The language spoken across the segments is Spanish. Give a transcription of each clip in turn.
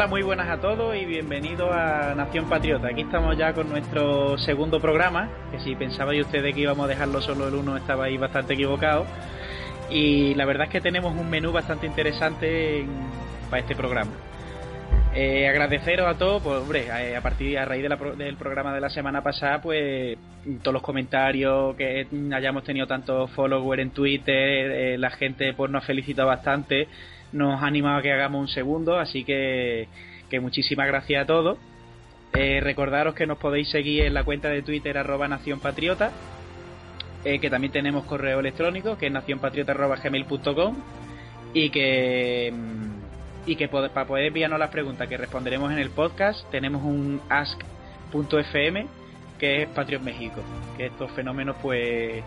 Eh, muy buenas a todos y bienvenidos a Nación Patriota. Aquí estamos ya con nuestro segundo programa, que si pensabais ustedes que íbamos a dejarlo solo el uno, estabais bastante equivocados. Y la verdad es que tenemos un menú bastante interesante para este programa. Eh, agradeceros a todos, pues hombre, eh, a, partir a raíz del programa de la semana pasada, pues todos los comentarios que hayamos tenido tantos followers en Twitter, la gente pues nos ha felicitado bastante nos ha animado a que hagamos un segundo, así que, muchísimas gracias a todos. Eh, recordaros que nos podéis seguir en la cuenta de Twitter arroba Nación Patriota, eh, que también tenemos correo electrónico que es nacionpatriota.gmail.com y que y que para poder enviarnos las preguntas que responderemos en el podcast tenemos un ask.fm que es Patriot México, que estos fenómenos pues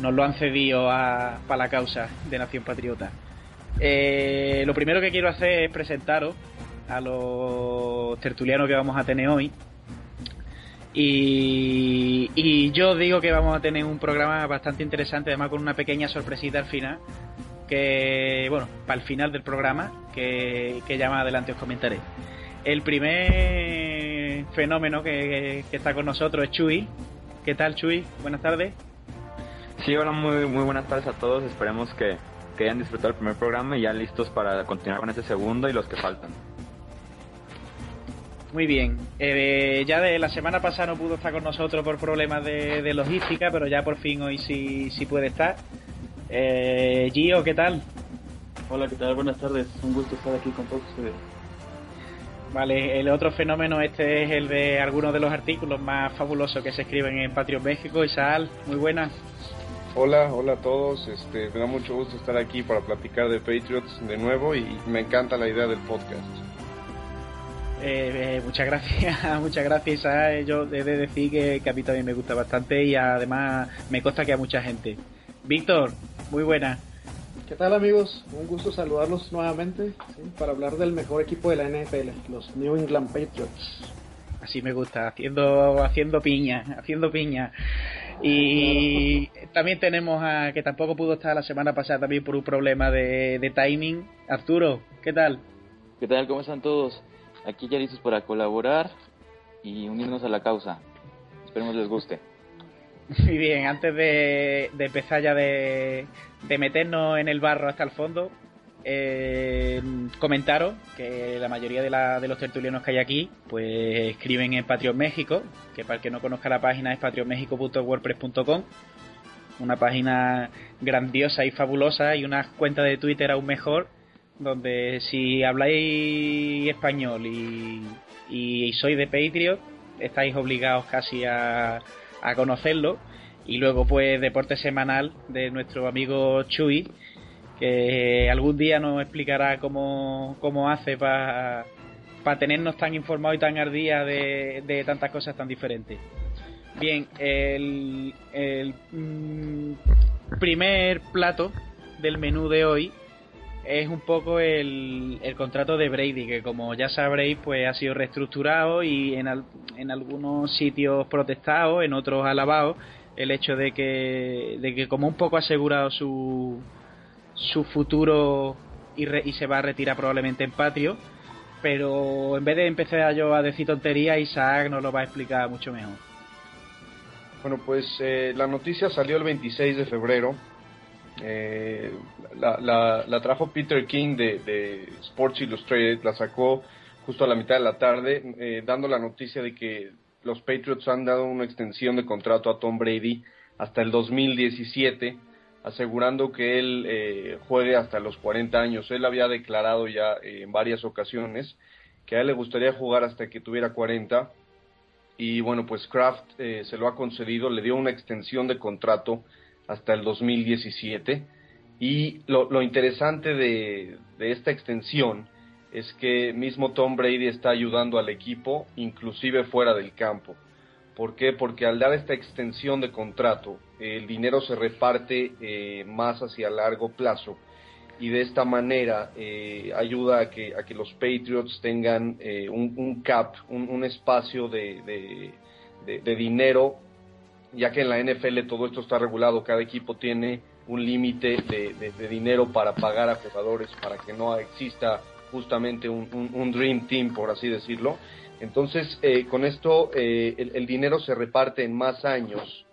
nos lo han cedido a, para la causa de Nación Patriota. Eh, lo primero que quiero hacer es presentaros a los tertulianos que vamos a tener hoy. Y, yo digo que vamos a tener un programa bastante interesante, además con una pequeña sorpresita al final, que, bueno, para el final del programa, que, ya más adelante os comentaré. El primer fenómeno que, está con nosotros es Chuy. ¿Qué tal, Chuy? Buenas tardes. Sí, hola, muy, muy buenas tardes a todos. Esperemos que, que hayan disfrutado el primer programa y ya listos para continuar con este segundo y los que faltan. Muy bien. Eh, ya de la semana pasada no pudo estar con nosotros por problemas de, logística, pero ya por fin hoy sí, sí puede estar. Eh, Gio, ¿qué tal? Hola, ¿qué tal? Buenas tardes. Un gusto estar aquí con todos ustedes. Vale, el otro fenómeno este es el de algunos de los artículos más fabulosos que se escriben en Patreon México. Isal, muy buenas. Hola, hola a todos. Este, me da mucho gusto estar aquí para platicar de Patriots de nuevo y me encanta la idea del podcast. Eh, eh, muchas gracias, muchas gracias. Yo he de decir que, a mí también me gusta bastante y además me consta que a mucha gente. Víctor, muy buena. ¿Qué tal amigos? Un gusto saludarlos nuevamente para hablar del mejor equipo de la NFL, los New England Patriots. Así me gusta, haciendo, haciendo piña, haciendo piña. Y también tenemos a que tampoco pudo estar la semana pasada también por un problema de, timing. Arturo, ¿qué tal? ¿Qué tal? ¿Cómo están todos? Aquí ya listos para colaborar y unirnos a la causa. Esperemos les guste. Muy bien, antes de, empezar ya de, de meternos en el barro hasta el fondo, eh, que la mayoría de, de, los tertulianos que hay aquí pues escriben en Patreon México, que para el que no conozca la página es patreonmexico.wordpress.com, una página grandiosa y fabulosa y una cuenta de Twitter aún mejor, donde si habláis español y, y sois de Patreon, estáis obligados casi a, a conocerlo. Y luego pues deporte semanal de nuestro amigo Chuy, que algún día nos explicará cómo, cómo hace para tenernos tan informados y tan ardidas de, de tantas cosas tan diferentes. Bien, el, el mm, primer plato del menú de hoy es un poco el, el, contrato de Brady, que como ya sabréis, pues ha sido reestructurado y en, en algunos sitios protestado, en otros alabado, el hecho de que, de que como un poco ha asegurado su, su futuro y, se va a retirar probablemente en patio. Pero en vez de empezar yo a decir tonterías, Isaac nos lo va a explicar mucho mejor. Bueno, pues eh, la noticia salió el 26 de febrero. Eh, la, trajo Peter King de, de, Sports Illustrated, la sacó justo a la mitad de la tarde, eh, dando la noticia de que los Patriots han dado una extensión de contrato a Tom Brady hasta el 2017 asegurando que él eh, juegue hasta los 40 años. Él había declarado ya en varias ocasiones que a él le gustaría jugar hasta que tuviera 40 y bueno, pues Kraft eh, se lo ha concedido, le dio una extensión de contrato hasta el 2017 y lo, lo interesante de, de esta extensión es que mismo Tom Brady está ayudando al equipo, inclusive fuera del campo. ¿Por qué? Porque al dar esta extensión de contrato, el dinero se reparte eh, más hacia largo plazo y de esta manera eh, ayuda a que, a que los Patriots tengan eh, un, cap, un, espacio de, dinero, ya que en la NFL todo esto está regulado, cada equipo tiene un límite de, dinero para pagar a jugadores, para que no exista justamente un, Dream Team, por así decirlo. Entonces, eh, con esto eh, el, dinero se reparte en más años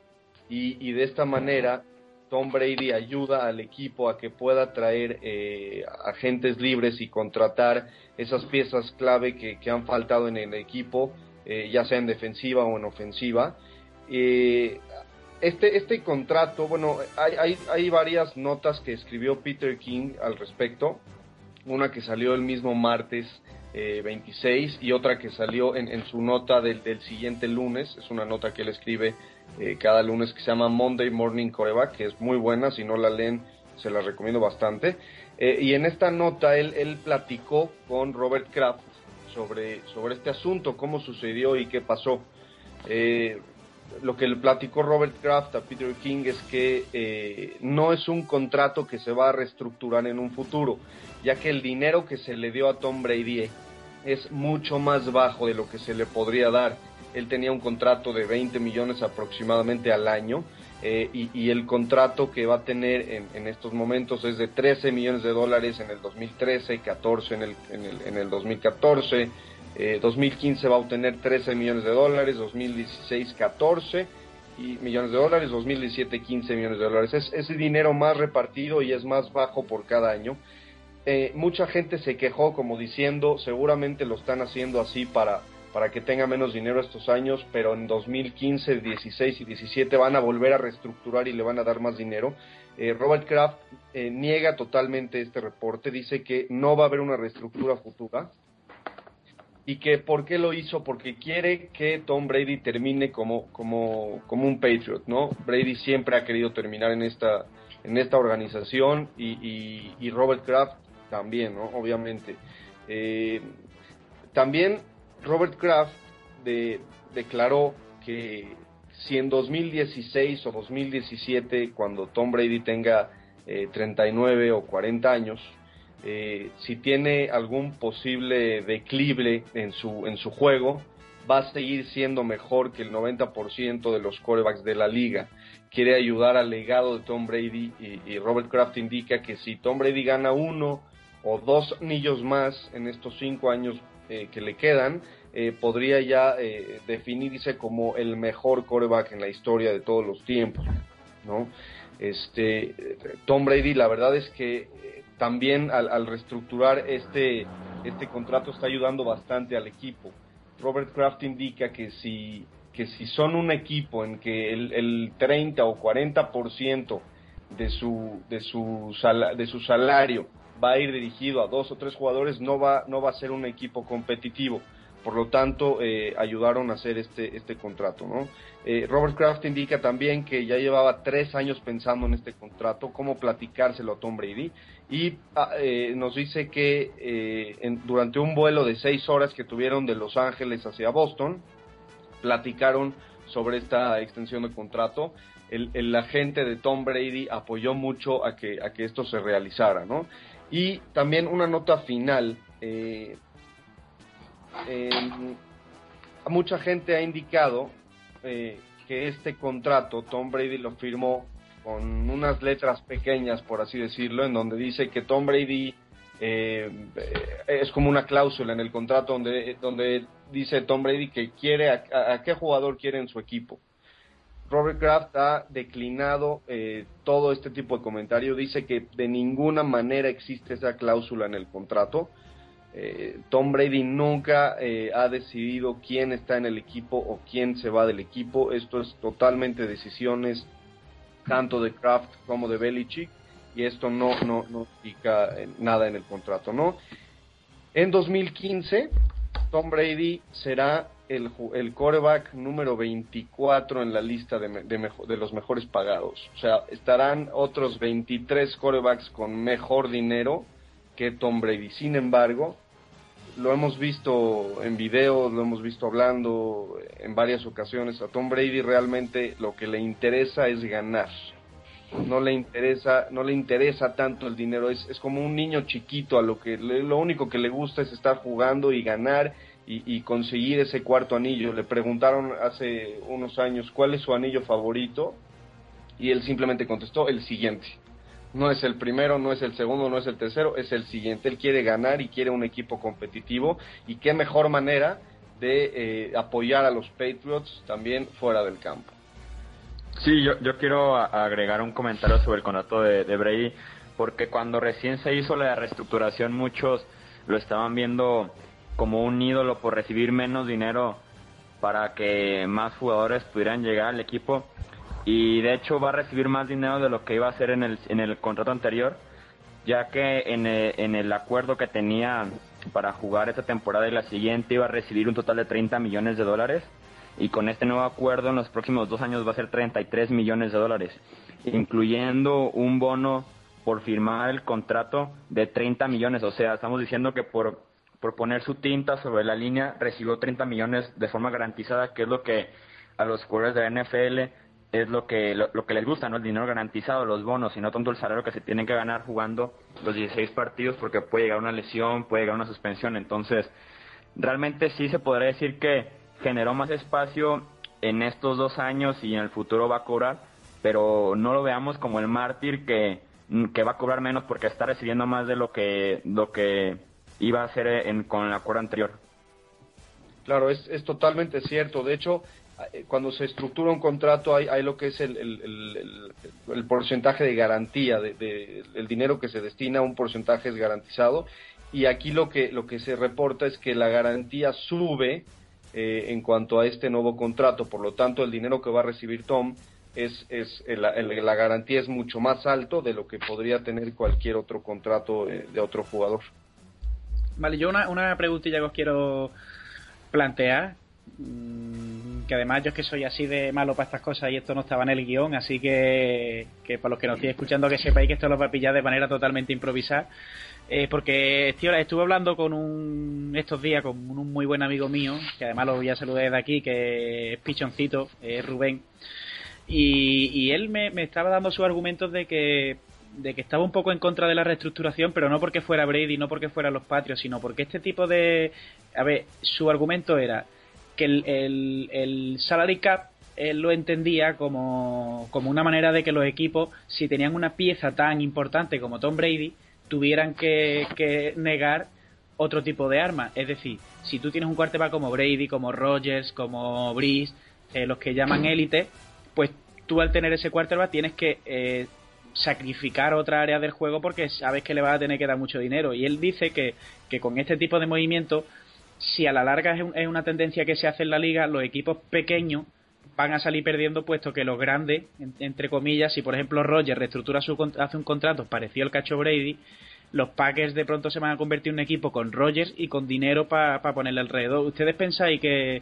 y, de esta manera Tom Brady ayuda al equipo a que pueda traer eh, agentes libres y contratar esas piezas clave que, que han faltado en el equipo, ya sea en defensiva o en ofensiva. este, este contrato, bueno, hay, hay, hay varias notas que escribió Peter King al respecto una que salió el mismo martes 26 eh, y otra que salió en, su nota del, siguiente lunes, es una nota que él escribe eh, cada lunes que se llama Monday Morning Coreback, que es muy buena, si no la leen se la recomiendo bastante. Eh, y en esta nota él, él platicó con Robert Kraft sobre, sobre este asunto, cómo sucedió y qué pasó. lo que le platicó Robert Kraft a Peter King es que no es un contrato que se va a reestructurar en un futuro ya que el dinero que se le dio a Tom Brady es mucho más bajo de lo que se le podría dar. Él tenía un contrato de 20 millones aproximadamente al año eh, y, el contrato que va a tener en, estos momentos es de 13 millones de dólares en el 2013, 14 en el, en el, en el 2014, 2015 eh, va a obtener 13 millones de dólares, 2016 14 y millones de dólares, 2017 15 millones de dólares. Es, es dinero más repartido y es más bajo por cada año. Eh, mucha gente se quejó como diciendo, seguramente lo están haciendo así para, para que tenga menos dinero estos años, pero en 2015, 16 y 17 van a volver a reestructurar y le van a dar más dinero. Eh, Robert Kraft eh, niega totalmente este reporte, dice que no va a haber una reestructura futura y que por qué lo hizo, porque quiere que Tom Brady termine como, como, como un Patriot, ¿no? Brady siempre ha querido terminar en esta, en esta organización y, y Robert Kraft también, ¿no? Obviamente. Eh, también Robert Kraft declaró que si en 2016 o 2017, cuando Tom Brady tenga 39 eh, o 40 años, eh, si tiene algún posible declive en su, en su juego, va a seguir siendo mejor que el 90% de los corebacks de la liga. Quiere ayudar al legado de Tom Brady y, y Robert Kraft indica que si Tom Brady gana uno o dos anillos más en estos cinco años eh, que le quedan, eh, podría ya eh, definirse como el mejor coreback en la historia de todos los tiempos, ¿no? Este, Tom Brady, la verdad es que también al, reestructurar este, este contrato está ayudando bastante al equipo. Robert Kraft indica que si, que si son un equipo en que el, el 30 o 40% de su, de, su de su salario va a ir dirigido a dos o tres jugadores, no va, no va a ser un equipo competitivo. Por lo tanto, eh, ayudaron a hacer este, este contrato. ¿no? Eh, Robert Kraft indica también que ya llevaba tres años pensando en este contrato, cómo platicárselo a Tom Brady, y ah, eh, nos dice que durante un vuelo de seis horas que tuvieron de Los Ángeles hacia Boston, platicaron sobre esta extensión de contrato. El, el, agente de Tom Brady apoyó mucho a que, a que esto se realizara, ¿no? Y también una nota final. Eh, mucha gente ha indicado eh, que este contrato Tom Brady lo firmó con unas letras pequeñas, por así decirlo, en donde dice que Tom Brady eh, es como una cláusula en el contrato donde, donde dice Tom Brady que quiere a qué jugador quiere en su equipo. Robert Kraft ha declinado eh, todo este tipo de comentario. Dice que de ninguna manera existe esa cláusula en el contrato. Eh, Tom Brady nunca eh, ha decidido quién está en el equipo o quién se va del equipo. Esto es totalmente decisiones tanto de Kraft como de Belichick y esto no no no indica nada en el contrato, ¿no? En 2015 Tom Brady será el, el coreback número 24 en la lista de, de, los mejores pagados. O sea, estarán otros 23 corebacks con mejor dinero que Tom Brady. Sin embargo, lo hemos visto en videos, lo hemos visto hablando en varias ocasiones. A Tom Brady realmente lo que le interesa es ganar. No le interesa, no le interesa tanto el dinero. Es, es como un niño chiquito a lo que lo único que le gusta es estar jugando y ganar y, conseguir ese cuarto anillo. Le preguntaron hace unos años cuál es su anillo favorito y él simplemente contestó el siguiente. No es el primero, no es el segundo, no es el tercero, es el siguiente. Él quiere ganar y quiere un equipo competitivo. Y qué mejor manera de eh, apoyar a los Patriots también fuera del campo. Sí, yo, yo quiero agregar un comentario sobre el contrato de, de Brady, porque cuando recién se hizo la reestructuración muchos lo estaban viendo como un ídolo por recibir menos dinero para que más jugadores pudieran llegar al equipo y de hecho va a recibir más dinero de lo que iba a hacer en el, en el contrato anterior, ya que en el, en el acuerdo que tenía para jugar esta temporada y la siguiente iba a recibir un total de 30 millones de dólares y con este nuevo acuerdo en los próximos dos años va a ser 33 millones de dólares, incluyendo un bono por firmar el contrato de 30 millones. O sea, estamos diciendo que por, por poner su tinta sobre la línea recibió 30 millones de forma garantizada, que es lo que a los jugadores de la NFL es lo que lo, que les gusta, ¿no? El dinero garantizado, los bonos, y no tanto el salario que se tienen que ganar jugando los 16 partidos porque puede llegar una lesión, puede llegar una suspensión. Entonces, realmente sí se podría decir que generó más espacio en estos dos años y en el futuro va a cobrar, pero no lo veamos como el mártir que, que va a cobrar menos porque está recibiendo más de lo que, lo que iba a hacer en, con el acuerdo anterior. Claro, es, es totalmente cierto. De hecho, eh, cuando se estructura un contrato hay, hay lo que es el, el, porcentaje de garantía, de, el dinero que se destina, un porcentaje es garantizado y aquí lo que, lo que se reporta es que la garantía sube eh, en cuanto a este nuevo contrato, por lo tanto el dinero que va a recibir Tom es, es la garantía es mucho más alto de lo que podría tener cualquier otro contrato de, de otro jugador. Vale, yo una, una preguntilla que os quiero plantear Mm, que además yo es que soy así de malo para estas cosas y esto no estaba en el guion, así que, que para los que nos estéis escuchando que sepáis que esto lo va a pillar de manera totalmente improvisada. Eh, porque tío, estuve hablando con un estos días con un muy buen amigo mío, que además lo voy a saludar desde aquí, que es pichoncito, es Rubén. Y, él me, me estaba dando sus argumentos de que de que estaba un poco en contra de la reestructuración, pero no porque fuera Brady, no porque fueran los Patrios, sino porque este tipo de... A ver, su argumento era, que el, el, salary cap él lo entendía como, como una manera de que los equipos, si tenían una pieza tan importante como Tom Brady, tuvieran que, que negar otro tipo de armas. Es decir, si tú tienes un quarterback como Brady, como Rogers, como Breeze, eh, los que llaman élite, pues tú al tener ese quarterback tienes que eh, sacrificar otra área del juego porque sabes que le vas a tener que dar mucho dinero. Y él dice que, que con este tipo de movimientos si a la larga es, una tendencia que se hace en la liga, los equipos pequeños van a salir perdiendo puesto que los grandes, entre comillas, si por ejemplo Roger reestructura su hace un contrato parecido al cacho Brady, los Packers de pronto se van a convertir en un equipo con Rogers y con dinero para ponerle alrededor. ¿Ustedes pensáis que,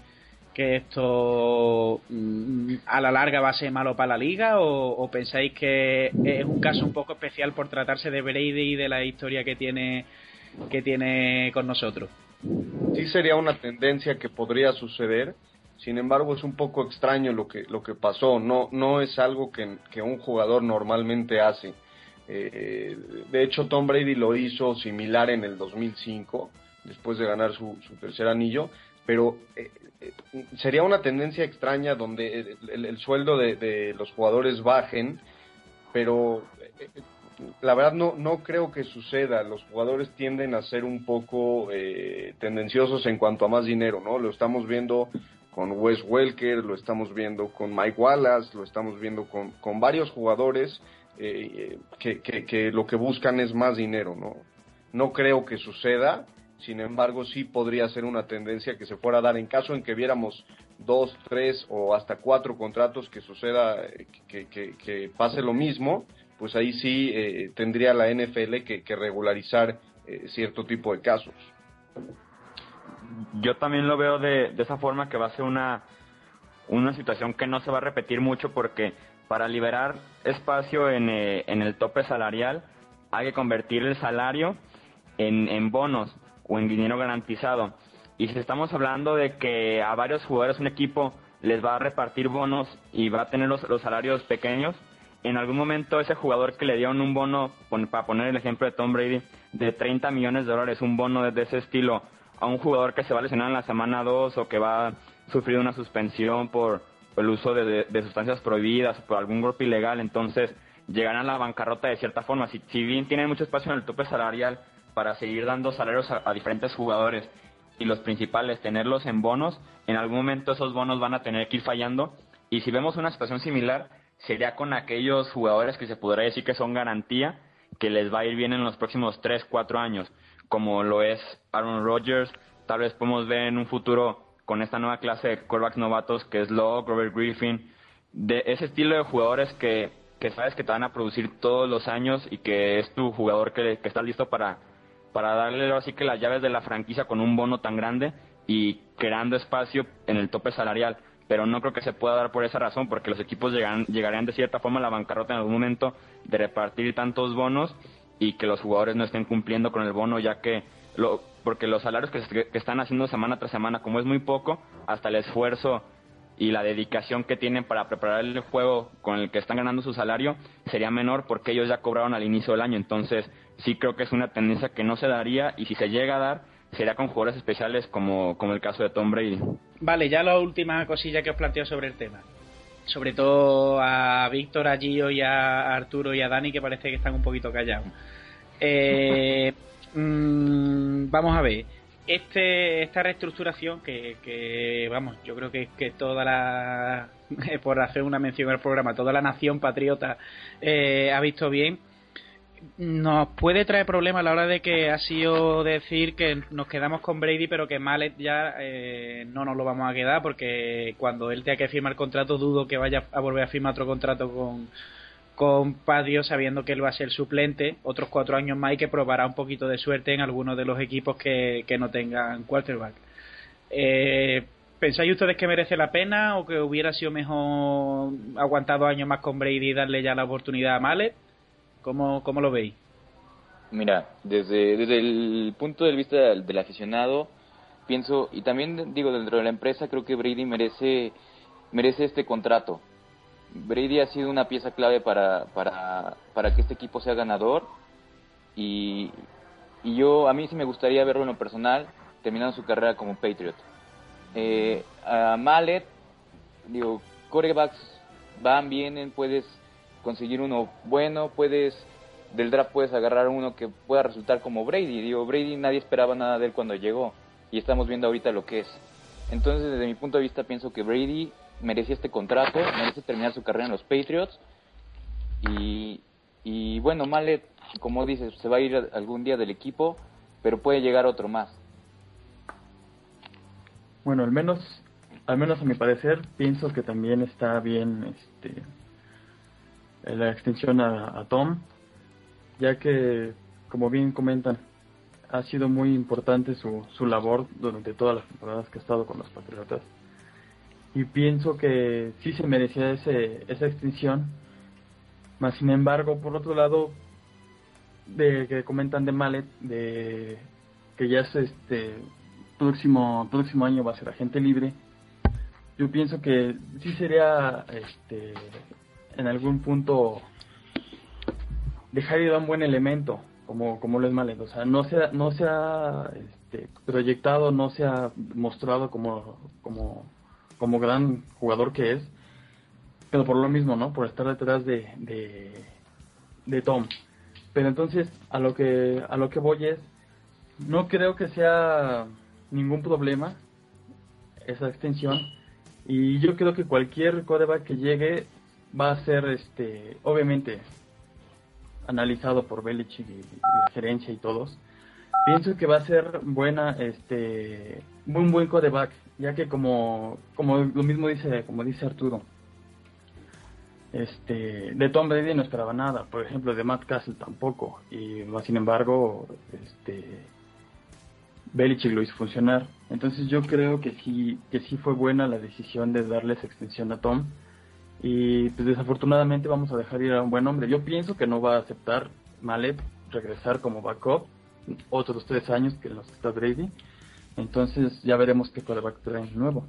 que esto mm, a la larga va a ser malo para la liga o, pensáis que es un caso un poco especial por tratarse de Brady y de la historia que tiene que tiene con nosotros? sí sería una tendencia que podría suceder. Sin embargo, es un poco extraño lo que, lo que pasó. No, no es algo que, que un jugador normalmente hace. Eh, de hecho, Tom Brady lo hizo similar en el 2005, después de ganar su, su tercer anillo. Pero eh, sería una tendencia extraña donde el, el, sueldo de, los jugadores bajen, pero la verdad no, no creo que suceda. Los jugadores tienden a ser un poco eh, tendenciosos en cuanto a más dinero, ¿no? Lo estamos viendo con Wes Welker, lo estamos viendo con Mike Wallace, lo estamos viendo con, con varios jugadores eh, que, que, que, lo que buscan es más dinero, ¿no? No creo que suceda, sin embargo sí podría ser una tendencia que se fuera a dar en caso en que viéramos dos, tres o hasta cuatro contratos que suceda, eh, que, pase lo mismo pues ahí sí eh, tendría la NFL que, regularizar eh, cierto tipo de casos. Yo también lo veo de, de esa forma que va a ser una, una situación que no se va a repetir mucho porque para liberar espacio en, eh, en el tope salarial hay que convertir el salario en bonos o en dinero garantizado. Y si estamos hablando de que a varios jugadores un equipo les va a repartir bonos y va a tener los, los salarios pequeños, en algún momento ese jugador que le dieron un bono, para poner el ejemplo de Tom Brady, de 30 millones de dólares, un bono de, ese estilo, a un jugador que se va a lesionar en la semana 2 o que va a sufrir una suspensión por, el uso de, sustancias prohibidas o por algún golpe ilegal, entonces llegarán a la bancarrota de cierta forma. Si, si bien tienen mucho espacio en el tope salarial para seguir dando salarios a, diferentes jugadores y los principales tenerlos en bonos, en algún momento esos bonos van a tener que ir fallando. Y si vemos una situación similar, sería con aquellos jugadores que se podría decir que son garantía, que les va a ir bien en los próximos 3, 4 años, como lo es Aaron Rodgers. Tal vez podemos ver en un futuro con esta nueva clase de quarterbacks novatos que es Locke, Robert Griffin, de ese estilo de jugadores que, que sabes que te van a producir todos los años y que es tu jugador que, que está listo para, para darle así que las llaves de la franquicia con un bono tan grande y creando espacio en el tope salarial. Pero no creo que se pueda dar por esa razón, porque los equipos llegarán, llegarían de cierta forma a la bancarrota en algún momento de repartir tantos bonos y que los jugadores no estén cumpliendo con el bono, ya que lo, porque los salarios que, que están haciendo semana tras semana, como es muy poco, hasta el esfuerzo y la dedicación que tienen para preparar el juego con el que están ganando su salario sería menor porque ellos ya cobraron al inicio del año. Entonces, sí creo que es una tendencia que no se daría y si se llega a dar, sería con jugadores especiales como, como el caso de Tom Brady. Vale, ya la última cosilla que os planteo sobre el tema. Sobre todo a Víctor, a Gio y a Arturo y a Dani que parece que están un poquito callados. Eh, mm, vamos a ver este esta reestructuración que, vamos yo creo que, que toda la por hacer una mención al programa toda la nación patriota eh, ha visto bien nos puede traer problemas a la hora de que ha sido decir que nos quedamos con Brady pero que Mallet ya eh, no nos lo vamos a quedar porque cuando él tenga que firmar contrato dudo que vaya a volver a firmar otro contrato con con Padio sabiendo que él va a ser suplente otros cuatro años más y que probará un poquito de suerte en algunos de los equipos que, no tengan quarterback. Eh, ¿Pensáis ustedes que merece la pena o que hubiera sido mejor aguantado años más con Brady y darle ya la oportunidad a Mallet? ¿Cómo, cómo lo veis? Mira, desde, desde el punto de vista del, aficionado, pienso, y también digo dentro de la empresa, creo que Brady merece, merece este contrato Brady ha sido una pieza clave para, para, para que este equipo sea ganador y, y, yo a mí sí me gustaría verlo en lo personal terminando su carrera como Patriot. Eh, a Mallet, digo, corebacks van, vienen, puedes conseguir uno bueno, puedes del draft puedes agarrar uno que pueda resultar como Brady. Digo, Brady nadie esperaba nada de él cuando llegó y estamos viendo ahorita lo que es. Entonces, desde mi punto de vista, pienso que Brady merecía este contrato, merece terminar su carrera en los Patriots. Y, bueno, Mallet, como dices, se va a ir algún día del equipo, pero puede llegar otro más. Bueno, al menos, al menos a mi parecer, pienso que también está bien este, la extensión a, a Tom, ya que, como bien comentan, ha sido muy importante su, su labor durante todas las temporadas que ha estado con los Patriotas y pienso que sí se merecía ese, esa extinción. Más sin embargo, por otro lado, de que comentan de Mallet, de que ya es este próximo próximo año va a ser agente libre, yo pienso que sí sería este en algún punto dejar ir a un buen elemento como como lo es Mallet, o sea, no se no se ha este, proyectado, no se ha mostrado como como como gran jugador que es, pero por lo mismo, ¿no? Por estar detrás de, de, Tom. Pero entonces, a lo que a lo que voy es, no creo que sea ningún problema esa extensión y yo creo que cualquier coreback que llegue va a ser, este, obviamente, analizado por Belichick y, la gerencia y todos. Pienso que va a ser buena, este, un buen coreback ya que como, como lo mismo dice, como dice Arturo, este, de Tom Brady no esperaba nada, por ejemplo, de Matt Castle tampoco, y sin embargo, este, Belichick lo hizo funcionar. Entonces yo creo que sí, que sí fue buena la decisión de darles extensión a Tom. Y pues desafortunadamente vamos a dejar ir a un buen hombre. Yo pienso que no va a aceptar Mallet regresar como backup otros tres años que los está Brady. Entonces ya veremos qué quarterback traen nuevo.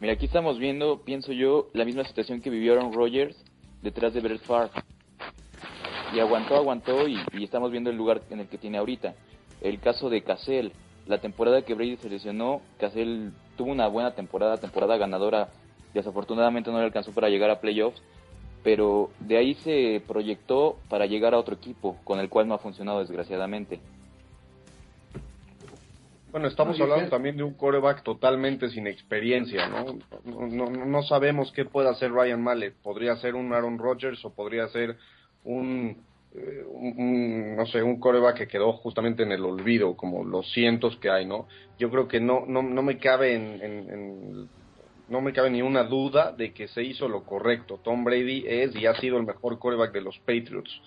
Mira, aquí estamos viendo, pienso yo, la misma situación que vivió Aaron Rodgers detrás de Brett Favre. Y aguantó, aguantó y, estamos viendo el lugar en el que tiene ahorita. El caso de Cassell, la temporada que Brady se lesionó, Cassell tuvo una buena temporada, temporada ganadora. Desafortunadamente no le alcanzó para llegar a playoffs, pero de ahí se proyectó para llegar a otro equipo, con el cual no ha funcionado desgraciadamente. Bueno, estamos hablando también de un coreback totalmente sin experiencia, ¿no? No, no, sabemos qué puede hacer Ryan Mallet. Podría ser un Aaron Rodgers o podría ser un, eh, un, no sé, un coreback que quedó justamente en el olvido, como los cientos que hay, ¿no? Yo creo que no, no, no me cabe en no me cabe ni una duda de que se hizo lo correcto. Tom Brady es y ha sido el mejor quarterback de los Patriots.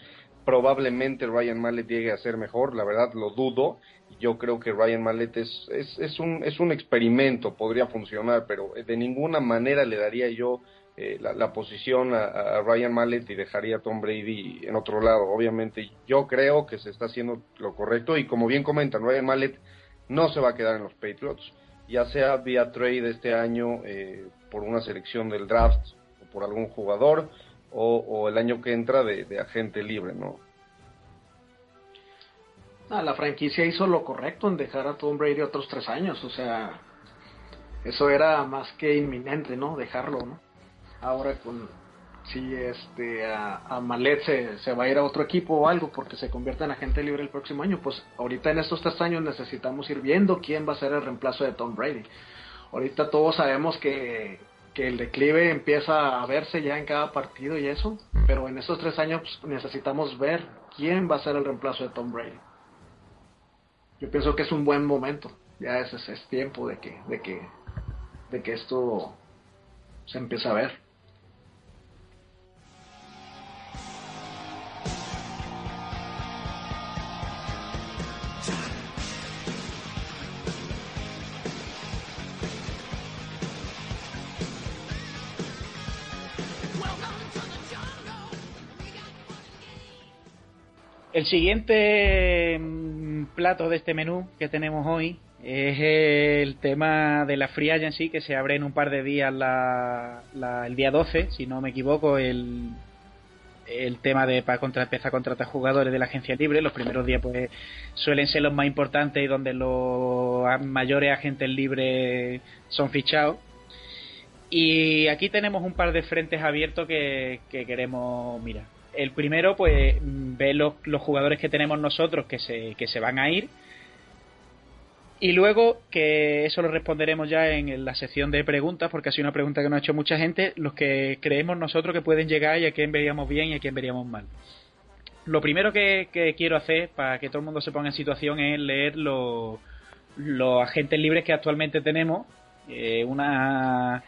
Probablemente Ryan Mallet llegue a ser mejor, la verdad lo dudo. Yo creo que Ryan Mallet es, es, un, es un experimento, podría funcionar, pero de ninguna manera le daría yo eh, la, posición a, Ryan Mallet y dejaría a Tom Brady en otro lado. Obviamente yo creo que se está haciendo lo correcto y como bien comentan, Ryan Mallet no se va a quedar en los Patriots ya sea vía trade este año eh, por una selección del draft o por algún jugador o, el año que entra de, agente libre, ¿no? Ah, la franquicia hizo lo correcto en dejar a Tom Brady otros tres años, o sea, eso era más que inminente, ¿no? Dejarlo, ¿no? Ahora con si este a, a Malet se, va a ir a otro equipo o algo porque se convierte en agente libre el próximo año, pues ahorita en estos tres años necesitamos ir viendo quién va a ser el reemplazo de Tom Brady. Ahorita todos sabemos que, que el declive empieza a verse ya en cada partido y eso, pero en estos tres años pues, necesitamos ver quién va a ser el reemplazo de Tom Brady. Yo pienso que es un buen momento, ya es, es tiempo de que, de que, de que esto se empiece a ver. El siguiente mm, plato de este menú que tenemos hoy es el tema de la free agency que se abre en un par de días el día 12, si no me equivoco, el, el tema de para contra, empezar a contratar jugadores de la agencia libre. Los primeros días pues suelen ser los más importantes y donde los mayores agentes libres son fichados. Y aquí tenemos un par de frentes abiertos que queremos mirar el primero, pues, ve los, los jugadores que tenemos nosotros que se, que se van a ir. Y luego, que eso lo responderemos ya en la sección de preguntas, porque ha sido una pregunta que nos ha hecho mucha gente, los que creemos nosotros que pueden llegar y a quién veríamos bien y a quién veríamos mal. Lo primero que, quiero hacer para que todo el mundo se ponga en situación es leer los, los agentes libres que actualmente tenemos. Eh, una,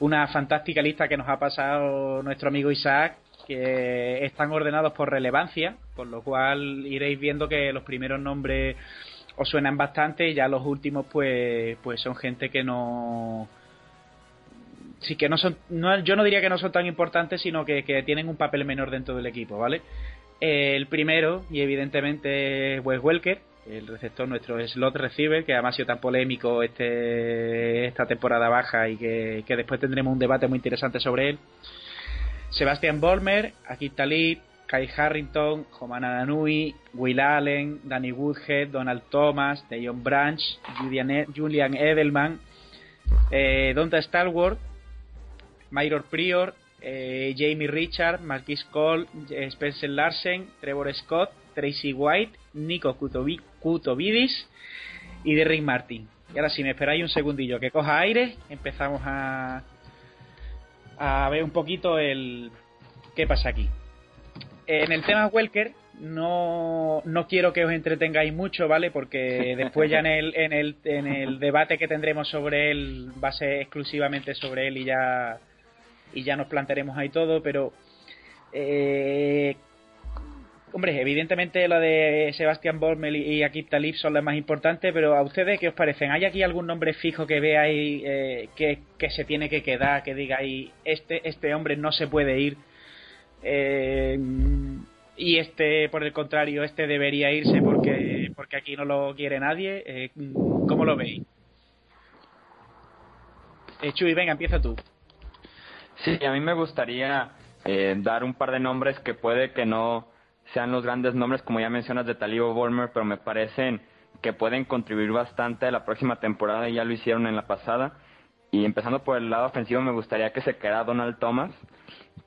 una fantástica lista que nos ha pasado nuestro amigo Isaac, que están ordenados por relevancia, con lo cual iréis viendo que los primeros nombres os suenan bastante y ya los últimos pues pues son gente que no sí que no son no, yo no diría que no son tan importantes sino que, tienen un papel menor dentro del equipo vale el primero y evidentemente es Wes Welker el receptor nuestro slot receiver que además ha sido tan polémico este esta temporada baja y que, que después tendremos un debate muy interesante sobre él Sebastian Bolmer, Akit Talib, Kai Harrington, Jomana Danui, Will Allen, Danny Woodhead, Donald Thomas, Dejon Branch, Julian, Julian Edelman, eh, Donta Stalwart, Prior, eh, Jamie Richard, Marquis Cole, eh, Spencer Larsen, Trevor Scott, Tracy White, Nico Kutovidis y Derrick Martin. Y ahora si me esperáis un segundillo que coja aire, empezamos a, a ver un poquito el qué pasa aquí. En el tema Welker no, no quiero que os entretengáis mucho, ¿vale? Porque después ya en el, en el, en el debate que tendremos sobre él va a ser exclusivamente sobre él y ya y ya nos plantearemos ahí todo, pero eh, Hombre, evidentemente lo de Sebastián Bormel y Akip Talib son las más importantes, pero ¿a ustedes qué os parecen? ¿Hay aquí algún nombre fijo que veáis eh, que, se tiene que quedar, que digáis, este, este hombre no se puede ir? Eh, y este, por el contrario, este debería irse porque, porque aquí no lo quiere nadie. Eh, ¿Cómo lo veis? Eh, Chuy, venga, empieza tú. Sí, a mí me gustaría dar un par de nombres que puede que no sean los grandes nombres, como ya mencionas, de Talibo Volmer, pero me parecen que pueden contribuir bastante a la próxima temporada y ya lo hicieron en la pasada. Y empezando por el lado ofensivo, me gustaría que se quedara Donald Thomas,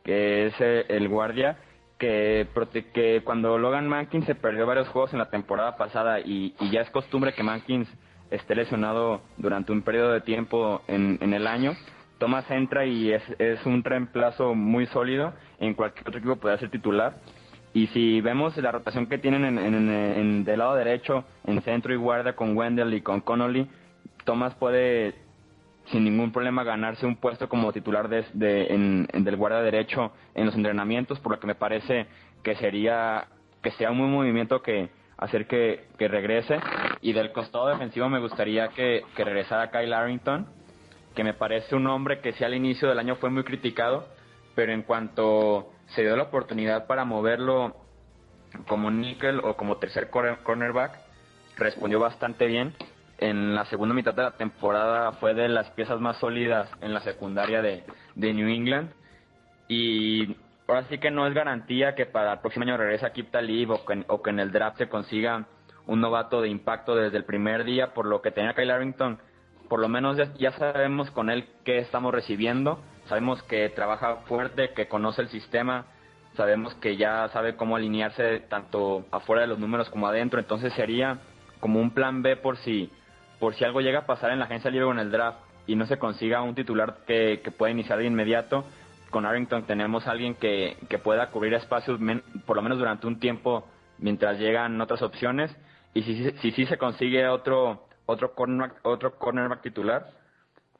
que es eh, el guardia que, que cuando Logan Mankins se perdió varios juegos en la temporada pasada y, ya es costumbre que Mankins esté lesionado durante un periodo de tiempo en, en el año, Thomas entra y es, es un reemplazo muy sólido. En cualquier otro equipo puede ser titular. Y si vemos la rotación que tienen en, en, del lado derecho, en centro y guardia con Wendell y con Connolly, Thomas puede sin ningún problema ganarse un puesto como titular de, en, del guardia derecho en los entrenamientos, por lo que me parece que sería que sea un buen movimiento que hacer que, que regrese. Y del costado defensivo me gustaría que, que regresara Kyle Arrington que me parece un hombre que sí al inicio del año fue muy criticado, pero en cuanto se dio la oportunidad para moverlo como nickel o como tercer cornerback, respondió bastante bien. En la segunda mitad de la temporada fue de las piezas más sólidas en la secundaria de, New England. Y ahora sí que no es garantía que para el próximo año regrese a Kip Talib o que, o que en el draft se consiga un novato de impacto desde el primer día, por lo que tenía Kyle Arrington por lo menos ya, sabemos con él qué estamos recibiendo, sabemos que trabaja fuerte, que conoce el sistema, sabemos que ya sabe cómo alinearse tanto afuera de los números como adentro, entonces sería como un plan B por si por si algo llega a pasar en la agencia libre o en el draft y no se consiga un titular que, que pueda iniciar de inmediato. Con Arrington tenemos alguien que, que pueda cubrir espacios por lo menos durante un tiempo mientras llegan otras opciones y si sí si, si, se consigue otro otro cornerback, otro cornerback titular.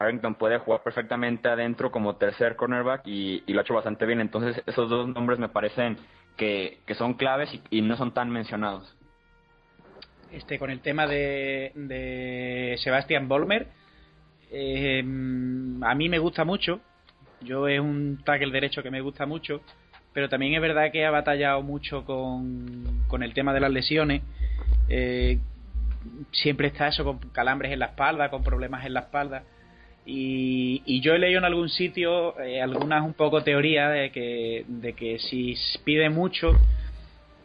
Arrington puede jugar perfectamente adentro como tercer cornerback y, lo ha hecho bastante bien. Entonces esos dos nombres me parecen que, son claves y, no son tan mencionados. Este, con el tema de, de Sebastian Bolmer, eh, a mí me gusta mucho. Yo es un tackle derecho que me gusta mucho, pero también es verdad que ha batallado mucho con, con el tema de las lesiones. Eh, siempre está eso con calambres en la espalda, con problemas en la espalda. Y, yo he leído en algún sitio eh, algunas un poco teorías de que, de que si pide mucho,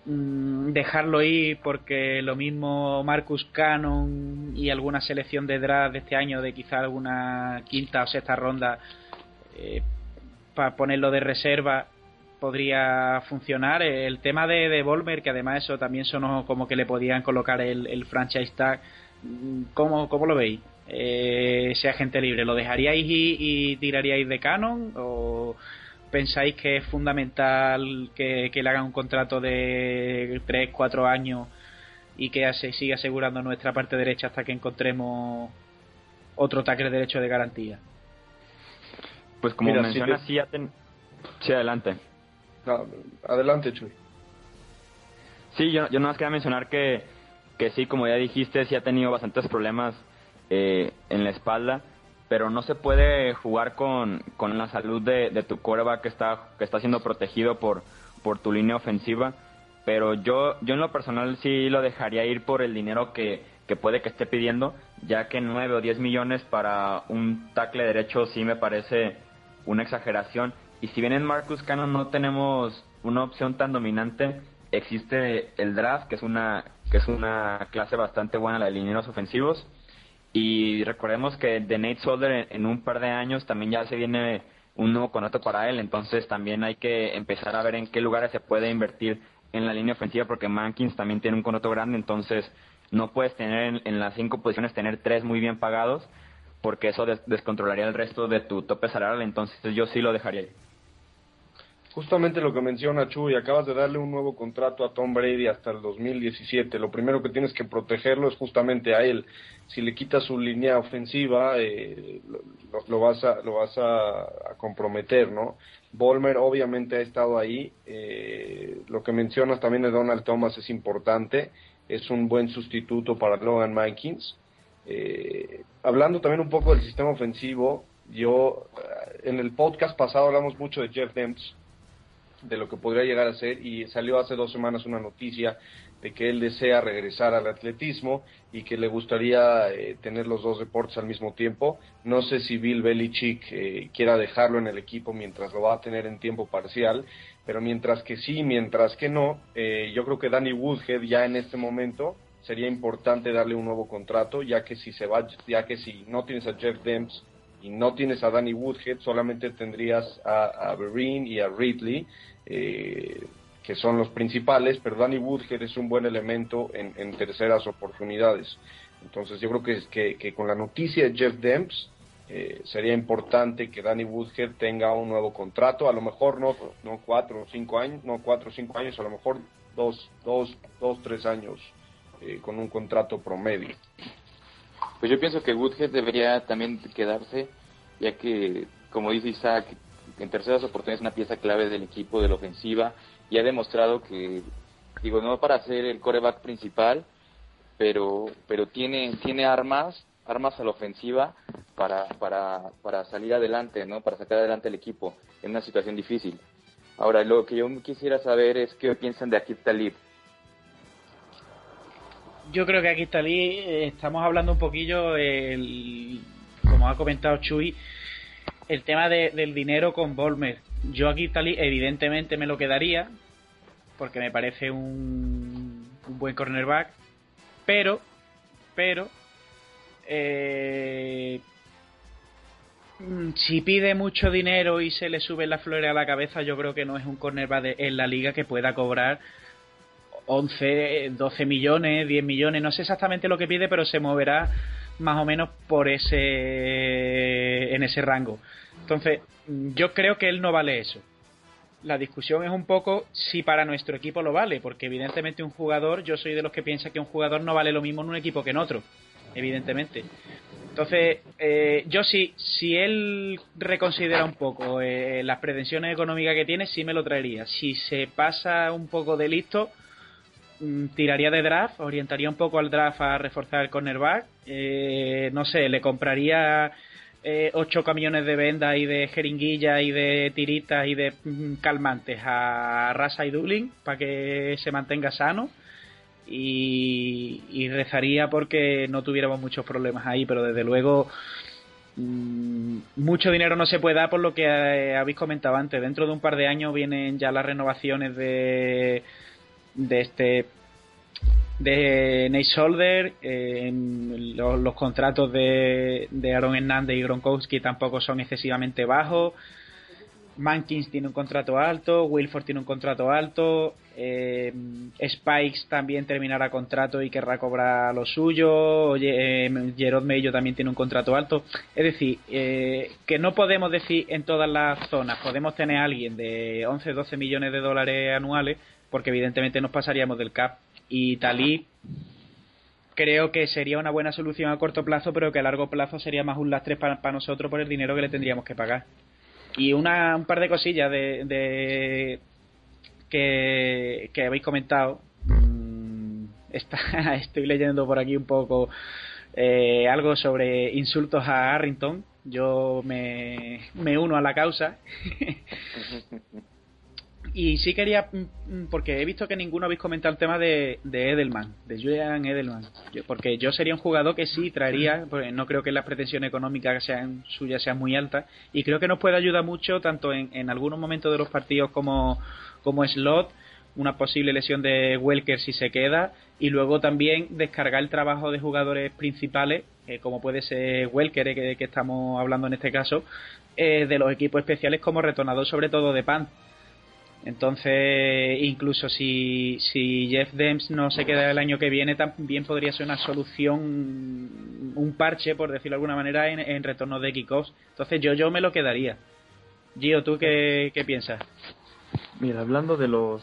mm, dejarlo ir porque lo mismo Marcus Cannon y alguna selección de draft de este año, de quizá alguna quinta o sexta ronda, eh, para ponerlo de reserva, podría funcionar. El tema de, Volmer, que además eso también sonó como que le podían colocar el, franchise tag. ¿Cómo, cómo lo veis? Eh, ese agente libre, ¿lo dejaríais y, tiraríais de canon? ¿O pensáis que es fundamental que, le hagan un contrato de 3, 4 años y que se siga asegurando nuestra parte derecha hasta que encontremos otro tackle derecho de garantía? Pues como mencionas, sí, sí, adelante adelante, Chuy. Sí, yo, yo nada más quería mencionar que, que sí, como ya dijiste, sí ha tenido bastantes problemas eh, en la espalda, pero no se puede jugar con, con la salud de, de tu coreback que está, que está siendo protegido por, por tu línea ofensiva. Pero yo, yo en lo personal sí lo dejaría ir por el dinero que, que puede que esté pidiendo, ya que 9 o 10 millones para un tackle derecho sí me parece una exageración y si bien en Marcus Cannon no tenemos una opción tan dominante, existe el draft, que es una, que es una clase bastante buena, la de lineros ofensivos. Y recordemos que de Nate Solder en, un par de años también ya se viene un nuevo contrato para él, entonces también hay que empezar a ver en qué lugares se puede invertir en la línea ofensiva, porque Mankins también tiene un contrato grande, entonces no puedes tener en, las cinco posiciones, tener tres muy bien pagados, porque eso descontrolaría el resto de tu tope salarial, entonces yo sí lo dejaría ahí justamente lo que menciona Chuy, acabas de darle un nuevo contrato a Tom Brady hasta el 2017. Lo primero que tienes que protegerlo es justamente a él. Si le quitas su línea ofensiva, eh, lo, vas a lo vas a, comprometer, ¿no? Volmer obviamente ha estado ahí. Eh, lo que mencionas también de Donald Thomas es importante. Es un buen sustituto para Logan Mankins. Eh, hablando también un poco del sistema ofensivo, yo en el podcast pasado hablamos mucho de Jeff Demps de lo que podría llegar a ser y salió hace dos semanas una noticia de que él desea regresar al atletismo y que le gustaría eh, tener los dos deportes al mismo tiempo. No sé si Bill Belichick eh, quiera dejarlo en el equipo mientras lo va a tener en tiempo parcial, pero mientras que sí, mientras que no, eh, yo creo que Danny Woodhead ya en este momento sería importante darle un nuevo contrato, ya que si se va, ya que si no tienes a Jeff Demps y no tienes a Danny Woodhead, solamente tendrías a, a y a Ridley, eh, que son los principales, pero Danny Woodhead es un buen elemento en, en terceras oportunidades. Entonces yo creo que, que, con la noticia de Jeff Demps eh, sería importante que Danny Woodhead tenga un nuevo contrato, a lo mejor no, no cuatro o cinco años, no cuatro o cinco años, a lo mejor dos, dos, dos tres años eh, con un contrato promedio. Pues yo pienso que Woodhead debería también quedarse, ya que, como dice Isaac, en terceras oportunidades es una pieza clave del equipo de la ofensiva y ha demostrado que, digo, no para ser el coreback principal, pero, pero tiene, tiene armas, armas a la ofensiva para, para, para salir adelante, ¿no? Para sacar adelante el equipo en una situación difícil. Ahora, lo que yo quisiera saber es qué piensan de Akit Talib yo creo que aquí está eh, estamos hablando un poquillo, el, como ha comentado Chuy, el tema del dinero con Volmer. Yo aquí Talí evidentemente me lo quedaría, porque me parece un, un buen cornerback, pero, pero, eh, si pide mucho dinero y se le sube la flores a la cabeza, yo creo que no es un cornerback en la liga que pueda cobrar 11, 12 millones, 10 millones, no sé exactamente lo que pide, pero se moverá más o menos por ese en ese rango. Entonces, yo creo que él no vale eso. La discusión es un poco si para nuestro equipo lo vale, porque evidentemente un jugador, yo soy de los que piensa que un jugador no vale lo mismo en un equipo que en otro, evidentemente. Entonces, eh, yo sí, si él reconsidera un poco eh, las pretensiones económicas que tiene, sí me lo traería. Si se pasa un poco de listo, tiraría de draft, orientaría un poco al draft a reforzar el cornerback. Eh, no sé, le compraría eh, ocho camiones de venda y de jeringuilla y de tiritas y de mm, calmantes a Rasa y Dublin para que se mantenga sano. Y, rezaría porque no tuviéramos muchos problemas ahí, pero desde luego mm, mucho dinero no se puede dar por lo que eh, habéis comentado antes. Dentro de un par de años vienen ya las renovaciones de de este de Nate Solder, eh, los, contratos de, de Aaron Hernández y Gronkowski tampoco son excesivamente bajos. Mankins tiene un contrato alto, Wilford tiene un contrato alto, eh, Spikes también terminará contrato y querrá cobrar lo suyo, eh, Gerard Mello también tiene un contrato alto. Es decir, eh, que no podemos decir en todas las zonas, podemos tener a alguien de 11, 12 millones de dólares anuales, porque evidentemente nos pasaríamos del cap. Y Talib creo que sería una buena solución a corto plazo, pero que a largo plazo sería más un lastre para, nosotros por el dinero que le tendríamos que pagar. Y una, un par de cosillas de, que, que habéis comentado. Mm, está, estoy leyendo por aquí un poco eh, algo sobre insultos a Harrington. Yo me, me uno a la causa. Y sí quería, mm, mm, porque he visto que ninguno habéis comentado el tema de, Edelman, de Julian Edelman. porque yo sería un jugador que sí traería, porque no creo que las pretensiones económicas sean suyas sean muy altas. Y creo que nos puede ayudar mucho, tanto en, en algunos momentos de los partidos como, como slot, una posible lesión de Welker si se queda. Y luego también descargar el trabajo de jugadores principales, eh, como puede ser Welker, eh, que, estamos hablando en este caso, eh, de los equipos especiales como retornador, sobre todo de pan entonces, incluso si, si Jeff Dems no se queda el año que viene, también podría ser una solución, un parche, por decirlo de alguna manera, en, retorno de kickoffs. Entonces, yo, yo me lo quedaría. Gio, ¿tú qué, qué piensas? Mira, hablando de los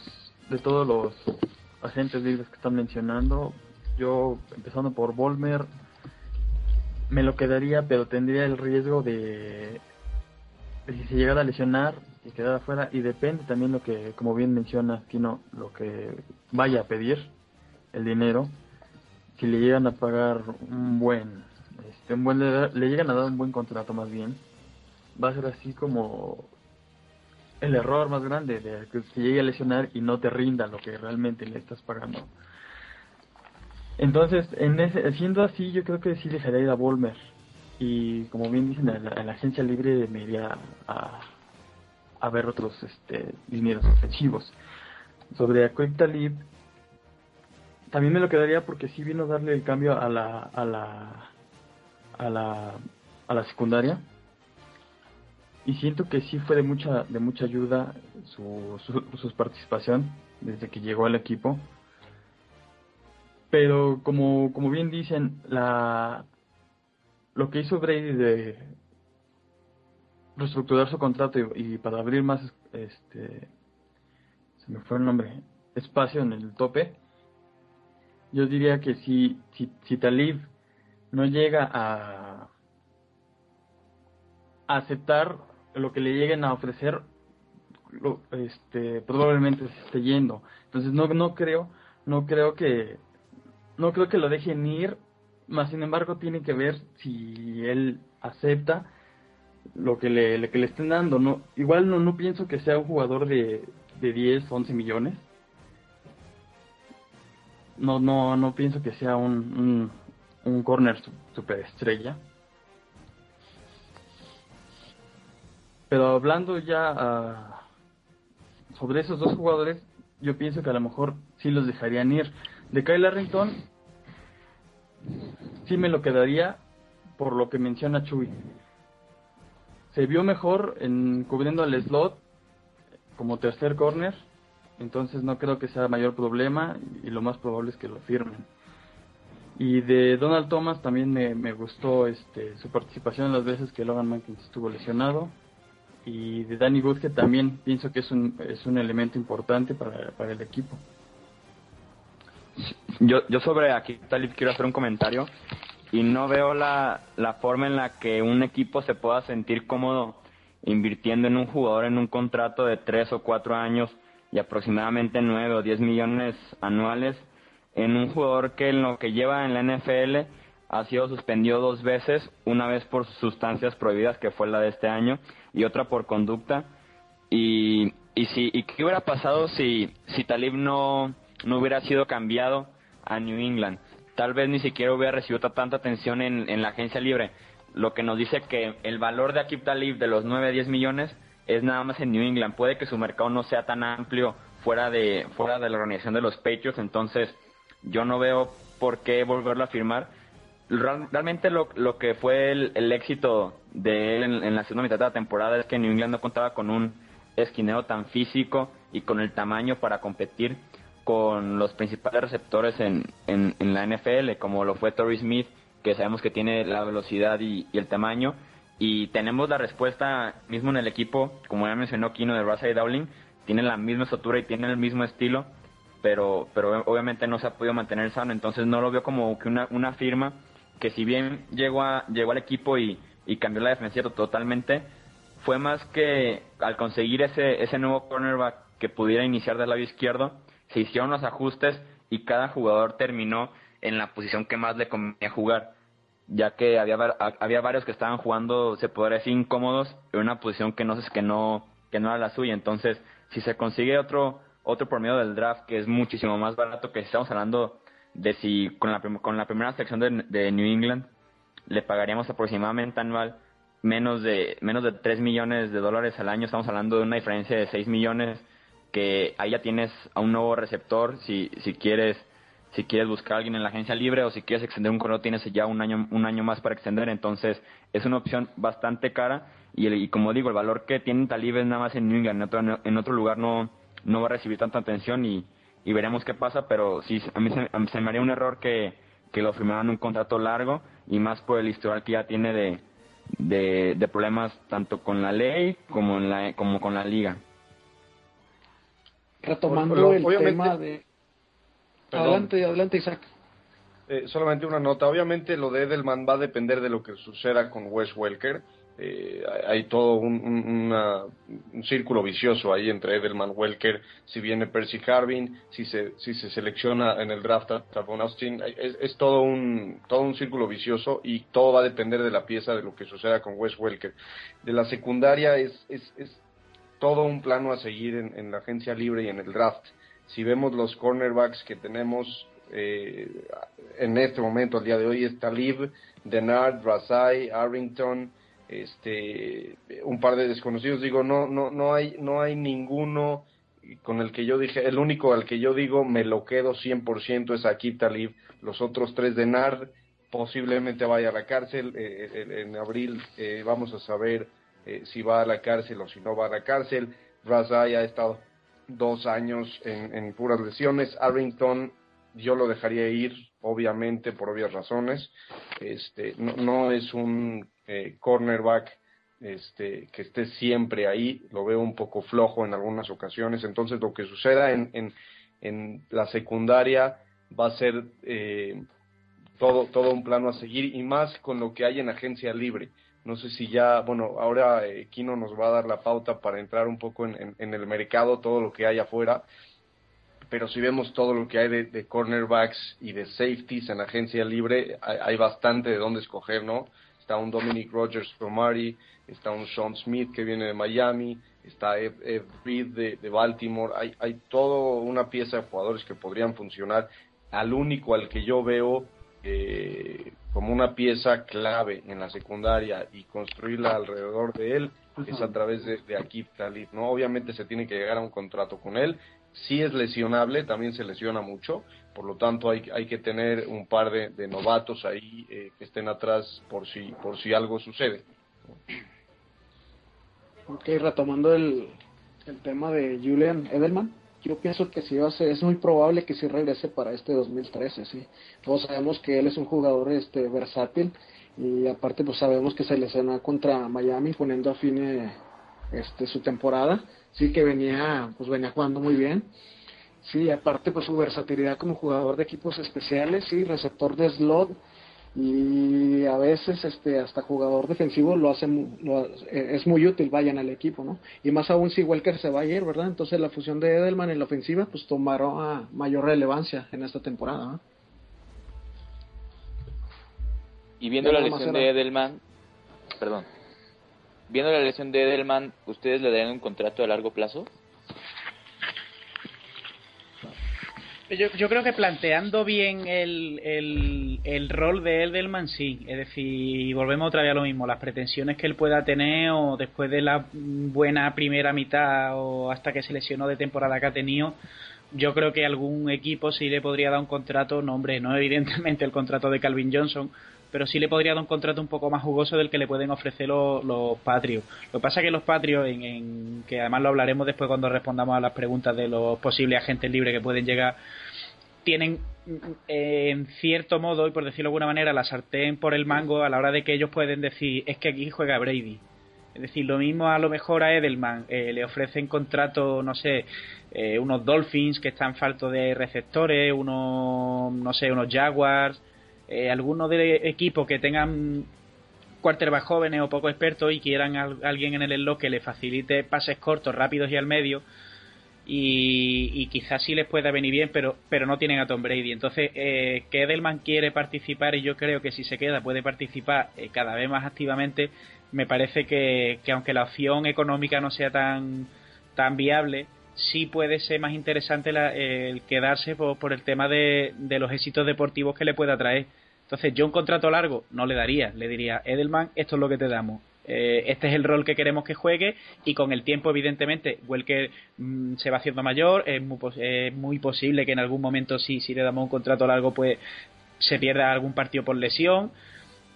de todos los agentes libres que están mencionando, yo, empezando por Volmer, me lo quedaría, pero tendría el riesgo de, de si se llegara a lesionar, y quedar afuera y depende también lo que, como bien menciona Kino, lo que vaya a pedir, el dinero, si le llegan a pagar un buen, este, un buen le, llegan a dar un buen contrato más bien, va a ser así como el error más grande de que se llegue a lesionar y no te rinda lo que realmente le estás pagando. Entonces, en ese, siendo así, yo creo que sí dejaría ir a Volmer. Y como bien dicen, en la, agencia libre me iría a, a ver otros este, dineros ofensivos. Sobre Quick Talib, también me lo quedaría porque sí vino a darle el cambio a la, a la, a la, a la secundaria. y siento que sí fue de mucha de mucha ayuda su, su, participación desde que llegó al equipo pero como como bien dicen la lo que hizo Brady de reestructurar su contrato y, para abrir más este se me fue el nombre espacio en el tope yo diría que si si, si Talib no llega a aceptar lo que le lleguen a ofrecer, lo, este, probablemente se esté yendo. Entonces no, no creo, no creo que, no creo que lo dejen ir, más sin embargo tiene que ver si él acepta lo que le, que le estén dando. No, igual no, no pienso que sea un jugador de, de 10, 11 millones. No, no, no pienso que sea un, un, un corner superestrella. Pero hablando ya ah, sobre esos dos jugadores, yo pienso que a lo mejor sí los dejarían ir. De Kyle Arrington, sí me lo quedaría por lo que menciona Chuy. Se vio mejor en cubriendo al slot como tercer corner, entonces no creo que sea mayor problema y lo más probable es que lo firmen. Y de Donald Thomas también me, me gustó este, su participación en las veces que Logan Mankins estuvo lesionado y de Danny que también pienso que es un, es un elemento importante para, para el equipo. Yo, yo sobre aquí Talib quiero hacer un comentario y no veo la, la forma en la que un equipo se pueda sentir cómodo invirtiendo en un jugador en un contrato de 3 o 4 años y aproximadamente 9 o 10 millones anuales en un jugador que en lo que lleva en la NFL ha sido suspendido dos veces, una vez por sustancias prohibidas, que fue la de este año, y otra por conducta. Y, y, si, y qué hubiera pasado si, si Talib no, no hubiera sido cambiado a New England? Tal vez ni siquiera hubiera recibido tanta atención en, en la agencia libre, lo que nos dice que el valor de Akib Talib de los 9 a 10 millones es nada más en New England. Puede que su mercado no sea tan amplio fuera de, fuera de la organización de los Patriots, entonces yo no veo por qué volverlo a firmar. Realmente lo, lo que fue el, éxito de él en, la segunda mitad de la temporada es que New England no contaba con un esquinero tan físico y con el tamaño para competir con los principales receptores en, en, la NFL, como lo fue Torrey Smith, que sabemos que tiene la velocidad y, el tamaño. Y tenemos la respuesta mismo en el equipo, como ya mencionó Kino de Russell Dowling, tiene la misma estatura y tiene el mismo estilo, pero, pero obviamente no se ha podido mantener sano, entonces no lo veo como que una, una firma que si bien llegó, a, llegó al equipo y, cambió la defensa totalmente, fue más que al conseguir ese, ese nuevo cornerback que pudiera iniciar del lado izquierdo, se hicieron los ajustes y cada jugador terminó en la posición que más le convenía jugar, ya que había, había varios que estaban jugando, se podría decir, incómodos en una posición que no, que no, que no era la suya. Entonces, si se consigue otro, otro por medio del draft que es muchísimo más barato, que estamos hablando de si con la, con la primera sección de, New England le pagaríamos aproximadamente anual menos de menos de 3 millones de dólares al año, estamos hablando de una diferencia de 6 millones que ahí ya tienes a un nuevo receptor si si quieres si quieres buscar a alguien en la agencia libre o si quieres extender un contrato tienes ya un año un año más para extender, entonces es una opción bastante cara y, y como digo, el valor que tiene Talib es nada más en New England, en otro, en otro lugar no no va a recibir tanta atención y y veremos qué pasa, pero sí, a mí se, me haría un error que, que lo firmaran un contrato largo y más por el historial que ya tiene de, de, problemas tanto con la ley como, en la, como con la liga. Retomando el tema de... Adelante, adelante Isaac. Eh, solamente una nota. Obviamente lo de Edelman va a depender de lo que suceda con Wes Welker. Eh, hay todo un, círculo vicioso ahí entre Edelman, Welker, si viene Percy Harvin, si se, si se selecciona en el draft a Travon Austin, es, todo un todo un círculo vicioso y todo va a depender de la pieza de lo que suceda con Wes Welker. De la secundaria es, es, es todo un plano a seguir en, la agencia libre y en el draft. Si vemos los cornerbacks que tenemos eh, en este momento, al día de hoy, es Talib, Denard, Razai, Arrington, este un par de desconocidos digo no no no hay no hay ninguno con el que yo dije el único al que yo digo me lo quedo 100% es aquí Talib los otros tres de Nard posiblemente vaya a la cárcel eh, eh, en abril eh, vamos a saber eh, si va a la cárcel o si no va a la cárcel. Razai ha estado dos años en, en puras lesiones. Arrington yo lo dejaría ir, obviamente, por obvias razones. Este, no, no es un eh, cornerback este, que esté siempre ahí, lo veo un poco flojo en algunas ocasiones. Entonces, lo que suceda en, en, en la secundaria va a ser eh, todo, todo un plano a seguir y más con lo que hay en agencia libre. No sé si ya, bueno, ahora eh, Kino nos va a dar la pauta para entrar un poco en, el mercado, todo lo que hay afuera, pero si vemos todo lo que hay de, cornerbacks y de safeties en agencia libre, hay, hay, bastante de dónde escoger, ¿no? Está un Dominic Rogers Promari, está un Sean Smith que viene de Miami, está Ed, Ed Reed de, de, Baltimore, hay, hay toda una pieza de jugadores que podrían funcionar. Al único al que yo veo eh, como una pieza clave en la secundaria y construirla alrededor de él es a través de, de Akib Talib, ¿no? Obviamente se tiene que llegar a un contrato con él, sí es lesionable, también se lesiona mucho, por lo tanto hay, hay que tener un par de, de novatos ahí eh, que estén atrás por si, por si algo sucede. Ok, retomando el, el tema de Julian Edelman, yo pienso que sí va a ser, es muy probable que sí regrese para este 2013, sí. Todos sabemos que él es un jugador este versátil y aparte pues sabemos que se lesiona contra Miami poniendo a fin eh, este su temporada, sí que venía pues venía jugando muy bien. Sí, aparte pues su versatilidad como jugador de equipos especiales, sí, receptor de slot, y a veces este hasta jugador defensivo lo hace lo, es muy útil vayan al equipo no y más aún si Welker se va a ir verdad entonces la fusión de Edelman en la ofensiva pues tomará mayor relevancia en esta temporada ¿no? y viendo la lesión de Edelman perdón. Viendo la lesión de Edelman ustedes le darían un contrato a largo plazo Yo, yo, creo que planteando bien el, el, el, rol de Edelman, sí. Es decir, volvemos otra vez a lo mismo. Las pretensiones que él pueda tener, o después de la buena primera mitad, o hasta que se lesionó de temporada que ha tenido, yo creo que algún equipo sí le podría dar un contrato, no, hombre, no evidentemente el contrato de Calvin Johnson, pero sí le podría dar un contrato un poco más jugoso del que le pueden ofrecer los, los Patriots. Lo que pasa es que los Patriots, en, en, que además lo hablaremos después cuando respondamos a las preguntas de los posibles agentes libres que pueden llegar, tienen eh, en cierto modo, y por decirlo de alguna manera, la sartén por el mango a la hora de que ellos pueden decir, es que aquí juega Brady. Es decir, lo mismo a lo mejor a Edelman, eh, le ofrecen contrato, no sé, eh, unos Dolphins que están faltos de receptores, unos, no sé, unos Jaguars, eh, algunos de equipos que tengan quarterbacks jóvenes o poco expertos y quieran a alguien en el slot que le facilite pases cortos, rápidos y al medio, y, quizás sí les pueda venir bien, pero, pero no tienen a Tom Brady. Entonces, eh, que Edelman quiere participar y yo creo que si se queda puede participar eh, cada vez más activamente, me parece que, que aunque la opción económica no sea tan, tan viable, sí puede ser más interesante la, el quedarse por, por el tema de, de, los éxitos deportivos que le pueda traer. Entonces, yo un contrato largo no le daría, le diría, Edelman, esto es lo que te damos. Eh, este es el rol que queremos que juegue y con el tiempo evidentemente Welker mmm, se va haciendo mayor. Es muy, es muy, posible que en algún momento si, si le damos un contrato largo pues se pierda algún partido por lesión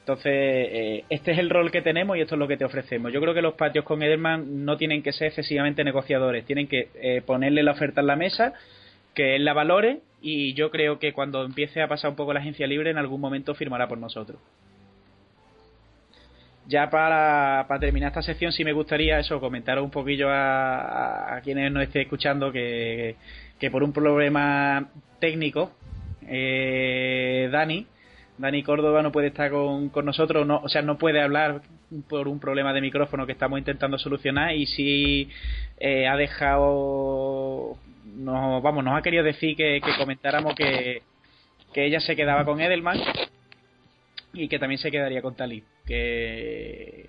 entonces eh, este es el rol que tenemos y esto es lo que te ofrecemos. Yo creo que los patios con Edelman no tienen que ser excesivamente negociadores. Tienen que eh, ponerle la oferta en la mesa que él la valore y yo creo que cuando empiece a pasar un poco la agencia libre en algún momento firmará por nosotros. Ya para, terminar esta sección sí me gustaría eso comentar un poquillo a quienes nos estén escuchando que, que, por un problema técnico eh, Dani Dani Córdoba no puede estar con, con, nosotros no, o sea no puede hablar por un problema de micrófono que estamos intentando solucionar y sí eh, ha dejado vamos nos ha querido decir que, que comentáramos que, que ella se quedaba con Edelman y que también se quedaría con Talib que,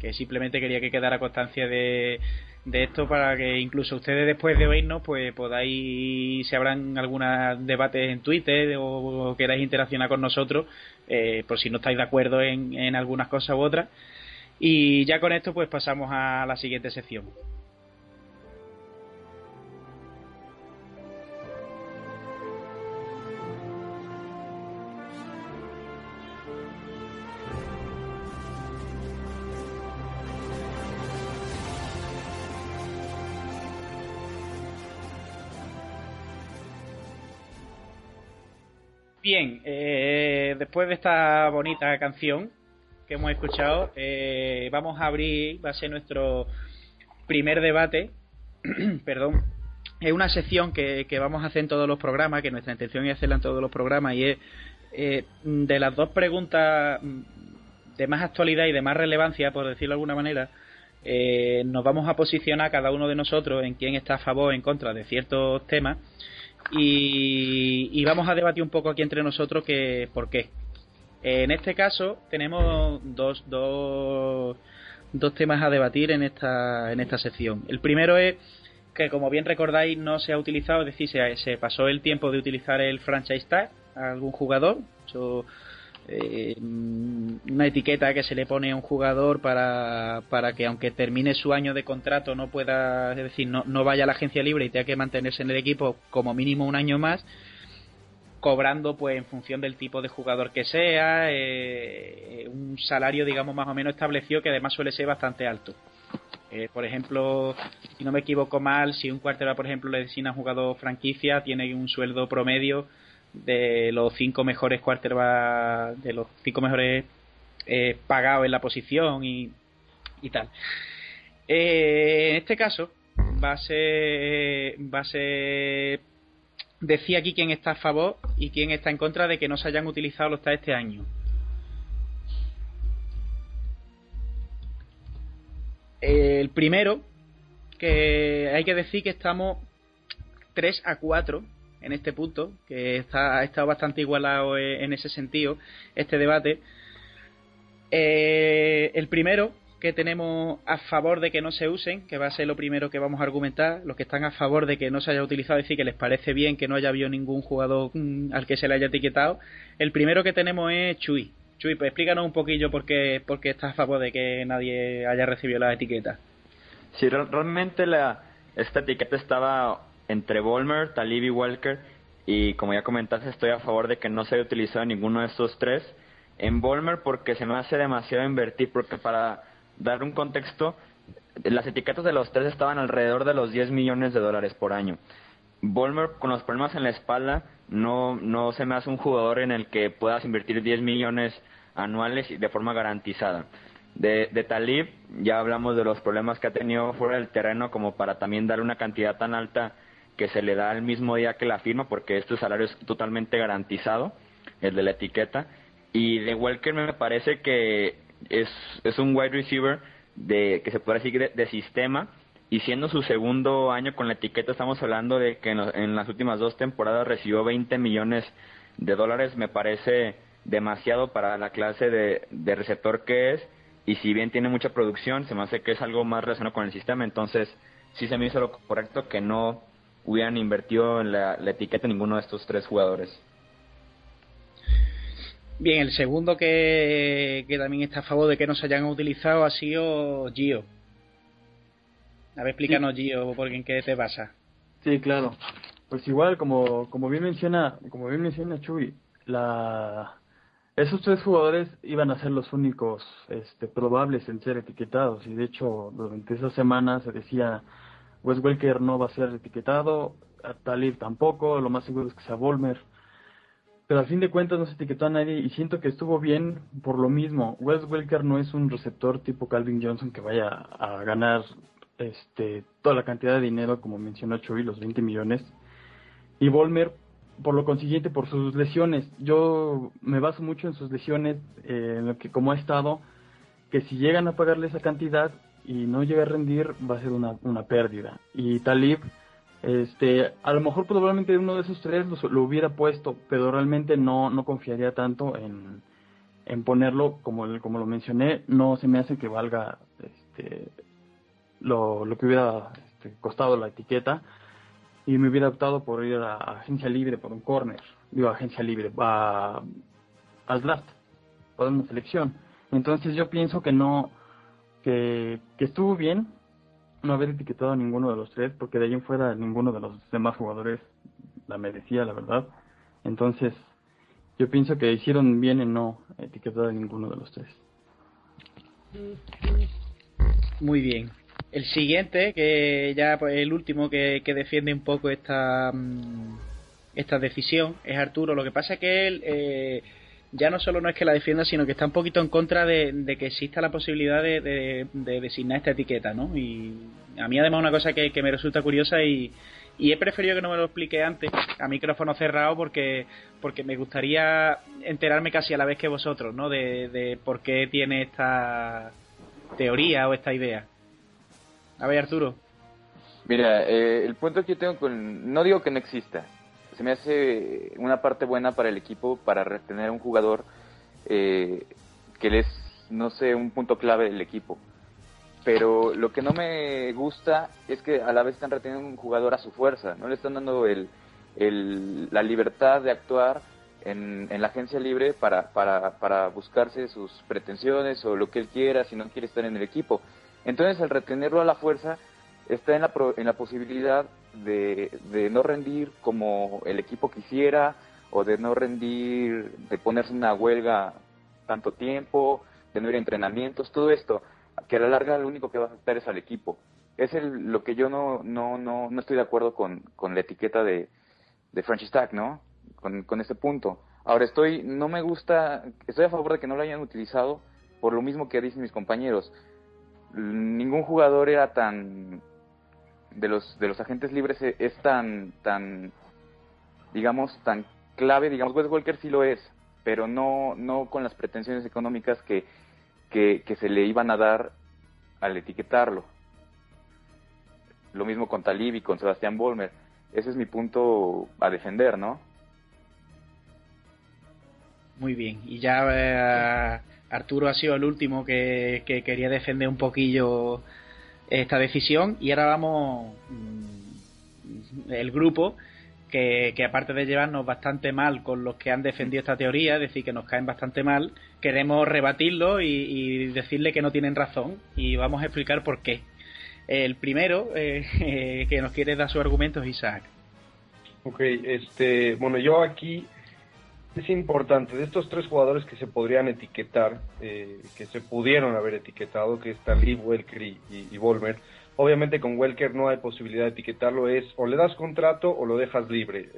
que simplemente quería que quedara constancia de, de esto para que incluso ustedes después de oírnos pues podáis si habrán algunos debates en Twitter o, queráis interaccionar con nosotros eh, por si no estáis de acuerdo en, en algunas cosas u otras. Y ya con esto pues pasamos a la siguiente sección Bien, eh, después de esta bonita canción que hemos escuchado, eh, vamos a abrir, va a ser nuestro primer debate, perdón, es una sección que, vamos a hacer en todos los programas, que nuestra intención es hacerla en todos los programas, y es eh, de las dos preguntas de más actualidad y de más relevancia, por decirlo de alguna manera, eh, nos vamos a posicionar cada uno de nosotros en quién está a favor o en contra de ciertos temas y, vamos a debatir un poco aquí entre nosotros que por qué. En este caso tenemos dos, dos, dos temas a debatir en esta, en esta sección. El primero es que, como bien recordáis, no se ha utilizado, es decir, se, se pasó el tiempo de utilizar el franchise tag a algún jugador. Eh, una etiqueta que se le pone a un jugador para, para que aunque termine su año de contrato no pueda, es decir, no, no vaya a la agencia libre y tenga que mantenerse en el equipo como mínimo un año más, cobrando pues en función del tipo de jugador que sea, eh, un salario digamos más o menos establecido que además suele ser bastante alto. Eh, por ejemplo, si no me equivoco mal, si un cuartero por ejemplo le designa a un jugador franquicia, tiene un sueldo promedio de los cinco mejores quarterbacks, de los cinco mejores eh, pagados en la posición y, y tal. Eh, en este caso va a ser va a ser decía aquí quién está a favor y quién está en contra de que no se hayan utilizado los TAS este año. El primero, que hay que decir que estamos 3 a 4 en este punto, que está, ha estado bastante igualado e, en ese sentido, este debate. Eh, el primero que tenemos a favor de que no se usen, que va a ser lo primero que vamos a argumentar, los que están a favor de que no se haya utilizado, es decir, que les parece bien que no haya habido ningún jugador mm, al que se le haya etiquetado. El primero que tenemos es Chuy. Chuy, pues explícanos un poquillo por qué, por qué estás a favor de que nadie haya recibido la etiqueta. Sí, realmente la, esta etiqueta estaba entre Volmer, Talib y Walker. Y como ya comentaste, estoy a favor de que no se haya utilizado ninguno de estos tres. En Volmer porque se me hace demasiado invertir, porque para dar un contexto, las etiquetas de los tres estaban alrededor de los 10 millones de dólares por año. Volmer con los problemas en la espalda no, no se me hace un jugador en el que puedas invertir 10 millones anuales de forma garantizada. De, de Talib ya hablamos de los problemas que ha tenido fuera del terreno como para también dar una cantidad tan alta que se le da el mismo día que la firma, porque este salario es totalmente garantizado, el de la etiqueta. Y de Welker me parece que es, es un wide receiver de que se puede decir de, sistema, y siendo su segundo año con la etiqueta, estamos hablando de que en, las últimas dos temporadas recibió 20 millones de dólares, me parece demasiado para la clase de, de receptor que es, y si bien tiene mucha producción, se me hace que es algo más relacionado con el sistema, entonces sí se me hizo lo correcto que no hubieran invertido en la, etiqueta ninguno de estos tres jugadores. Bien, el segundo que, que, también está a favor de que no se hayan utilizado ha sido Gio. A ver, explícanos, Gio, por en qué te pasa. Sí, claro. Pues igual, como, como bien menciona, como bien menciona Chuy, la, esos tres jugadores iban a ser los únicos este, probables en ser etiquetados y de hecho durante esa semana se decía Wes Welker no va a ser etiquetado, a Talib tampoco, lo más seguro es que sea Volmer. Pero al fin de cuentas no se etiquetó a nadie y siento que estuvo bien por lo mismo. Wes Welker no es un receptor tipo Calvin Johnson que vaya a ganar este toda la cantidad de dinero como mencionó Chuy, los 20 millones. Y Volmer, por lo consiguiente, por sus lesiones. Yo me baso mucho en sus lesiones, eh, en lo que como ha estado, que si llegan a pagarle esa cantidad, y no llega a rendir, va a ser una, una pérdida. Y Talib, este, a lo mejor probablemente uno de esos tres lo, hubiera puesto, pero realmente no, no confiaría tanto en, en ponerlo, como, como lo mencioné, no se me hace que valga este, lo, lo que hubiera este, costado la etiqueta y me hubiera optado por ir a, agencia libre por un corner, digo agencia libre, a, al draft, una selección. Entonces yo pienso que no, que, estuvo bien no haber etiquetado a ninguno de los tres, porque de ahí en fuera ninguno de los demás jugadores la merecía, la verdad. Entonces, yo pienso que hicieron bien en no etiquetar a ninguno de los tres. Muy bien. El siguiente, que ya pues, el último que, que defiende un poco esta, mm, esta decisión es Arturo. Lo que pasa es que él eh, ya no solo no es que la defienda, sino que está un poquito en contra de, que exista la posibilidad de, designar esta etiqueta, ¿no? Y a mí además una cosa que, me resulta curiosa y, he preferido que no me lo explique antes a micrófono cerrado porque porque me gustaría enterarme casi a la vez que vosotros, ¿no? De, por qué tiene esta teoría o esta idea. A ver, Arturo. Mira, eh, el punto que tengo con... No digo que no exista. Se me hace una parte buena para el equipo para retener a un jugador eh, que les, no sé, un punto clave del equipo. Pero lo que no me gusta es que a la vez están reteniendo un jugador a su fuerza. No le están dando el, la libertad de actuar en, la agencia libre para, para, para buscarse sus pretensiones o lo que él quiera si no quiere estar en el equipo. Entonces, al retenerlo a la fuerza, está en la, en la posibilidad de, no rendir como el equipo quisiera o de no rendir, de ponerse una huelga tanto tiempo, de no ir a entrenamientos, todo esto, que a la larga lo único que va a afectar es al equipo. Es el, lo que yo no, no, no, no estoy de acuerdo con, la etiqueta de, de Francis Tack, ¿no? Con, con ese punto. Ahora estoy, no me gusta, estoy a favor de que no lo hayan utilizado por lo mismo que dicen mis compañeros. Ningún jugador era tan de los de los agentes libres e, es, tan tan digamos tan clave digamos Wes Walker sí lo es pero no no con las pretensiones económicas que, que, que se le iban a dar al etiquetarlo. Lo mismo con Talib y con Sebastián Bolmer ese es mi punto a defender no muy bien. Y ya eh, Arturo ha sido el último que, que quería defender un poquillo esta decisión y ahora vamos mm, el grupo que, aparte de llevarnos bastante mal con los que han defendido esta teoría, es decir, que nos caen bastante mal, queremos rebatirlo y, decirle que no tienen razón y vamos a explicar por qué. El primero eh, que nos quiere dar su argumento es Isaac. Ok, este, bueno, yo aquí es importante, de estos tres jugadores que se podrían etiquetar, eh, que se pudieron haber etiquetado, que están Lee, Welker y, y, Volmer, obviamente con Welker no hay posibilidad de etiquetarlo, es o le das contrato o lo dejas libre.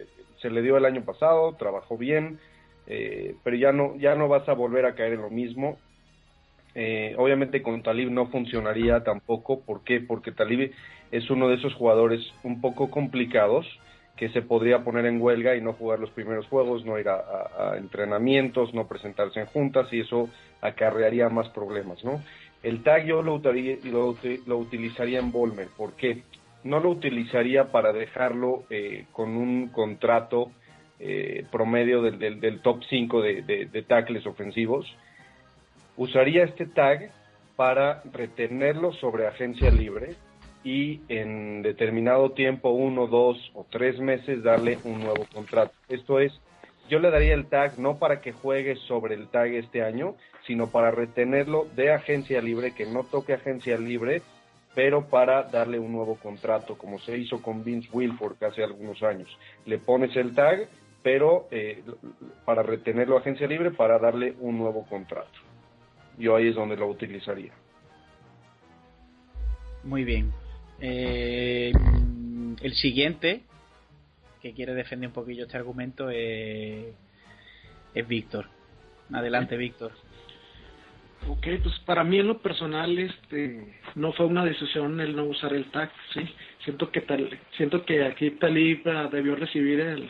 Se le dio el año pasado, trabajó bien, eh, pero ya no, ya no vas a volver a caer en lo mismo. Eh, obviamente con Talib no funcionaría tampoco, ¿por qué? Porque Talib es uno de esos jugadores un poco complicados, que se podría poner en huelga y no jugar los primeros juegos, no ir a, entrenamientos, no presentarse en juntas y eso acarrearía más problemas, ¿no? El tag yo lo, lo, utilizaría en Volmer, ¿por qué? No lo utilizaría para dejarlo eh, con un contrato eh, promedio del, del, top 5 de, de, de tackles ofensivos. Usaría este tag para retenerlo sobre agencia libre y en determinado tiempo, uno, dos o tres meses, darle un nuevo contrato. Esto es, yo le daría el tag no para que juegue sobre el tag este año, sino para retenerlo de agencia libre, que no toque agencia libre, pero para darle un nuevo contrato, como se hizo con Vince Wilford hace algunos años. Le pones el tag, pero eh, para retenerlo a agencia libre, para darle un nuevo contrato. Yo ahí es donde lo utilizaría. Muy bien. Eh, el siguiente, que quiere defender un poquillo este argumento, es, Víctor. Adelante, Víctor. Ok, pues para mí en lo personal este no fue una decisión el no usar el tag, sí. Siento que tal, siento que aquí Talib debió recibir el,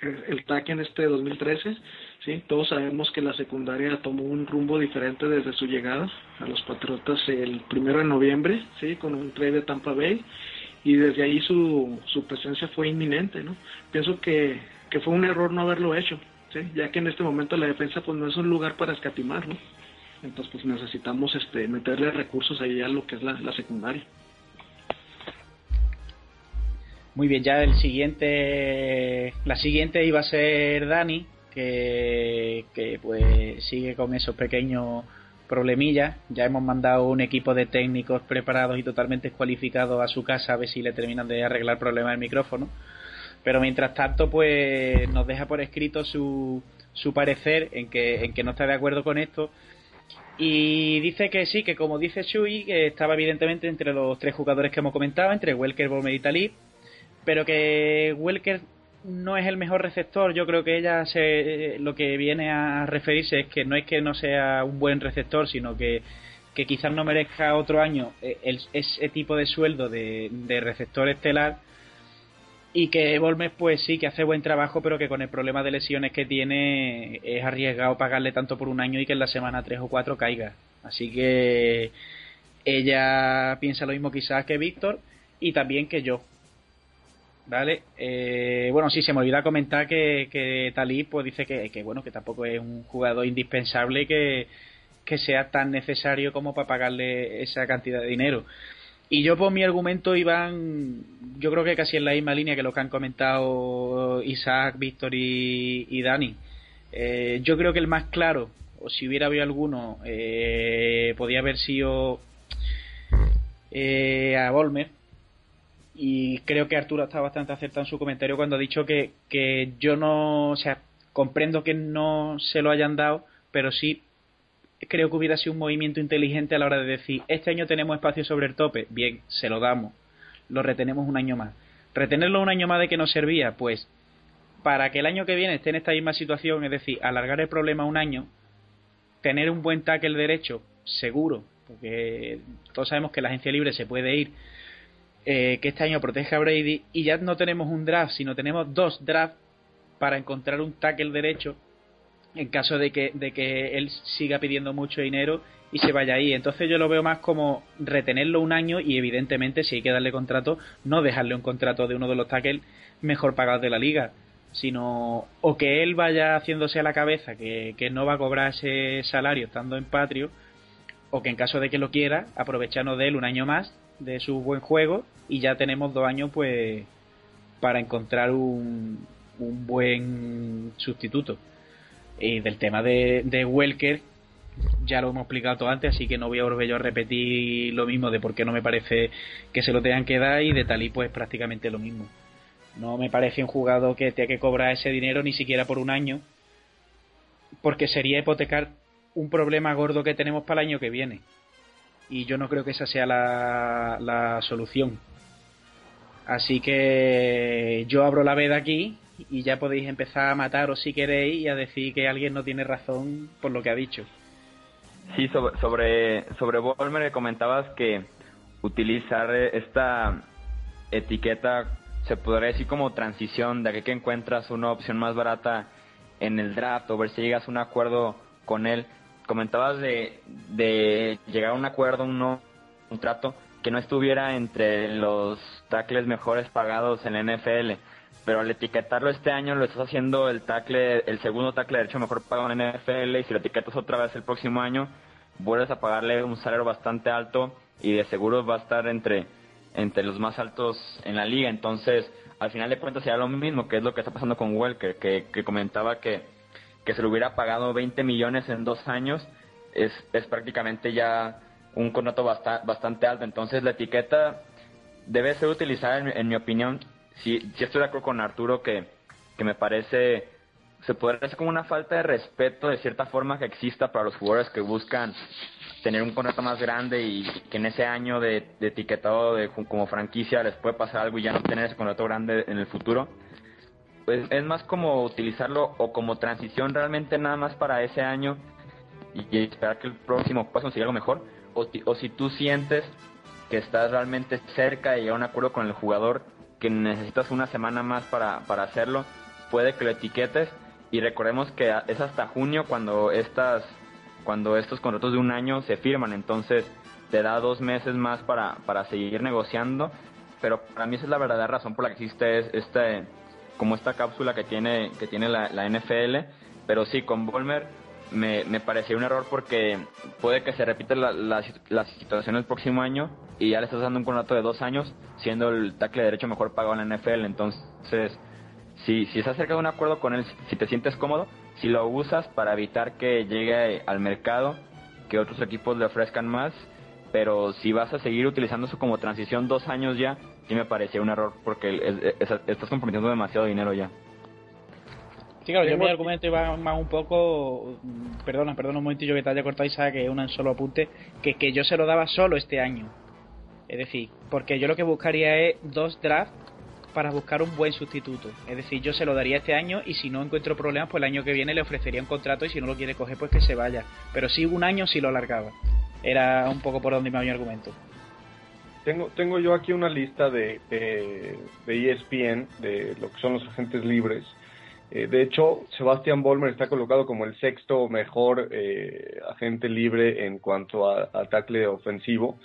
el tag en este 2013 Sí, todos sabemos que la secundaria tomó un rumbo diferente desde su llegada a los Patriotas el primero de noviembre, sí, con un trade de Tampa Bay y desde ahí su, su presencia fue inminente, ¿no? Pienso que, que fue un error no haberlo hecho, ¿sí? ya que en este momento la defensa pues no es un lugar para escatimar, ¿no? Entonces pues necesitamos este meterle recursos ahí a lo que es la, la secundaria. Muy bien, ya el siguiente, la siguiente iba a ser Dani, que, pues sigue con esos pequeños problemillas. Ya hemos mandado un equipo de técnicos preparados y totalmente cualificados a su casa a ver si le terminan de arreglar problemas del micrófono. Pero mientras tanto, pues nos deja por escrito su, su parecer en que, en que no está de acuerdo con esto. Y dice que sí, que como dice Shui, que estaba evidentemente entre los tres jugadores que hemos comentado, entre Welker, Volmer y Talib, pero que Welker no es el mejor receptor. Yo creo que ella se, lo que viene a referirse es que no es que no sea un buen receptor, sino que, que quizás no merezca otro año eh, ese tipo de sueldo de, de receptor estelar y que Volmes pues sí que hace buen trabajo pero que con el problema de lesiones que tiene es arriesgado pagarle tanto por un año y que en la semana 3 o 4 caiga así que ella piensa lo mismo quizás que Víctor y también que yo vale eh, bueno sí se me olvida comentar que, que Talí pues dice que, que bueno que tampoco es un jugador indispensable que, que sea tan necesario como para pagarle esa cantidad de dinero y yo por mi argumento iban, yo creo que casi en la misma línea que lo que han comentado Isaac, Víctor y, Dani. Eh, yo creo que el más claro, o si hubiera habido alguno, eh, podía haber sido eh, a Volmer. Y creo que Arturo está bastante acertado en su comentario cuando ha dicho que, que yo no, o sea, comprendo que no se lo hayan dado, pero sí creo que hubiera sido un movimiento inteligente a la hora de decir, este año tenemos espacio sobre el tope, bien, se lo damos, lo retenemos un año más. Retenerlo un año más de que nos servía, pues para que el año que viene esté en esta misma situación, es decir, alargar el problema un año, tener un buen tackle derecho, seguro, porque todos sabemos que la agencia libre se puede ir, eh, que este año proteja a Brady, y ya no tenemos un draft, sino tenemos dos drafts para encontrar un tackle derecho en caso de que, de que él siga pidiendo mucho dinero y se vaya ahí. Entonces yo lo veo más como retenerlo un año y evidentemente si hay que darle contrato, no dejarle un contrato de uno de los tackles mejor pagados de la liga, sino o que él vaya haciéndose a la cabeza que, que no va a cobrar ese salario estando en patrio, o que en caso de que lo quiera, aprovecharnos de él un año más, de su buen juego, y ya tenemos dos años pues para encontrar un, un buen sustituto. Y del tema de, de Welker, ya lo hemos explicado antes, así que no voy a volver yo a repetir lo mismo de por qué no me parece que se lo tengan que dar y de Talí pues prácticamente lo mismo. No me parece un jugador que tenga que cobrar ese dinero ni siquiera por un año, porque sería hipotecar un problema gordo que tenemos para el año que viene. Y yo no creo que esa sea la, la solución. Así que yo abro la veda aquí y ya podéis empezar a mataros si queréis y a decir que alguien no tiene razón por lo que ha dicho. Sí, sobre, sobre, Volmer comentabas que utilizar esta etiqueta se podría decir como transición de que encuentras una opción más barata en el draft o ver si llegas a un acuerdo con él. Comentabas de, de llegar a un acuerdo, un, no, un trato que no estuviera entre los tackles mejores pagados en la NFL pero al etiquetarlo este año lo estás haciendo el tackle, el segundo tackle derecho mejor pagado en NFL y si lo etiquetas otra vez el próximo año, vuelves a pagarle un salario bastante alto y de seguro va a estar entre, entre los más altos en la liga. Entonces, al final de cuentas será lo mismo, que es lo que está pasando con Welker, que, que comentaba que, que se le hubiera pagado 20 millones en dos años, es, es prácticamente ya un contrato bastante alto. Entonces, la etiqueta debe ser utilizada, en mi opinión, sí, sí estoy de acuerdo con Arturo que, que me parece, se puede hacer como una falta de respeto de cierta forma que exista para los jugadores que buscan tener un contrato más grande y que en ese año de, etiquetado de, como franquicia les puede pasar algo y ya no tener ese contrato grande en el futuro. Pues es más como utilizarlo o como transición realmente nada más para ese año y, esperar que el próximo puedas conseguir algo mejor. O, si tú sientes que estás realmente cerca de llegar a un acuerdo con el jugador que necesitas una semana más para, para hacerlo, puede que lo etiquetes. Y recordemos que es hasta junio cuando estas cuando estos contratos de un año se firman, entonces te da dos meses más para, para seguir negociando, pero para mí esa es la verdadera razón por la que existe este como esta cápsula que tiene que tiene la, la NFL, pero sí con Volmer me, me pareció un error porque puede que se repita la, la, situación el próximo año y ya le estás dando un contrato de dos años siendo el tackle derecho mejor pagado en la NFL. Entonces, si, si estás cerca de un acuerdo con él, si te sientes cómodo, si lo usas para evitar que llegue al mercado, que otros equipos le ofrezcan más, pero si vas a seguir utilizando eso como transición dos años ya, sí me parecía un error porque estás comprometiendo demasiado dinero ya. Sí, claro, yo mi argumento iba más un poco. Perdona, perdona un momentillo que te haya cortado y que es un solo apunte. Que, que yo se lo daba solo este año. Es decir, porque yo lo que buscaría es dos drafts para buscar un buen sustituto. Es decir, yo se lo daría este año y si no encuentro problemas, pues el año que viene le ofrecería un contrato y si no lo quiere coger, pues que se vaya. Pero sí, un año sí lo alargaba. Era un poco por donde iba mi argumento. Tengo, tengo yo aquí una lista de, de, de ESPN, de lo que son los agentes libres. Eh, de hecho, Sebastian Bolmer está colocado como el sexto mejor eh, agente libre en cuanto a, a tackle ofensivo.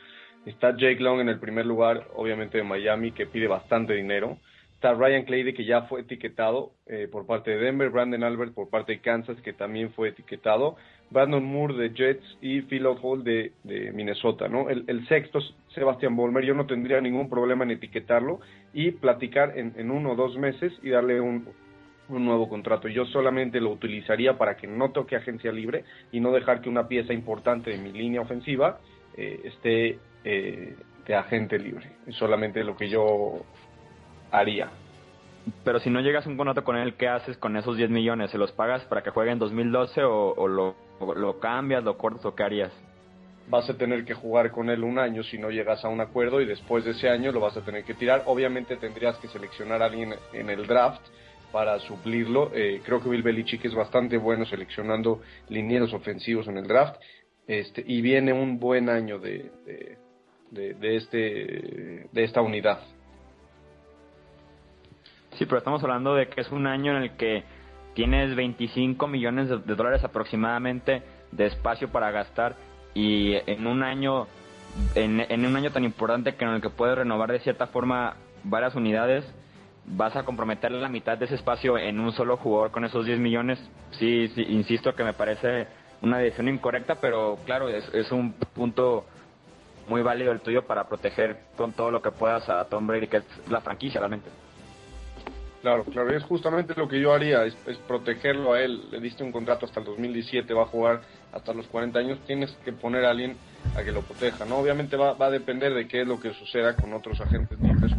Está Jake Long en el primer lugar, obviamente de Miami, que pide bastante dinero. Está Ryan Clady, que ya fue etiquetado eh, por parte de Denver. Brandon Albert por parte de Kansas, que también fue etiquetado. Brandon Moore de Jets y Phil Hall de, Minnesota, ¿no? El, sexto, Sebastian Bolmer, yo no tendría ningún problema en etiquetarlo y platicar en, en uno o dos meses y darle un, un nuevo contrato. Yo solamente lo utilizaría para que no toque agencia libre y no dejar que una pieza importante de mi línea ofensiva eh, esté eh, de agente libre. Es solamente lo que yo haría. Pero si no llegas a un contrato con él, ¿qué haces con esos 10 millones? ¿Se los pagas para que juegue en 2012 o, o lo, o lo cambias, lo cortas o qué harías? Vas a tener que jugar con él un año si no llegas a un acuerdo y después de ese año lo vas a tener que tirar. Obviamente tendrías que seleccionar a alguien en el draft para suplirlo. Eh, creo que Bill Belichick es bastante bueno seleccionando linieros ofensivos en el draft. Este, y viene un buen año de, de, de, de este, de esta unidad. Sí, pero estamos hablando de que es un año en el que tienes 25 millones de, dólares aproximadamente de espacio para gastar y en un año en, en, un año tan importante que en el que puedes renovar de cierta forma varias unidades vas a comprometer la mitad de ese espacio en un solo jugador con esos 10 millones sí, sí insisto que me parece una decisión incorrecta pero claro es, es un punto muy válido el tuyo para proteger con todo lo que puedas a Tom Brady que es la franquicia realmente Claro, claro, es justamente lo que yo haría, es, protegerlo a él. Le diste un contrato hasta el 2017, va a jugar hasta los 40 años, tienes que poner a alguien a que lo proteja, ¿no? Obviamente va, va a depender de qué es lo que suceda con otros agentes libres,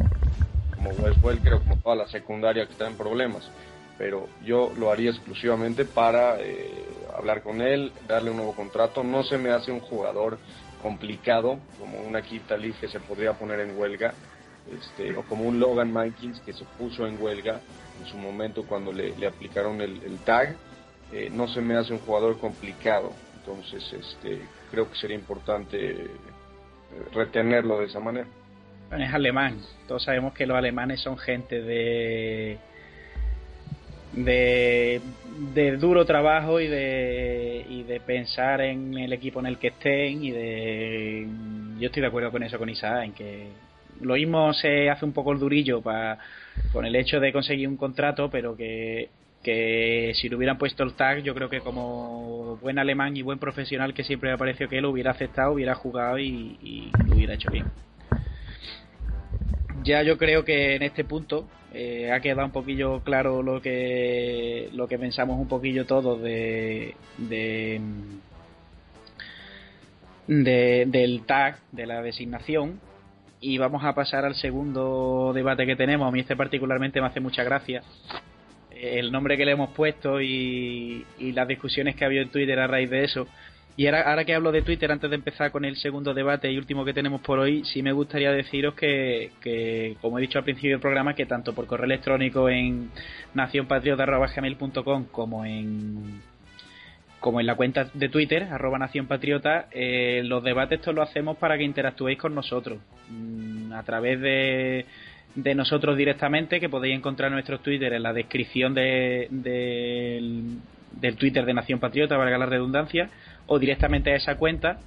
como Wes Welker o como toda la secundaria que está en problemas. Pero yo lo haría exclusivamente para eh, hablar con él, darle un nuevo contrato. No se me hace un jugador complicado como una Kita Lee que se podría poner en huelga este, o como un Logan Mankins que se puso en huelga en su momento cuando le, aplicaron el, tag. Eh, no se me hace un jugador complicado, entonces este, creo que sería importante retenerlo de esa manera. Bueno, es alemán, todos sabemos que los alemanes son gente de de, de duro trabajo y de, y de pensar en el equipo en el que estén y de yo estoy de acuerdo con eso con Isaac en que lo mismo se hace un poco el durillo para con el hecho de conseguir un contrato, pero que, que si le hubieran puesto el tag, yo creo que como buen alemán y buen profesional que siempre me pareció que él hubiera aceptado, hubiera jugado y lo hubiera hecho bien. Ya yo creo que en este punto eh, ha quedado un poquillo claro lo que lo que pensamos un poquillo todos de, de, de del tag, de la designación y vamos a pasar al segundo debate que tenemos. A mí este particularmente me hace mucha gracia. El nombre que le hemos puesto y, y las discusiones que ha habido en Twitter a raíz de eso. Y ahora, ahora que hablo de Twitter, antes de empezar con el segundo debate y último que tenemos por hoy, sí me gustaría deciros que, que como he dicho al principio del programa, que tanto por correo electrónico en nacionpatriota.gmail.com como en como en la cuenta de Twitter, arroba Nación Patriota, eh, los debates estos lo hacemos para que interactuéis con nosotros. Mm, a través de, de, nosotros directamente, que podéis encontrar nuestros Twitter en la descripción de, de, del, del Twitter de Nación Patriota, valga la redundancia, o directamente a esa cuenta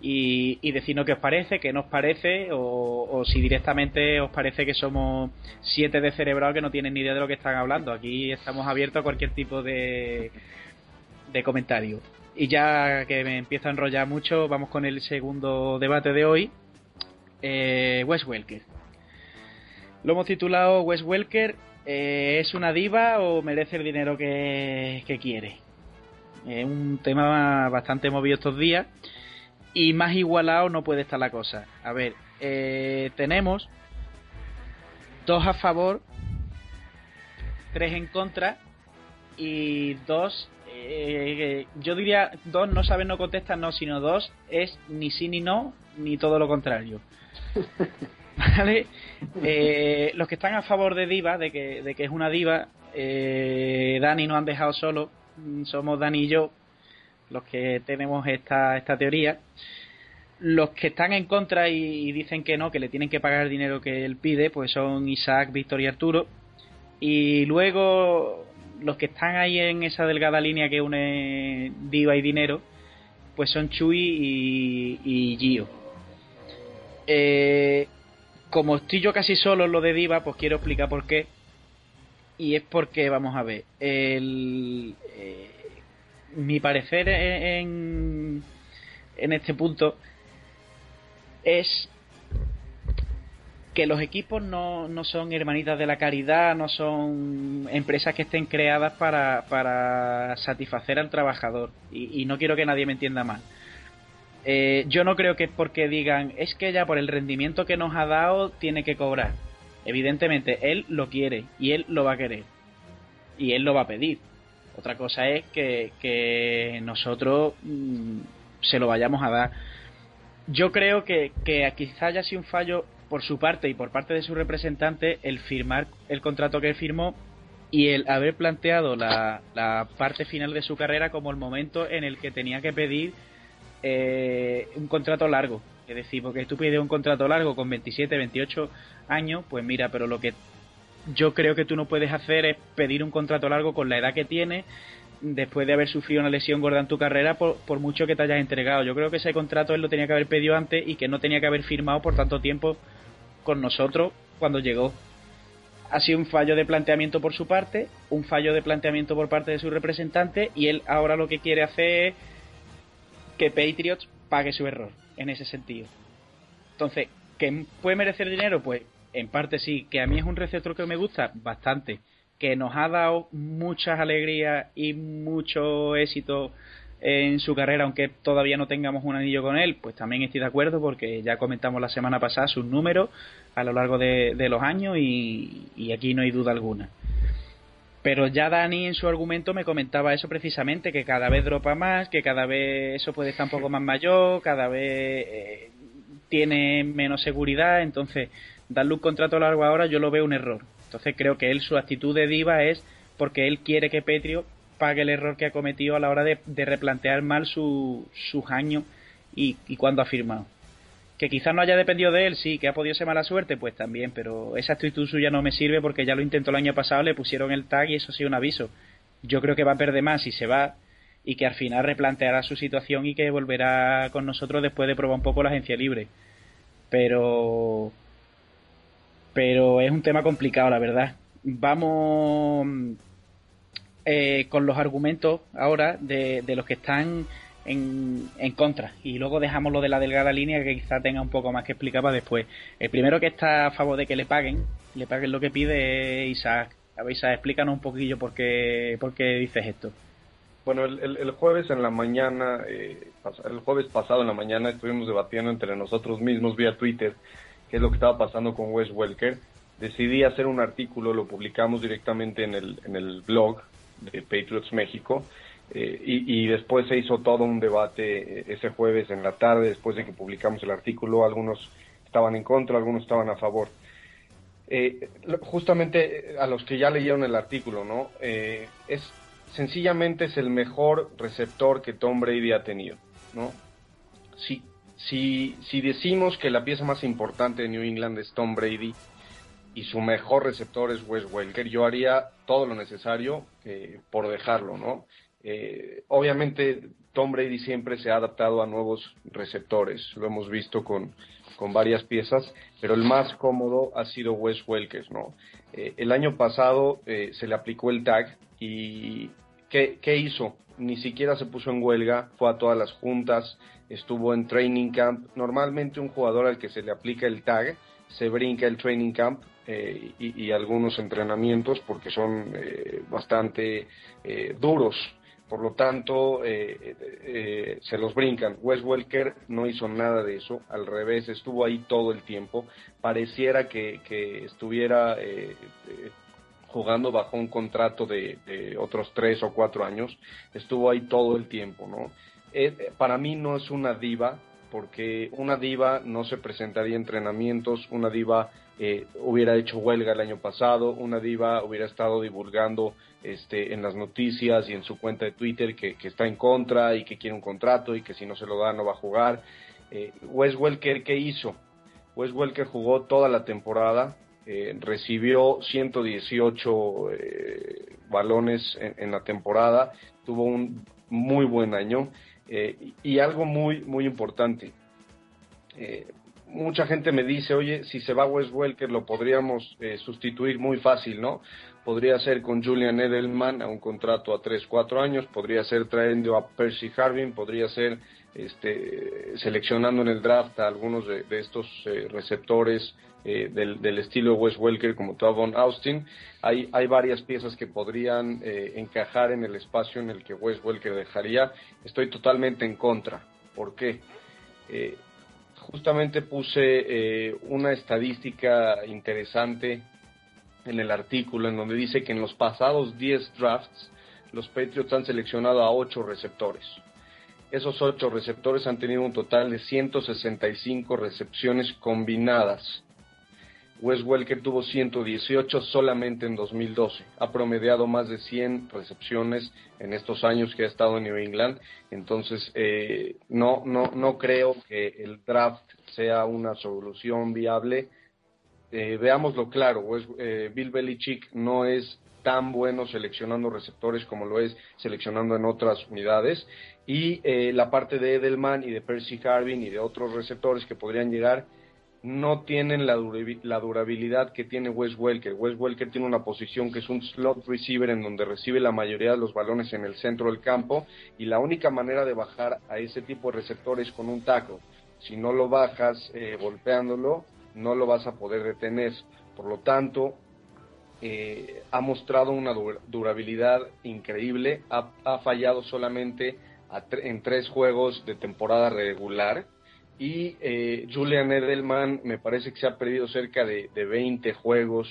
y, y decirnos qué os parece, qué nos parece, o, si directamente os parece que somos siete de cerebrado que no tienen ni idea de lo que están hablando. Aquí estamos abiertos a cualquier tipo de, de comentario. Y ya que me empiezo a enrollar mucho, vamos con el segundo debate de hoy. Eh, Wes Welker. Lo hemos titulado Wes Welker, eh, ¿es una diva o merece el dinero que, quiere? Es un tema bastante movido estos días y más igualado no puede estar la cosa. A ver, eh, tenemos dos a favor, tres en contra y dos, eh, yo diría dos no saben, no contestan, no, sino dos es ni sí ni no, ni todo lo contrario. ¿Vale? Eh, los que están a favor de Diva, de que, de que es una diva, eh, Dani nos han dejado solo. Mm, somos Dani y yo los que tenemos esta, teoría. Los que están en contra y, dicen que no, que le tienen que pagar el dinero que él pide, pues son Isaac, Víctor y Arturo. Y luego los que están ahí en esa delgada línea que une diva y dinero, pues son Chuy y, y Gio. Eh, como estoy yo casi solo en lo de diva, pues quiero explicar por qué. Y es porque, vamos a ver, el, eh, mi parecer en, en este punto es que los equipos no, no son hermanitas de la caridad, no son empresas que estén creadas para, para satisfacer al trabajador. Y, no quiero que nadie me entienda mal. Eh, yo no creo que porque digan, es que ya por el rendimiento que nos ha dado tiene que cobrar. Evidentemente, él lo quiere y él lo va a querer. Y él lo va a pedir. Otra cosa es que, que nosotros mm, se lo vayamos a dar. Yo creo que, que quizá haya sido un fallo por su parte y por parte de su representante el firmar el contrato que firmó y el haber planteado la, la parte final de su carrera como el momento en el que tenía que pedir eh, un contrato largo. Es decir, porque tú pides un contrato largo con 27, 28 años, pues mira, pero lo que yo creo que tú no puedes hacer es pedir un contrato largo con la edad que tienes después de haber sufrido una lesión gorda en tu carrera por, por, mucho que te hayas entregado. Yo creo que ese contrato él lo tenía que haber pedido antes y que no tenía que haber firmado por tanto tiempo con nosotros cuando llegó. Ha sido un fallo de planteamiento por su parte, un fallo de planteamiento por parte de su representante y él ahora lo que quiere hacer es que Patriots pague su error en ese sentido. Entonces, ¿que puede merecer dinero? Pues en parte sí, que a mí es un receptor que me gusta bastante, que nos ha dado muchas alegrías y mucho éxito en su carrera, aunque todavía no tengamos un anillo con él, pues también estoy de acuerdo porque ya comentamos la semana pasada sus números a lo largo de, los años y, y, aquí no hay duda alguna. Pero ya Dani en su argumento me comentaba eso precisamente, que cada vez dropa más, que cada vez eso puede estar un poco más mayor, cada vez eh, tiene menos seguridad, entonces darle un contrato largo ahora yo lo veo un error. Entonces creo que él su actitud de diva es porque él quiere que Petrio pague el error que ha cometido a la hora de, replantear mal sus años y, cuando ha firmado. Que quizás no haya dependido de él, sí, que ha podido ser mala suerte, pues también, pero esa actitud suya no me sirve porque ya lo intentó el año pasado, le pusieron el tag y eso sí un aviso. Yo creo que va a perder más si se va y que al final replanteará su situación y que volverá con nosotros después de probar un poco la agencia libre. Pero pero es un tema complicado, la verdad. Vamos eh, con los argumentos ahora de, los que están en, en, contra y luego dejamos lo de la delgada línea que quizá tenga un poco más que explicar para después. El primero que está a favor de que le paguen, le paguen lo que pide Isaac. A ver, Isaac, explícanos un poquillo por qué, dices esto. Bueno, el, el, jueves en la mañana, eh, el jueves pasado en la mañana estuvimos debatiendo entre nosotros mismos vía Twitter qué es lo que estaba pasando con Wes Welker. Decidí hacer un artículo, lo publicamos directamente en el, en el blog de Patriots México. Eh, y, después se hizo todo un debate eh, ese jueves en la tarde, después de que publicamos el artículo. Algunos estaban en contra, algunos estaban a favor. Eh, justamente a los que ya leyeron el artículo, ¿no? es sencillamente es el mejor receptor que Tom Brady ha tenido, ¿no? Sí, si, si decimos que la pieza más importante de New England es Tom Brady y su mejor receptor es Wes Welker, yo haría todo lo necesario eh, por dejarlo, ¿no? Eh, obviamente Tom Brady siempre se ha adaptado a nuevos receptores, lo hemos visto con, con varias piezas, pero el más cómodo ha sido Wes Welker, ¿no? Eh, el año pasado se le aplicó el tag y ¿qué, ¿qué hizo? Ni siquiera se puso en huelga, fue a todas las juntas, estuvo en training camp. Normalmente un jugador al que se le aplica el tag se brinca el training camp eh, y, algunos entrenamientos porque son eh, bastante eh, duros. Por lo tanto, se los brincan. Wes Welker no hizo nada de eso, al revés, estuvo ahí todo el tiempo. Pareciera que, estuviera jugando bajo un contrato de, otros tres o cuatro años, estuvo ahí todo el tiempo, ¿no? Eh, para mí no es una diva, porque una diva no se presentaría en entrenamientos, una diva eh, hubiera hecho huelga el año pasado, una diva hubiera estado divulgando este, en las noticias y en su cuenta de Twitter que, está en contra y que quiere un contrato y que si no se lo da no va a jugar. Eh, Wes Welker, ¿qué hizo? Wes Welker jugó toda la temporada, eh, recibió 118 eh, balones en, la temporada, tuvo un muy buen año eh, y algo muy, muy importante. Mucha gente me dice, oye, si se va Wes Welker lo podríamos sustituir muy fácil, ¿no? Podría ser con Julian Edelman a un contrato a 3, 4 años, podría ser trayendo a Percy Harvin, podría ser este, seleccionando en el draft a algunos de, estos receptores eh, del, estilo Wes Welker como Tavon Austin. Hay, hay varias piezas que podrían eh, encajar en el espacio en el que Wes Welker dejaría. Estoy totalmente en contra. ¿Por qué? Eh, justamente puse una estadística interesante en el artículo en donde dice que en los pasados 10 drafts los Patriots han seleccionado a 8 receptores. Esos 8 receptores han tenido un total de 165 recepciones combinadas. Wes Welker tuvo 118 solamente en 2012. Ha promediado más de 100 recepciones en estos años que ha estado en New England. Entonces, eh, no, no, no creo que el draft sea una solución viable. Eh, veámoslo claro, eh, Bill Belichick no es tan bueno seleccionando receptores como lo es seleccionando en otras unidades. Y la parte de Edelman y de Percy Harvin y de otros receptores que podrían llegar no tienen la, durabilidad que tiene Wes Welker. Wes Welker tiene una posición que es un slot receiver en donde recibe la mayoría de los balones en el centro del campo y la única manera de bajar a ese tipo de receptores con un taco. Si no lo bajas eh, golpeándolo, no lo vas a poder detener. Por lo tanto, eh, ha mostrado una durabilidad increíble. Ha, fallado solamente en tres juegos de temporada regular y eh, Julian Edelman me parece que se ha perdido cerca de, de 20 juegos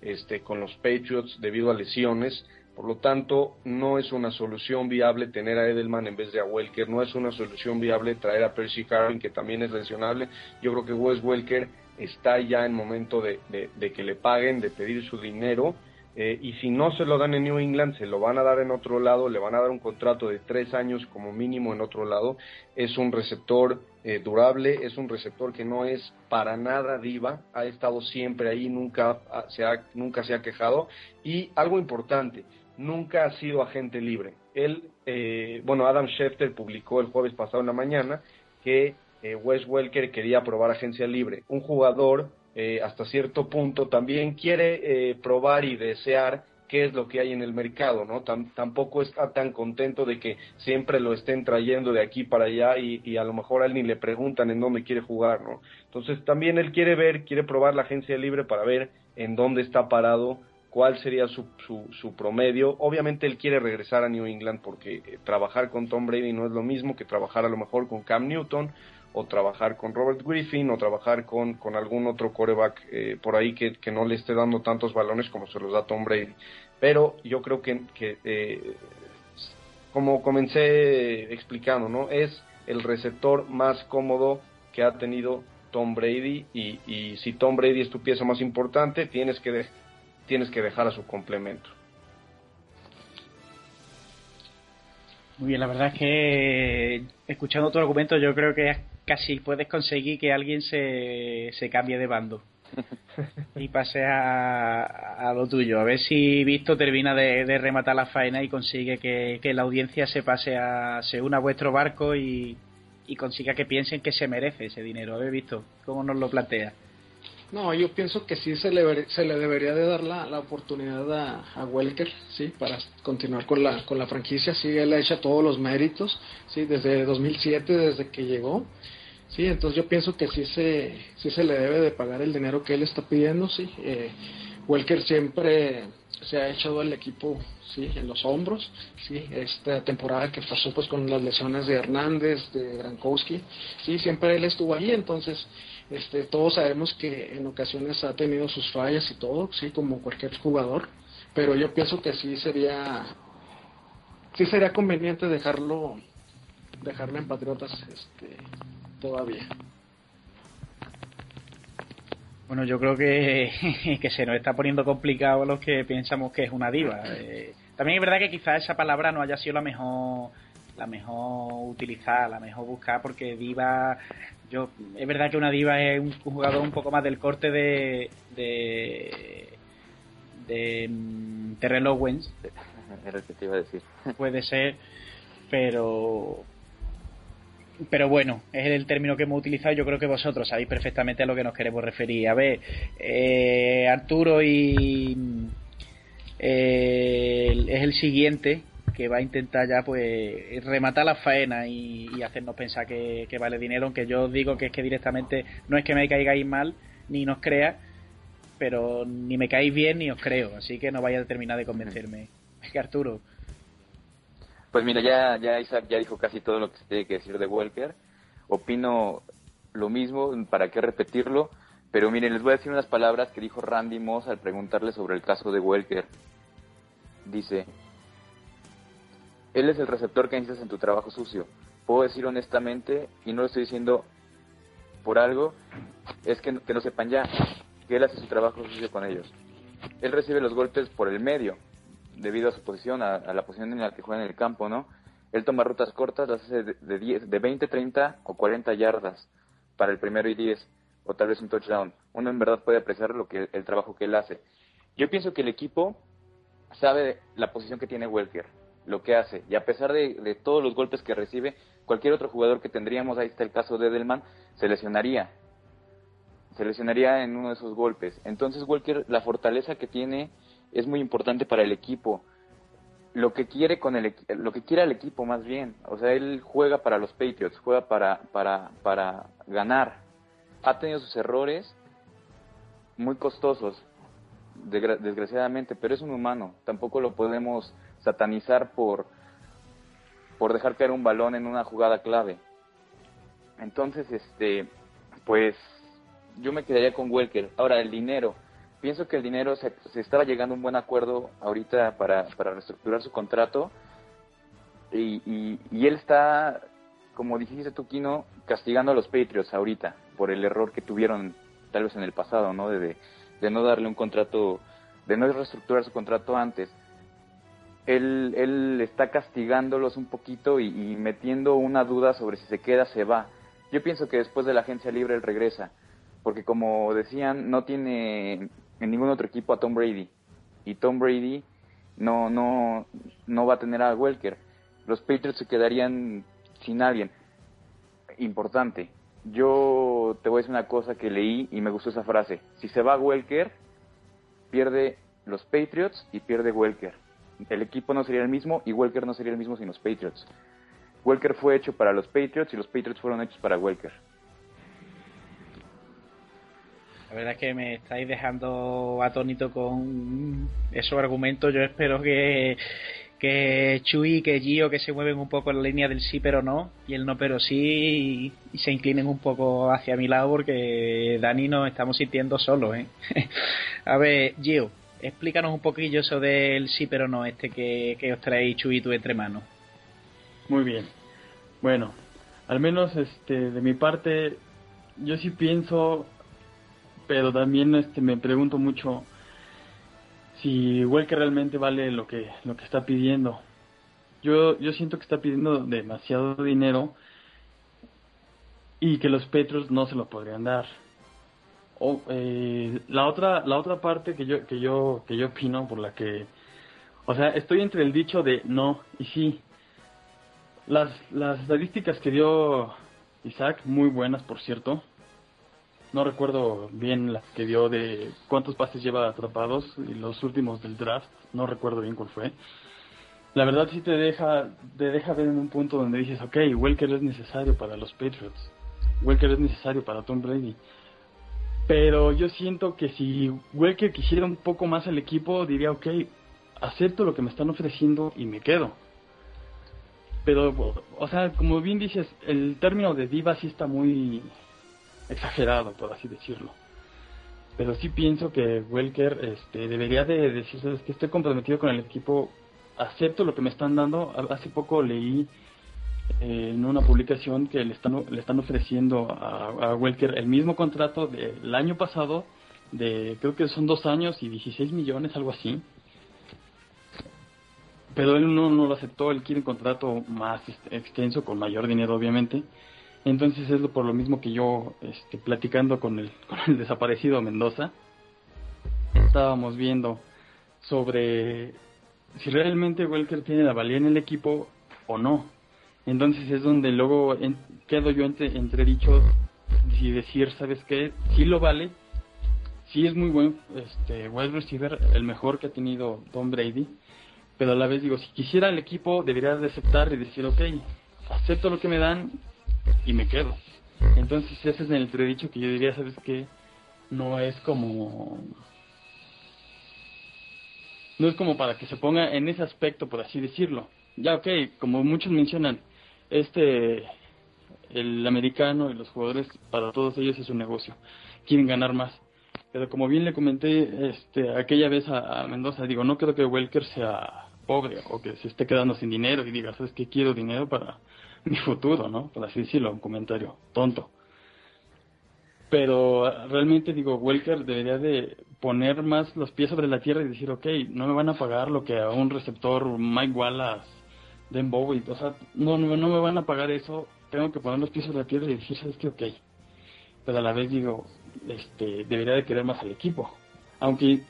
este, con los Patriots debido a lesiones. Por lo tanto, no es una solución viable tener a Edelman en vez de a Welker. No es una solución viable traer a Percy Harvin, que también es lesionable. Yo creo que Wes Welker está ya en momento de, de que le paguen, de pedir su dinero eh, y si no se lo dan en New England, se lo van a dar en otro lado, le van a dar un contrato de tres años como mínimo en otro lado. Es un receptor eh, durable, es un receptor que no es para nada diva, ha estado siempre ahí, nunca se ha, nunca se ha quejado. Y algo importante, nunca ha sido agente libre. Él, eh, bueno, Adam Schefter publicó el jueves pasado en la mañana que Wes Welker quería probar agencia libre. Un jugador eh, hasta cierto punto también quiere eh, probar y desear qué es lo que hay en el mercado, ¿no? tampoco está tan contento de que siempre lo estén trayendo de aquí para allá y, a lo mejor a él ni le preguntan en dónde quiere jugar, ¿no? Entonces también él quiere ver, quiere probar la agencia libre para ver en dónde está parado, cuál sería su, su, promedio. Obviamente él quiere regresar a New England porque eh, trabajar con Tom Brady no es lo mismo que trabajar a lo mejor con Cam Newton o trabajar con Robert Griffin o trabajar con, con algún otro coreback eh, por ahí que, que, no le esté dando tantos balones como se los da Tom Brady. Pero yo creo que, que eh, como comencé explicando, ¿no? Es el receptor más cómodo que ha tenido Tom Brady y, y si Tom Brady es tu pieza más importante, tienes que, tienes que dejar a su complemento. Muy bien, la verdad es que escuchando tu argumento yo creo que casi puedes conseguir que alguien se, se cambie de bando y pase a, lo tuyo. A ver si Visto termina de, rematar la faena y consigue que, la audiencia se pase a, se una a vuestro barco y, y consiga que piensen que se merece ese dinero. ¿Habéis visto cómo nos lo plantea? No, yo pienso que sí se le, se le debería de dar la, la oportunidad a, a, Welker, sí, para continuar con la, con la franquicia. Sí, él ha hecho todos los méritos, sí, desde 2007, desde que llegó. Sí, entonces yo pienso que sí se, sí se le debe de pagar el dinero que él está pidiendo, sí. Eh, Welker siempre se ha echado al equipo sí en los hombros sí esta temporada que pasó pues con las lesiones de Hernández de Grankowski sí siempre él estuvo ahí entonces este, todos sabemos que en ocasiones ha tenido sus fallas y todo, sí, como cualquier jugador, pero yo pienso que sí sería, sí sería conveniente dejarlo, dejarlo en Patriotas, este, todavía. Bueno, yo creo que, que se nos está poniendo complicado a los que pensamos que es una diva. Eh, también es verdad que quizás esa palabra no haya sido la mejor la mejor utilizada, la mejor buscar, porque diva, yo es verdad que una diva es un, jugador un poco más del corte de de de mm, Terrell Owens. Era que te iba a decir. Puede ser, pero pero bueno, es el término que hemos utilizado. Yo creo que vosotros sabéis perfectamente a lo que nos queremos referir. A ver, eh, Arturo y eh, es el siguiente que va a intentar ya pues rematar la faena y, hacernos pensar que, vale dinero, aunque yo os digo que es que directamente no es que me caigáis mal ni nos crea, pero ni me caéis bien ni os creo, así que no vaya a terminar de convencerme. Es que Arturo. Pues mira, ya, ya Isaac ya dijo casi todo lo que se tiene que decir de Welker. Opino lo mismo, para qué repetirlo, pero miren, les voy a decir unas palabras que dijo Randy Moss al preguntarle sobre el caso de Welker. Dice, él es el receptor que necesitas en tu trabajo sucio. Puedo decir honestamente, y no lo estoy diciendo por algo, es que, que no sepan ya que él hace su trabajo sucio con ellos. Él recibe los golpes por el medio, debido a su posición, a, la posición en la que juega en el campo, ¿no? Él toma rutas cortas, las hace de, de, 10, de 20, 30 o 40 yardas para el primero y 10, o tal vez un touchdown. Uno en verdad puede apreciar lo que el trabajo que él hace. Yo pienso que el equipo sabe la posición que tiene Welker lo que hace. Y a pesar de, todos los golpes que recibe, cualquier otro jugador que tendríamos, ahí está el caso de Edelman, se lesionaría. Se lesionaría en uno de esos golpes. Entonces, Walker, la fortaleza que tiene es muy importante para el equipo. Lo que quiere con el lo que quiere el equipo más bien, o sea, él juega para los Patriots, juega para para para ganar. Ha tenido sus errores muy costosos, desgraciadamente, pero es un humano, tampoco lo podemos satanizar por, por dejar caer un balón en una jugada clave. Entonces, este, pues yo me quedaría con Welker. Ahora, el dinero. Pienso que el dinero se, estaba llegando a un buen acuerdo ahorita para, para reestructurar su contrato. Y, y, él está, como dijiste tú, Kino, castigando a los Patriots ahorita por el error que tuvieron tal vez en el pasado, ¿no? De, de no darle un contrato, de no reestructurar su contrato antes él, está castigándolos un poquito y, metiendo una duda sobre si se queda, se va. Yo pienso que después de la agencia libre él regresa, porque como decían, no tiene en ningún otro equipo a Tom Brady, y Tom Brady no, no, no va a tener a Welker. Los Patriots se quedarían sin alguien importante. Yo te voy a decir una cosa que leí y me gustó esa frase. Si se va Welker, pierde los Patriots y pierde Welker el equipo no sería el mismo y Welker no sería el mismo sin los Patriots. Welker fue hecho para los Patriots y los Patriots fueron hechos para Welker. La verdad es que me estáis dejando atónito con esos argumentos. Yo espero que, que Chuy y que Gio que se mueven un poco en la línea del sí pero no y el no pero sí y, se inclinen un poco hacia mi lado porque Dani nos estamos sintiendo solos. ¿eh? A ver, Gio, explícanos un poquillo eso del sí pero no este que, os traéis Chuito entre manos. Muy bien. Bueno, al menos este de mi parte yo sí pienso pero también este me pregunto mucho si Welker realmente vale lo que lo que está pidiendo. Yo yo siento que está pidiendo demasiado dinero y que los Petros no se lo podrían dar eh, la otra la otra parte que yo que yo que yo opino por la que o sea estoy entre el dicho de no y sí. Las las estadísticas que dio Isaac muy buenas por cierto. No recuerdo bien las que dio de cuántos pases lleva atrapados y los últimos del draft. No recuerdo bien cuál fue. La verdad sí te deja te deja ver en un punto donde dices ok Welker es necesario para los Patriots. Welker es necesario para Tom Brady pero yo siento que si Welker quisiera un poco más el equipo, diría, ok, acepto lo que me están ofreciendo y me quedo. Pero, o sea, como bien dices, el término de diva sí está muy exagerado, por así decirlo. Pero sí pienso que Welker este, debería de decir, que estoy comprometido con el equipo, acepto lo que me están dando. Hace poco leí eh, en una publicación que le están, le están ofreciendo a, a Welker el mismo contrato del año pasado, de creo que son dos años y 16 millones, algo así. Pero él no, no lo aceptó, él quiere un contrato más extenso, con mayor dinero obviamente. Entonces es por lo mismo que yo, este, platicando con el, con el desaparecido Mendoza, estábamos viendo sobre si realmente Welker tiene la valía en el equipo o no. Entonces es donde luego quedo yo entre, entredicho si decir, ¿sabes qué? Si lo vale, si es muy buen este, wide receiver, el mejor que ha tenido Tom Brady, pero a la vez digo, si quisiera el equipo debería de aceptar y decir, ok, acepto lo que me dan y me quedo. Entonces ese es el entredicho que yo diría, ¿sabes qué? No es como no es como para que se ponga en ese aspecto, por así decirlo. Ya, ok, como muchos mencionan, este, el americano y los jugadores, para todos ellos es un negocio, quieren ganar más. Pero como bien le comenté este, aquella vez a, Mendoza, digo, no creo que Welker sea pobre o que se esté quedando sin dinero y diga, ¿sabes qué? Quiero dinero para mi futuro, ¿no? Por así decirlo, un comentario tonto pero realmente digo, Welker debería de poner más los pies sobre la tierra y decir, ok, no me van a pagar lo que a un receptor Mike Wallace, Den Bowie, o sea, no, no, no me van a pagar eso, tengo que poner los pies sobre la tierra y decir, sabes que ok, pero a la vez digo, este, debería de querer más al equipo, aunque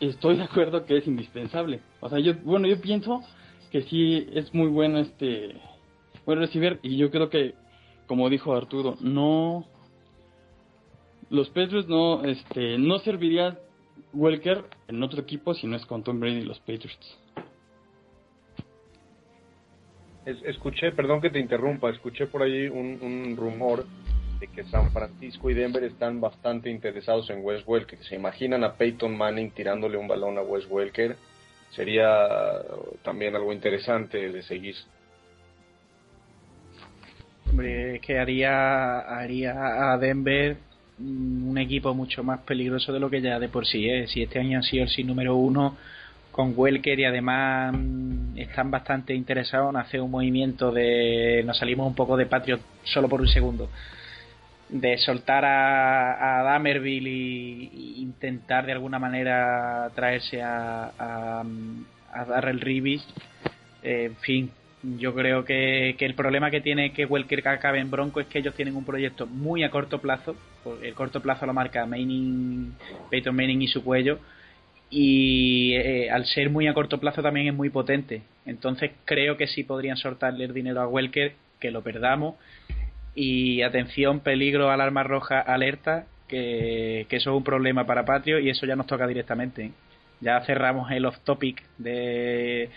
estoy de acuerdo que es indispensable, o sea, yo, bueno, yo pienso que sí es muy bueno este, buen receiver. Y yo creo que, como dijo Arturo, no los Patriots no, este, no serviría Welker en otro equipo si no es con Tom Brady y los Patriots. Escuché, perdón que te interrumpa, escuché por ahí un, rumor de que San Francisco y Denver están bastante interesados en Wes Welker. ¿Se imaginan a Peyton Manning tirándole un balón a Wes Welker? Sería también algo interesante de seguir. Hombre, que haría, haría a Denver un equipo mucho más peligroso de lo que ya de por sí es. Si este año ha sido el sin número uno con Welker y además mm, están bastante interesados en hacer un movimiento de. Nos salimos un poco de Patriot solo por un segundo. De soltar a, a Damerville y, intentar de alguna manera traerse a, a, a Darrell. Eh, en fin, yo creo que, que, el problema que tiene que Welker acabe en Bronco es que ellos tienen un proyecto muy a corto plazo. El corto plazo lo marca Manning, Peyton Manning y su cuello. Y eh, al ser muy a corto plazo también es muy potente. Entonces creo que sí podrían soltarle el dinero a Welker, que lo perdamos. Y atención, peligro, alarma roja, alerta, que, eso es un problema para Patrio y eso ya nos toca directamente. Ya cerramos el off topic de,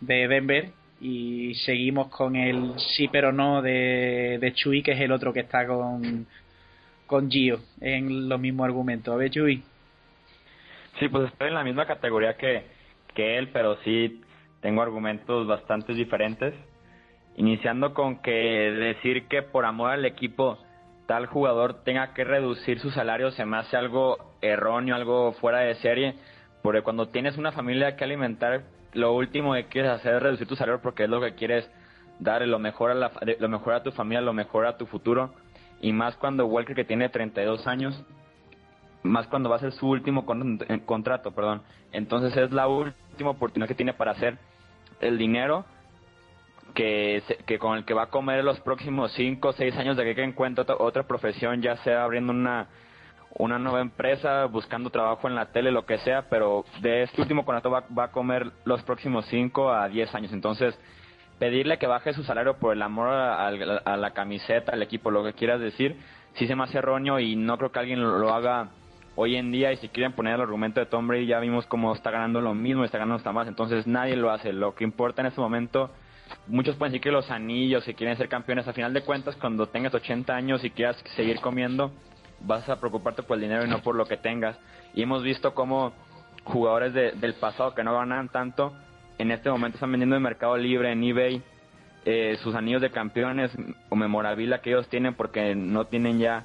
de Denver y seguimos con el sí pero no de, de Chui, que es el otro que está con, con Gio en los mismos argumentos. A ver, Chui. Sí, pues estoy en la misma categoría que, que él, pero sí tengo argumentos bastante diferentes. Iniciando con que decir que por amor al equipo tal jugador tenga que reducir su salario se me hace algo erróneo, algo fuera de serie, porque cuando tienes una familia que alimentar, lo último que quieres hacer es reducir tu salario porque es lo que quieres dar lo mejor a la, lo mejor a tu familia, lo mejor a tu futuro y más cuando Walker que tiene 32 años, más cuando va a ser su último eh, contrato, perdón. Entonces es la última oportunidad que tiene para hacer el dinero que, que con el que va a comer los próximos 5 o 6 años de que encuentre otra profesión, ya sea abriendo una una nueva empresa, buscando trabajo en la tele, lo que sea, pero de este último contrato va, va a comer los próximos 5 a 10 años. Entonces, pedirle que baje su salario por el amor a, la camiseta, al equipo, lo que quieras decir, sí se me hace erróneo y no creo que alguien lo, haga hoy en día. Y si quieren poner el argumento de Tom Brady, ya vimos cómo está ganando lo mismo, está ganando hasta más. Entonces, nadie lo hace. Lo que importa en este momento muchos pueden decir que los anillos, si quieren ser campeones, a final de cuentas, cuando tengas 80 años y quieras seguir comiendo, vas a preocuparte por el dinero y no por lo que tengas. Y hemos visto cómo jugadores del pasado que no ganan tanto, en este momento están vendiendo en Mercado Libre, en eBay, eh, sus anillos de campeones o memorabilia que ellos tienen porque no tienen ya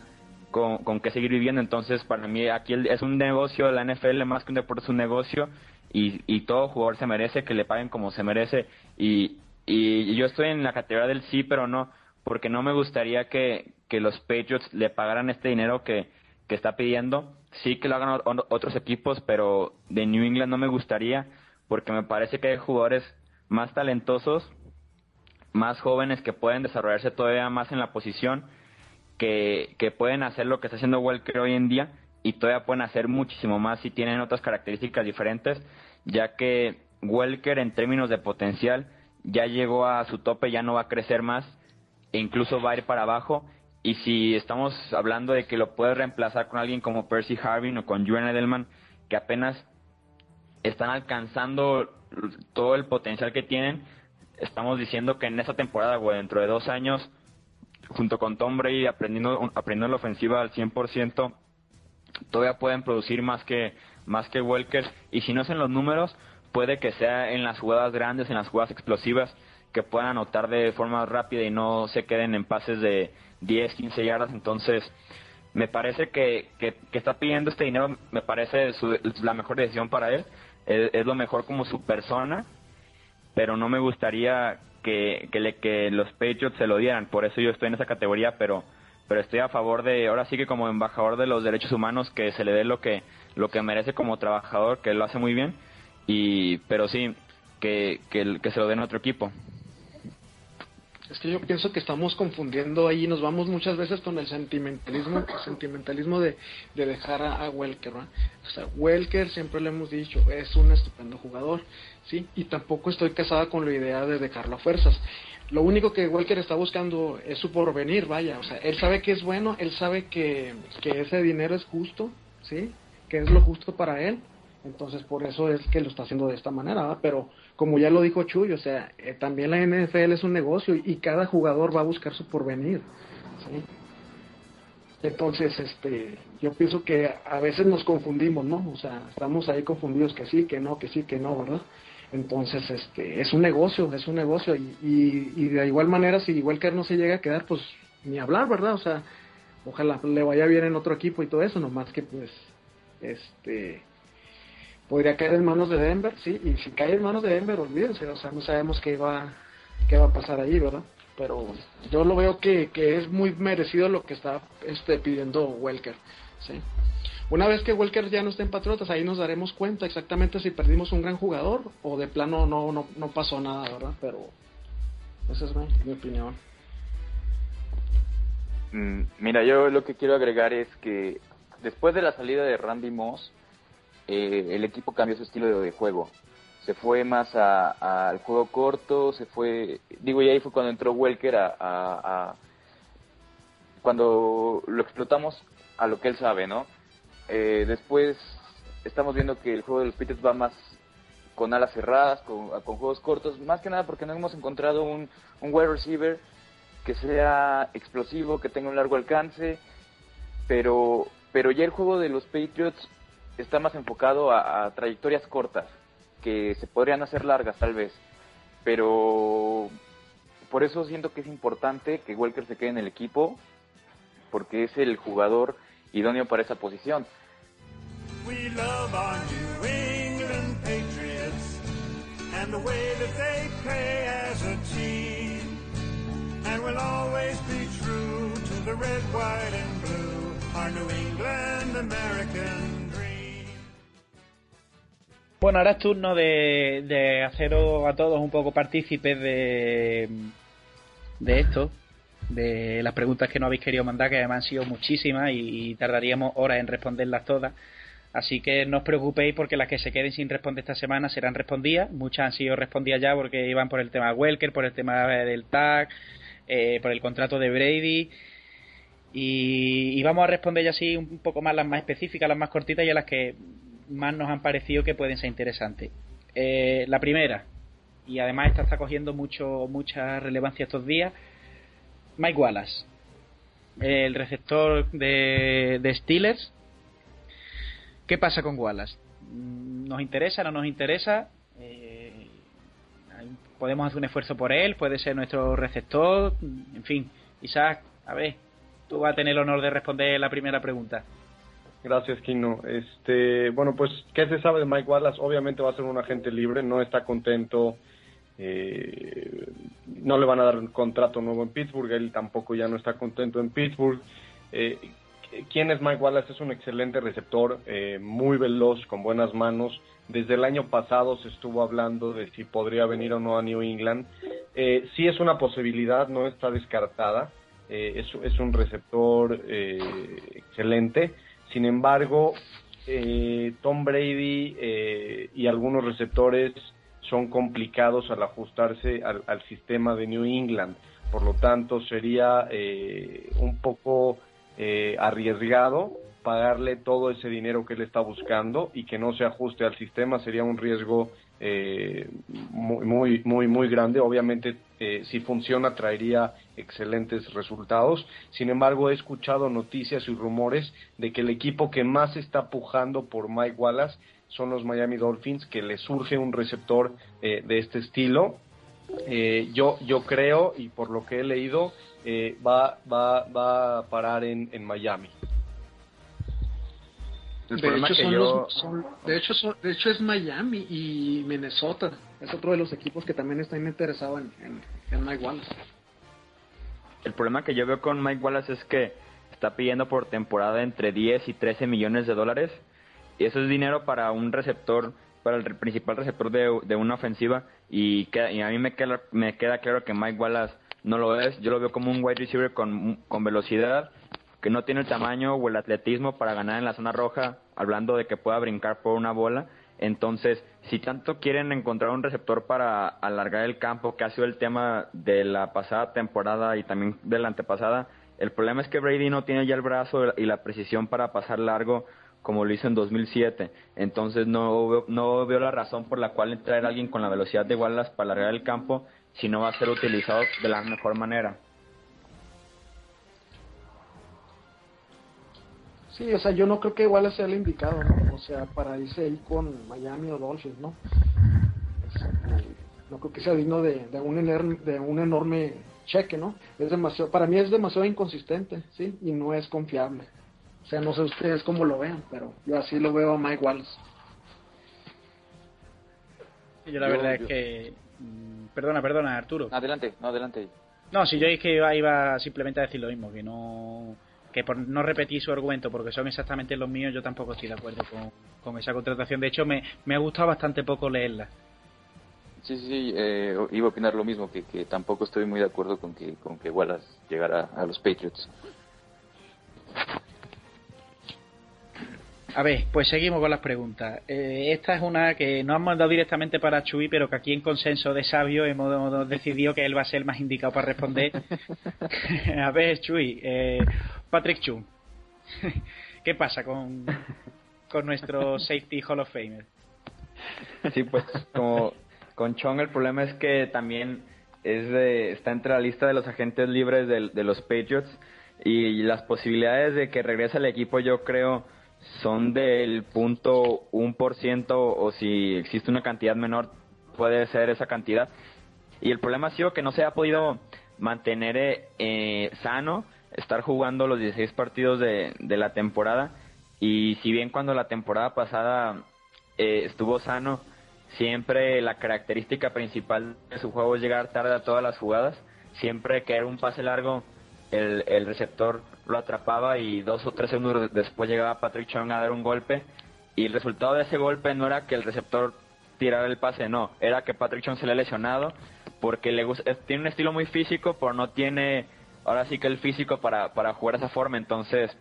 con, con qué seguir viviendo. Entonces, para mí aquí es un negocio, la NFL más que un deporte es un negocio y, y todo jugador se merece que le paguen como se merece. Y y yo estoy en la categoría del sí, pero no, porque no me gustaría que, que los Patriots le pagaran este dinero que, que está pidiendo. Sí que lo hagan otros equipos, pero de New England no me gustaría, porque me parece que hay jugadores más talentosos, más jóvenes que pueden desarrollarse todavía más en la posición, que, que pueden hacer lo que está haciendo Walker hoy en día y todavía pueden hacer muchísimo más si tienen otras características diferentes, ya que Welker en términos de potencial ya llegó a su tope, ya no va a crecer más e incluso va a ir para abajo. Y si estamos hablando de que lo puede reemplazar con alguien como Percy Harvin o con Julian Edelman, que apenas están alcanzando todo el potencial que tienen, estamos diciendo que en esta temporada, o dentro de dos años, junto con Tom Brady aprendiendo, aprendiendo la ofensiva al 100%, todavía pueden producir más que, más que Welker. Y si no es en los números, puede que sea en las jugadas grandes, en las jugadas explosivas, que puedan anotar de forma rápida y no se queden en pases de 10, 15 yardas. Entonces, me parece que, que, está pidiendo este dinero, me parece la mejor decisión para él. Es, lo mejor como su persona, pero no me gustaría que, que, le, que los Patriots se lo dieran. Por eso yo estoy en esa categoría, pero pero estoy a favor de ahora sí que como embajador de los derechos humanos que se le dé lo que lo que merece como trabajador que lo hace muy bien. Y pero sí que, que, se lo den a otro equipo. Es que yo pienso que estamos confundiendo ahí, nos vamos muchas veces con el sentimentalismo, sentimentalismo de, de dejar a, Welker, O sea, Welker, siempre le hemos dicho, es un estupendo jugador, ¿sí? Y tampoco estoy casada con la idea de dejarlo a fuerzas. Lo único que Welker está buscando es su porvenir, vaya, o sea, él sabe que es bueno, él sabe que, que ese dinero es justo, ¿sí? Que es lo justo para él, entonces por eso es que lo está haciendo de esta manera, pero como ya lo dijo Chuy, o sea, eh, también la NFL es un negocio y, cada jugador va a buscar su porvenir. ¿sí? Entonces, este, yo pienso que a veces nos confundimos, ¿no? O sea, estamos ahí confundidos que sí, que no, que sí, que no, ¿verdad? Entonces, este, es un negocio, es un negocio y, y, de igual manera, si igual no se llega a quedar, pues ni hablar, ¿verdad? O sea, ojalá le vaya bien en otro equipo y todo eso, nomás que pues, este, podría caer en manos de Denver, sí, y si cae en manos de Denver, olvídense, o sea, no sabemos qué va, qué va a pasar ahí, ¿verdad? Pero yo lo veo que, que es muy merecido lo que está este, pidiendo Welker, ¿sí? Una vez que Welker ya no esté en Patriotas, ahí nos daremos cuenta exactamente si perdimos un gran jugador o de plano no, no, no pasó nada, ¿verdad? Pero esa es mi, opinión. Mm, mira, yo lo que quiero agregar es que después de la salida de Randy Moss, eh, el equipo cambió su estilo de, juego. Se fue más al juego corto, se fue, digo, y ahí fue cuando entró Welker a, cuando lo explotamos a lo que él sabe, ¿no? Eh, después estamos viendo que el juego de los Pitts va más con alas cerradas, con, juegos cortos, más que nada porque no hemos encontrado un, wide receiver que sea explosivo, que tenga un largo alcance, pero, pero ya el juego de los Patriots está más enfocado a, trayectorias cortas, que se podrían hacer largas tal vez, pero por eso siento que es importante que Welker se quede en el equipo, porque es el jugador idóneo para esa posición. We love our New England Patriots and the way that they play as a team. And we'll always be true to the red, white and blue, our New England American Bueno, ahora es turno de, de haceros a todos un poco partícipes de, de esto, de las preguntas que no habéis querido mandar, que además han sido muchísimas y, tardaríamos horas en responderlas todas. Así que no os preocupéis porque las que se queden sin responder esta semana serán respondidas. Muchas han sido respondidas ya porque iban por el tema de Welker, por el tema del tag, eh, por el contrato de Brady. Y, vamos a responder ya así un poco más las más específicas, las más cortitas y a las que más nos han parecido que pueden ser interesantes. Eh, la primera, y además esta está cogiendo mucho mucha relevancia estos días, Mike Wallace, el receptor de, Steelers. ¿Qué pasa con Wallace? ¿Nos interesa? ¿No nos interesa? Eh, podemos hacer un esfuerzo por él, puede ser nuestro receptor, en fin. Isaac, a ver, tú vas a tener el honor de responder la primera pregunta. Gracias, Kino. Este, bueno, pues, ¿qué se sabe de Mike Wallace? Obviamente va a ser un agente libre, no está contento eh, no le van a dar un contrato nuevo en Pittsburgh, él tampoco ya no está contento en Pittsburgh. Eh, ¿Quién es Mike Wallace? Es un excelente receptor, eh, muy veloz, con buenas manos. Desde el año pasado se estuvo hablando de si podría venir o no a New England. Eh, sí es una posibilidad, no está descartada. Eh, es, es, un receptor eh, excelente. Sin embargo, Tom Brady y algunos receptores son complicados al ajustarse al, al, sistema de New England. Por lo tanto, sería eh, un poco eh, arriesgado pagarle todo ese dinero que él está buscando y que no se ajuste al sistema sería un riesgo eh, muy, muy, muy, muy grande. Obviamente, eh, si funciona, traería excelentes resultados. Sin embargo, he escuchado noticias y rumores de que el equipo que más está pujando por Mike Wallace son los Miami Dolphins, que le surge un receptor eh, de este estilo. Eh, yo, yo creo, y por lo que he leído, eh, va, va, va a parar en, en Miami. El de hecho, son yo... los, son, de, hecho son, de hecho es Miami y Minnesota. Es otro de los equipos que también están interesados en, en, en, Mike Wallace. El problema que yo veo con Mike Wallace es que está pidiendo por temporada entre 10 y 13 millones de dólares. Y eso es dinero para un receptor, para el principal receptor de, de una ofensiva. Y, que, y a mí me queda, me queda claro que Mike Wallace no lo es. Yo lo veo como un wide receiver con, con velocidad, que no tiene el tamaño o el atletismo para ganar en la zona roja, hablando de que pueda brincar por una bola. Entonces, si tanto quieren encontrar un receptor para alargar el campo, que ha sido el tema de la pasada temporada y también de la antepasada, el problema es que Brady no tiene ya el brazo y la precisión para pasar largo como lo hizo en 2007. Entonces, no veo, no veo la razón por la cual traer a alguien con la velocidad de Wallace para alargar el campo si no va a ser utilizado de la mejor manera. Sí, o sea, yo no creo que igual sea el indicado. O sea, para irse ahí con Miami o Dolphins, ¿no? Este, no creo que sea digno de, de, un, enorme, de un enorme cheque, ¿no? Es demasiado, para mí es demasiado inconsistente, ¿sí? Y no es confiable. O sea, no sé ustedes cómo lo vean, pero yo así lo veo a Mike Wallace. Yo la yo, verdad yo... es que... Perdona, perdona, Arturo. Adelante, no, adelante. No, si yo es que iba, iba simplemente a decir lo mismo, que no que por no repetir su argumento porque son exactamente los míos, yo tampoco estoy de acuerdo con, con esa contratación. De hecho, me, me, ha gustado bastante poco leerla. Sí, sí, sí eh, iba a opinar lo mismo, que, que, tampoco estoy muy de acuerdo con que, con que Wallace llegara a los Patriots. A ver, pues seguimos con las preguntas. Eh, esta es una que no han mandado directamente para Chuy, pero que aquí en consenso de sabio hemos decidido que él va a ser el más indicado para responder. a ver, Chuy, eh, Patrick Chung, ¿qué pasa con, con nuestro Safety Hall of Famer? Sí, pues como con Chung el problema es que también es de, está entre la lista de los agentes libres de, de los Patriots y las posibilidades de que regrese al equipo yo creo son del punto un por ciento o si existe una cantidad menor puede ser esa cantidad. Y el problema ha sido que no se ha podido mantener eh, sano estar jugando los 16 partidos de, de, la temporada. Y si bien cuando la temporada pasada eh, estuvo sano siempre la característica principal de su juego es llegar tarde a todas las jugadas siempre que era un pase largo el, el receptor lo atrapaba y dos o tres segundos después llegaba Patrick Chung a dar un golpe y el resultado de ese golpe no era que el receptor tirara el pase, no, era que Patrick Chung se le ha lesionado porque le gusta, tiene un estilo muy físico, pero no tiene ahora sí que el físico para, para jugar esa forma, entonces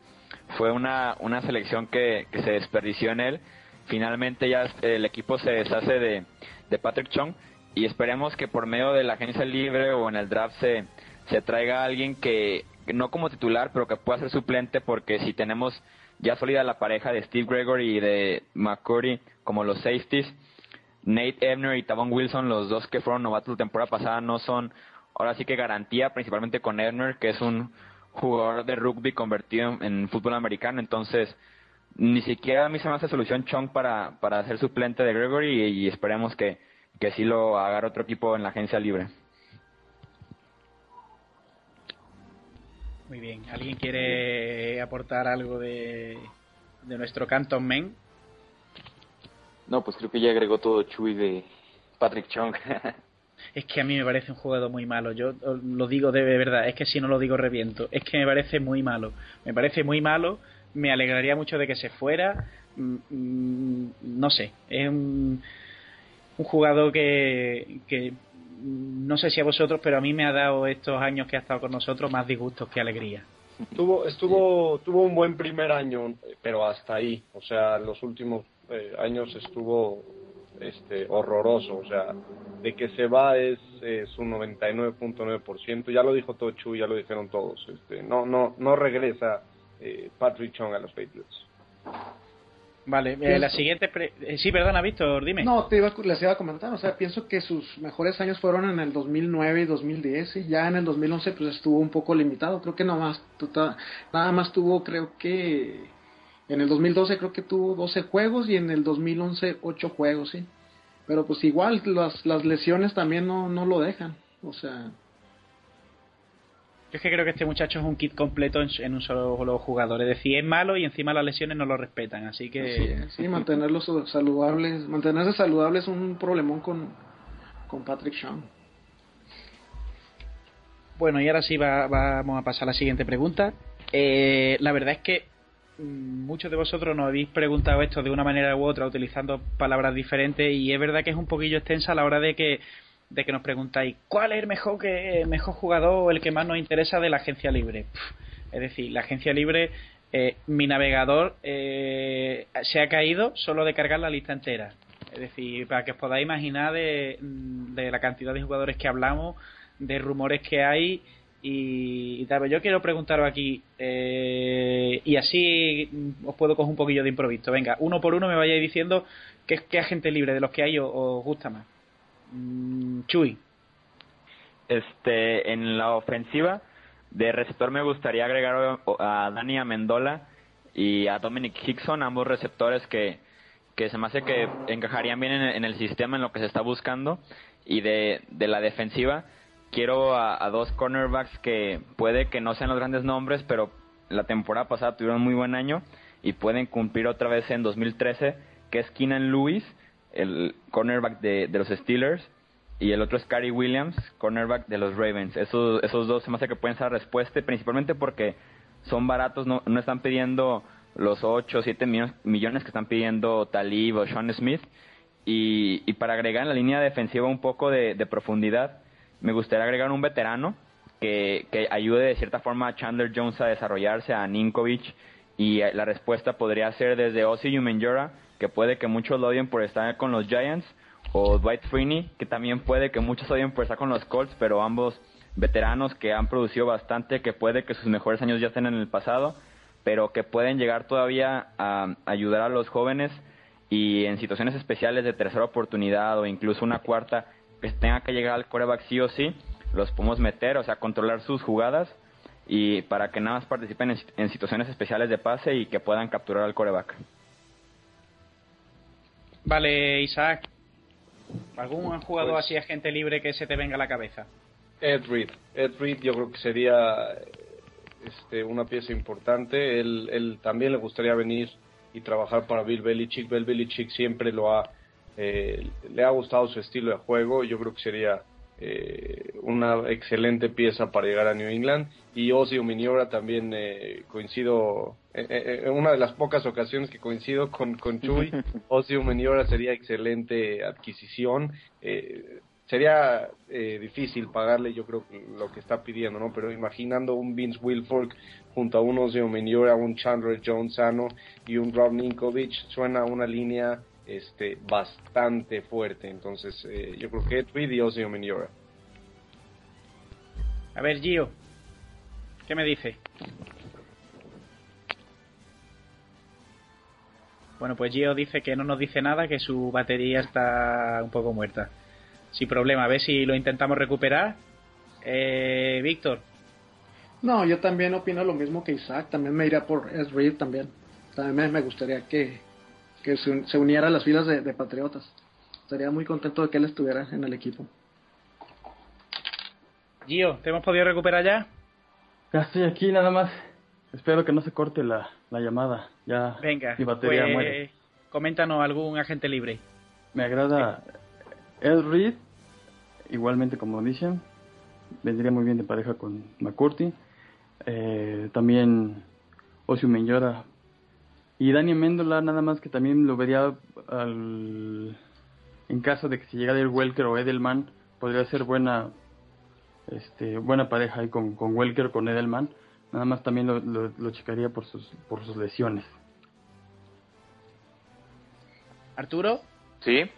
fue una, una selección que, que se desperdició en él. Finalmente ya el equipo se deshace de, de Patrick Chung y esperemos que por medio de la agencia libre o en el draft se, se traiga a alguien que no como titular, pero que pueda ser suplente, porque si tenemos ya sólida la pareja de Steve Gregory y de McCurdy como los safeties, Nate Ebner y Tavon Wilson, los dos que fueron novatos la temporada pasada, no son ahora sí que garantía, principalmente con Ebner, que es un jugador de rugby convertido en fútbol americano, entonces ni siquiera a mí se me hace solución Chong para, para ser suplente de Gregory y, y esperemos que, que sí lo haga otro equipo en la agencia libre. Muy bien. ¿Alguien quiere aportar algo de, de nuestro Canton Men? No, pues creo que ya agregó todo Chuy de Patrick Chung. es que a mí me parece un jugador muy malo. Yo lo digo de verdad, es que si no lo digo reviento. Es que me parece muy malo. Me parece muy malo. Me alegraría mucho de que se fuera. Mm, mm, no sé, es un, un jugador que, que no sé si a vosotros, pero a mí me ha dado estos años que ha estado con nosotros más disgustos que alegría. Tuvo, estuvo, tuvo un buen primer año, pero hasta ahí. O sea, los últimos eh, años estuvo este, horroroso. O sea, de que se va es, es un 99.9%. Ya lo dijo Tochu, ya lo dijeron todos. Este, no, no, no regresa eh, Patrick Chung a los Patriots. Vale, eh, la siguiente. Eh, sí, perdona, Víctor, dime. No, te iba, les iba a comentar. O sea, pienso que sus mejores años fueron en el 2009 y 2010. Y ya en el 2011, pues estuvo un poco limitado. Creo que nada más, tota, nada más tuvo, creo que. En el 2012 creo que tuvo 12 juegos y en el 2011 8 juegos, sí. Pero pues igual las, las lesiones también no, no lo dejan. O sea, yo es que creo que este muchacho es un kit completo en, un solo jugador. Es decir, es malo y encima las lesiones no lo respetan. Así que. Sí, mantenerlos saludables. Mantenerse saludable es un problemón con, con Patrick Sean. Bueno, y ahora sí vamos a pasar a la siguiente pregunta. Eh, la verdad es que mm, muchos de vosotros nos habéis preguntado esto de una manera u otra utilizando palabras diferentes y es verdad que es un poquillo extensa a la hora de que de que nos preguntáis cuál es el mejor que mejor jugador o el que más nos interesa de la agencia libre. es decir, la agencia libre, eh, mi navegador eh, se ha caído solo de cargar la lista entera. Es decir, para que os podáis imaginar de, de la cantidad de jugadores que hablamos, de rumores que hay y, tal. Yo quiero preguntaros aquí, eh, y así os puedo coger un poquillo de improviso. Venga, uno por uno me vayáis diciendo qué, qué agente libre de los que hay os gusta más. Mm, Chuy. Este, en la ofensiva de receptor me gustaría agregar a Dani Amendola y a Dominic Hickson, ambos receptores que, que se me hace que encajarían bien en, el sistema, en lo que se está buscando. Y de, de la defensiva, quiero a, dos cornerbacks que puede que no sean los grandes nombres, pero la temporada pasada tuvieron muy buen año y pueden cumplir otra vez en 2013, que es Keenan Lewis el cornerback de, de los Steelers, y el otro es Cary Williams, cornerback de los Ravens. Esos, esos dos se me hace que pueden ser respuesta, principalmente porque son baratos, no, no están pidiendo los 8 o 7 millones, que están pidiendo Talib o Sean Smith. Y, y para agregar en la línea defensiva un poco de, de profundidad, me gustaría agregar un veterano que, que, ayude de cierta forma a Chandler Jones a desarrollarse, a Ninkovic, y la respuesta podría ser desde Ozzy Umenjora que puede que muchos lo odien por estar con los Giants, o Dwight Freeney, que también puede que muchos odien por estar con los Colts, pero ambos veteranos que han producido bastante, que puede que sus mejores años ya estén en el pasado, pero que pueden llegar todavía a ayudar a los jóvenes y en situaciones especiales de tercera oportunidad o incluso una cuarta que tenga que llegar al coreback sí o sí, los podemos meter, o sea, controlar sus jugadas y para que nada más participen en, en situaciones especiales de pase y que puedan capturar al coreback. Vale, Isaac. ¿Algún jugador así agente libre que se te venga a la cabeza? Ed Reed. Ed Reed yo creo que sería este, una pieza importante. Él, él también le gustaría venir y trabajar para Bill Belichick. Bill Belichick siempre lo ha, eh, le ha gustado su estilo de juego. Yo creo que sería eh, una excelente pieza para llegar a New England. Y Ozzy Miniora también eh, coincido, eh, eh, en una de las pocas ocasiones que coincido con, con Chuy, Ozzy Miniora sería excelente adquisición. sería difícil pagarle, yo creo, lo que está pidiendo, ¿no? Pero imaginando un Vince Wilfork junto a un Ozzy Miniora, un Chandler Jones sano y un Rob Ninkovich, suena una línea este bastante fuerte. Entonces, eh, yo creo que Tweed y Ozzy Miniora. A ver, Gio, ¿qué me dice? Bueno, pues Gio dice que no nos dice nada, que su batería está un poco muerta. Sin problema, a ver si lo intentamos recuperar. Eh, Víctor. No, yo también opino lo mismo que Isaac, también me iría por S. también. También me gustaría que, que se, uniera a las filas de, Patriotas. Estaría muy contento de que él estuviera en el equipo. Gio, ¿te hemos podido recuperar ya? Ya estoy aquí nada más. Espero que no se corte la, la llamada. Ya Venga, mi batería pues, muere. Coméntanos algún agente libre. Me agrada Ed Reed igualmente como dicen, vendría muy bien de pareja con McCurty. Eh, también Osiu Menyora y Dani Méndola, nada más que también lo vería al, en caso de que si llegara el Welker o Edelman, podría ser buena este, buena pareja ahí con, con Welker, con Edelman. Nada más también lo, lo, checaría por sus, por sus lesiones. Arturo. Sí.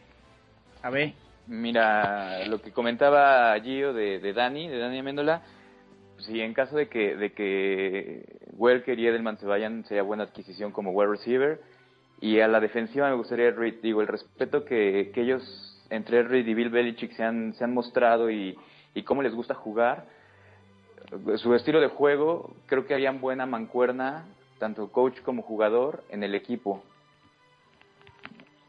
A ver. Mira, lo que comentaba Gio de, de Dani, de Dani Méndola, si en caso de que, de que Welker y Edelman se vayan, sería buena adquisición como wide receiver. Y a la defensiva me gustaría, digo, el respeto que, que ellos, entre Reed y Bill Belichick, se han, se han mostrado y, y cómo les gusta jugar. Su estilo de juego, creo que harían buena mancuerna, tanto coach como jugador, en el equipo.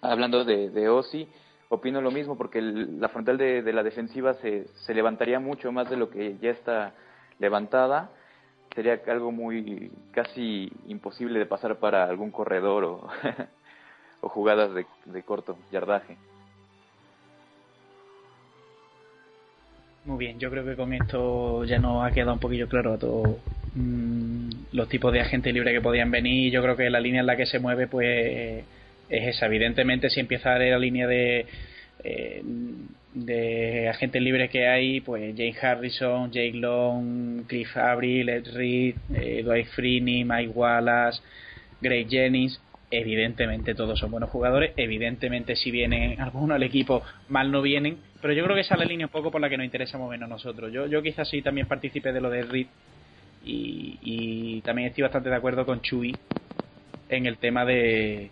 Hablando de, de Ozzy, opino lo mismo, porque la frontal de, de la defensiva se, se levantaría mucho más de lo que ya está levantada. Sería algo muy casi imposible de pasar para algún corredor o, o jugadas de, corto yardaje. Muy bien, yo creo que con esto ya nos ha quedado un poquillo claro a todos mm, los tipos de agentes libres que podían venir. Yo creo que la línea en la que se mueve, pues es esa. Evidentemente, si empieza a la línea de, eh, de agentes libres que hay, pues James Harrison, Jake Long, Cliff Avril, Ed Reed, eh, Dwight Freeney, Mike Wallace, Greg Jennings evidentemente todos son buenos jugadores, evidentemente si vienen algunos al equipo mal no vienen, pero yo creo que esa es la línea un poco por la que nos interesa movernos nosotros. Yo, yo quizás sí también participé de lo de Reed y, también estoy bastante de acuerdo con Chuy en el tema de,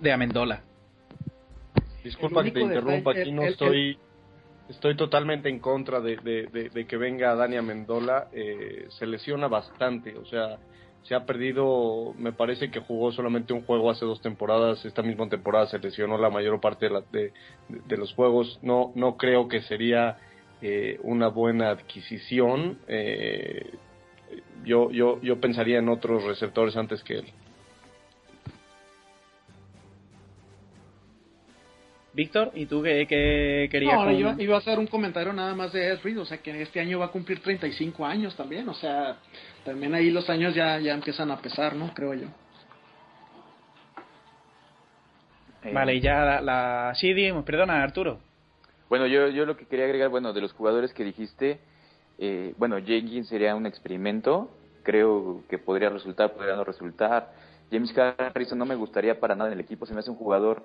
de Amendola. Disculpa que te interrumpa, aquí no estoy... Estoy totalmente en contra de, de, que venga Dani Amendola. Eh, se lesiona bastante, o sea, se ha perdido, me parece que jugó solamente un juego hace dos temporadas, esta misma temporada se lesionó la mayor parte de, de, los juegos, no, no creo que sería eh, una buena adquisición, eh, yo, yo, yo pensaría en otros receptores antes que él. Víctor, ¿y tú qué, querías? No, iba, a hacer un comentario nada más de Ed Reed, o sea que este año va a cumplir 35 años también, o sea, también ahí los años ya, ya empiezan a pesar, ¿no? Creo yo. Eh, vale, y ya la, la... Sí, perdona, Arturo. Bueno, yo, yo lo que quería agregar, bueno, de los jugadores que dijiste, eh, bueno, Jenkins sería un experimento, creo que podría resultar, podría no resultar. James Harrison no me gustaría para nada en el equipo, se me hace un jugador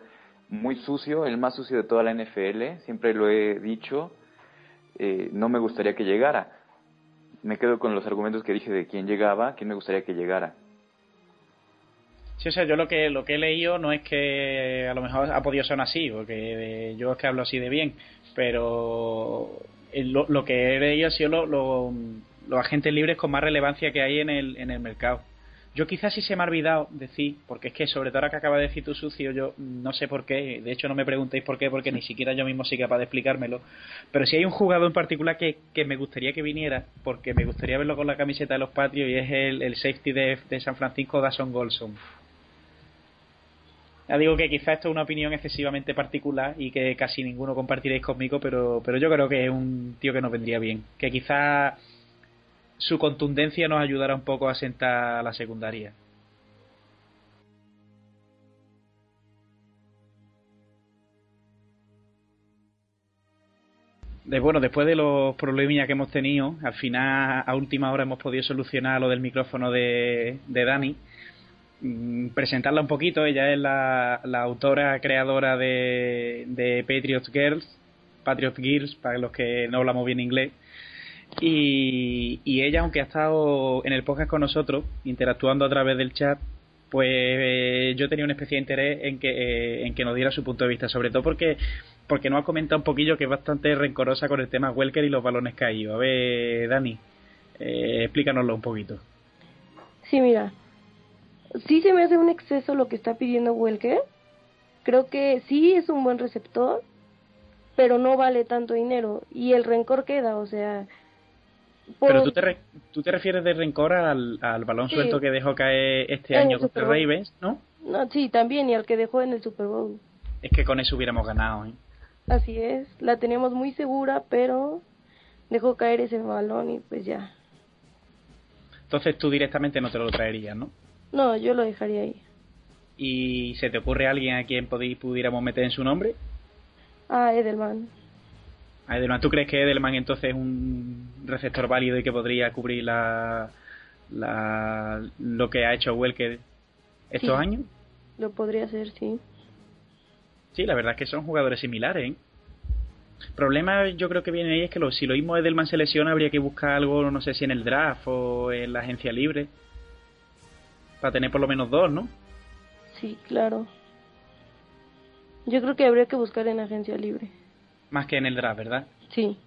muy sucio, el más sucio de toda la NFL, siempre lo he dicho, eh, no me gustaría que llegara. Me quedo con los argumentos que dije de quién llegaba, quién me gustaría que llegara. Sí, o sea, yo lo que lo que he leído no es que a lo mejor ha podido ser así, porque yo es que hablo así de bien, pero lo, lo que he leído ha sido los agentes libres con más relevancia que hay en el, en el mercado. Yo quizás sí se me ha olvidado decir, porque es que sobre todo ahora que acaba de decir tu sucio, yo no sé por qué, de hecho no me preguntéis por qué, porque ni siquiera yo mismo soy capaz de explicármelo, pero si hay un jugador en particular que, que me gustaría que viniera, porque me gustaría verlo con la camiseta de los Patrios, y es el, el safety de, de San Francisco, Dawson Golson. Ya digo que quizás esto es una opinión excesivamente particular y que casi ninguno compartiréis conmigo, pero, pero yo creo que es un tío que nos vendría bien. Que quizás su contundencia nos ayudará un poco a sentar la secundaria. Bueno, después de los problemillas que hemos tenido, al final a última hora hemos podido solucionar lo del micrófono de, de Dani. Mm, presentarla un poquito, ella es la, la autora creadora de, de Patriot Girls, Patriot Girls, para los que no hablamos bien inglés, y, ella, aunque ha estado en el podcast con nosotros, interactuando a través del chat, pues eh, yo tenía un especial interés en que, eh, en que nos diera su punto de vista, sobre todo porque porque nos ha comentado un poquillo que es bastante rencorosa con el tema Welker y los balones caídos. A ver, Dani, eh, explícanoslo un poquito. Sí, mira, sí se me hace un exceso lo que está pidiendo Welker. Creo que sí es un buen receptor, pero no vale tanto dinero y el rencor queda, o sea, pero tú te, tú te refieres de rencor al, al balón suelto que dejó caer este año contra Ravens, ¿no? No, sí, también, y al que dejó en el Super Bowl. Es que con eso hubiéramos ganado, ¿eh? Así es, la teníamos muy segura, pero dejó caer ese balón y pues ya. Entonces tú directamente no te lo traerías, ¿no? No, yo lo dejaría ahí. ¿Y se te ocurre alguien a quien pudiéramos meter en su nombre? Ah, Edelman. Edelman, ¿tú crees que Edelman entonces es un receptor válido y que podría cubrir la, la lo que ha hecho Welker estos Sí. años? Lo podría hacer, sí. Sí, la verdad es que son jugadores similares, ¿eh? problema yo creo que viene ahí es que lo- si lo mismo Edelman se lesiona habría que buscar algo, no sé si en el draft o en la agencia libre, para tener por lo menos dos, ¿no? Sí, claro. Yo creo que habría que buscar en agencia libre. Más que en el draft, ¿verdad? Sí.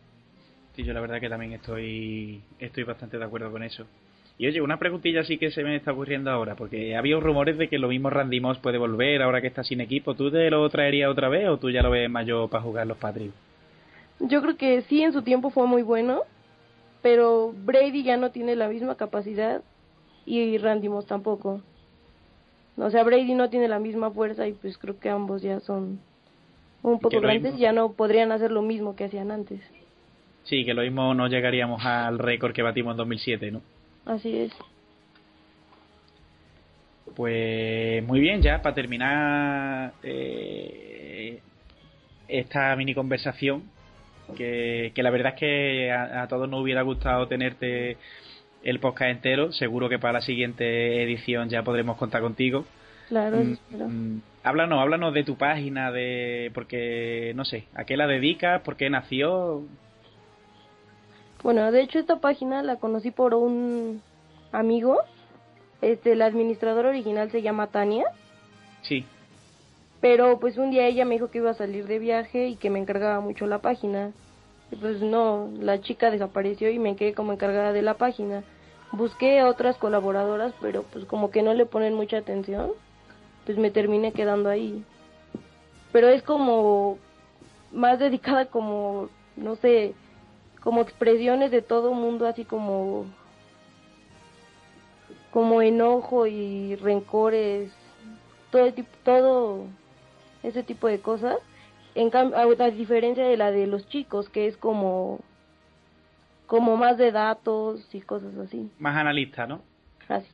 Sí, yo la verdad que también estoy estoy bastante de acuerdo con eso. Y oye, una preguntilla sí que se me está ocurriendo ahora, porque ha habido rumores de que lo mismo Randy Moss puede volver ahora que está sin equipo. ¿Tú te lo traerías otra vez o tú ya lo ves mayor para jugar los Patriots? Yo creo que sí, en su tiempo fue muy bueno, pero Brady ya no tiene la misma capacidad y Randy Moss tampoco. O sea, Brady no tiene la misma fuerza y pues creo que ambos ya son un poco grandes, mismo- ya no podrían hacer lo mismo que hacían antes. Sí, que lo mismo no llegaríamos al récord que batimos en 2007, ¿no? Así es. Pues muy bien, ya para terminar eh, esta mini conversación, que, que la verdad es que a, a todos nos hubiera gustado tenerte el podcast entero, seguro que para la siguiente edición ya podremos contar contigo. Claro, Mm, espero. mm, háblanos, háblanos de tu página, de porque no sé, a qué la dedicas, por qué nació. Bueno, de hecho esta página la conocí por un amigo. Este, la administradora original se llama Tania, Sí, pero pues un día ella me dijo que iba a salir de viaje y que me encargaba mucho la página. Y pues no, la chica desapareció y me quedé como encargada de la página. Busqué a otras colaboradoras, pero pues como que no le ponen mucha atención, pues me terminé quedando ahí. Pero es como más dedicada como, no sé, como expresiones de todo mundo, así como como enojo y rencores, todo todo ese tipo de cosas. En cambio, a, a diferencia de la de los chicos, que es como como más de datos y cosas así. más analista, ¿no? Así,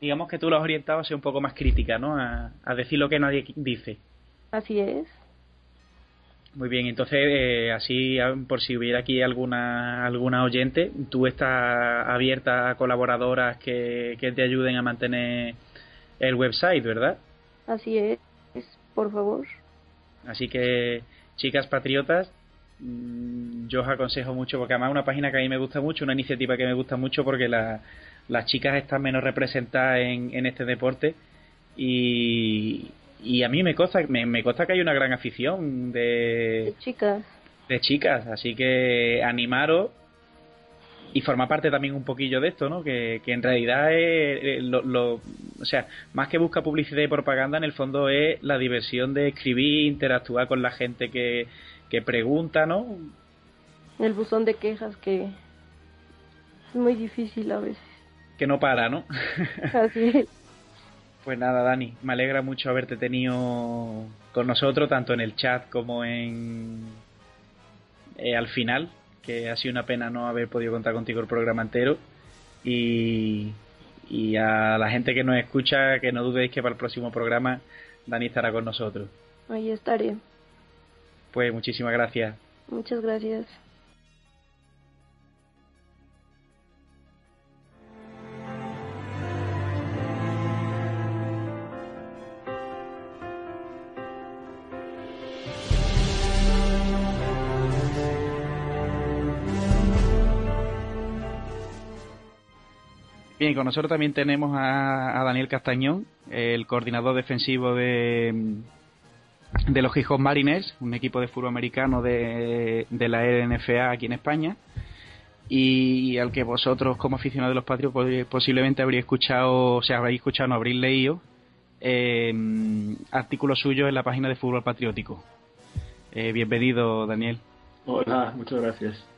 Digamos que tú lo has orientado a ser un poco más crítica, ¿no? A, a decir lo que nadie dice. así es. Muy bien, entonces eh, así por si hubiera aquí alguna alguna oyente, tú estás abierta a colaboradoras que, que te ayuden a mantener el website, ¿verdad? Así es, por favor. Así que chicas patriotas, mm, yo os aconsejo mucho porque además es una página que a mí me gusta mucho, una iniciativa que me gusta mucho porque la- las chicas están menos representadas en, en este deporte y, y a mí me consta, me, me consta que hay una gran afición de, Chicas, de chicas, así que animaros y formar parte también un poquillo de esto, ¿no? Que, que en realidad es eh, lo, lo- o sea, más que busca publicidad y propaganda, en el fondo es la diversión de escribir, interactuar con la gente que, que pregunta, ¿no? el buzón de quejas que es muy difícil a veces. Que no para, ¿no? Así es. Pues nada, Dani, me alegra mucho haberte tenido con nosotros, tanto en el chat como en eh, al final, que ha sido una pena no haber podido contar contigo el programa entero. Y, y a la gente que nos escucha, que no dudéis que para el próximo programa Dani estará con nosotros. Ahí estaré. Pues muchísimas gracias. Muchas gracias. Bien, con nosotros también tenemos a, Daniel Castañón, el coordinador defensivo de, de los Gijón Mariners, un equipo de fútbol americano de, de la NFA aquí en España, y al que vosotros como aficionados de los Patriots pues, posiblemente habréis escuchado, o sea, habréis escuchado, no habréis leído eh, artículos suyos en la página de Fútbol Patriótico. Eh, bienvenido, Daniel. Hola, muchas gracias.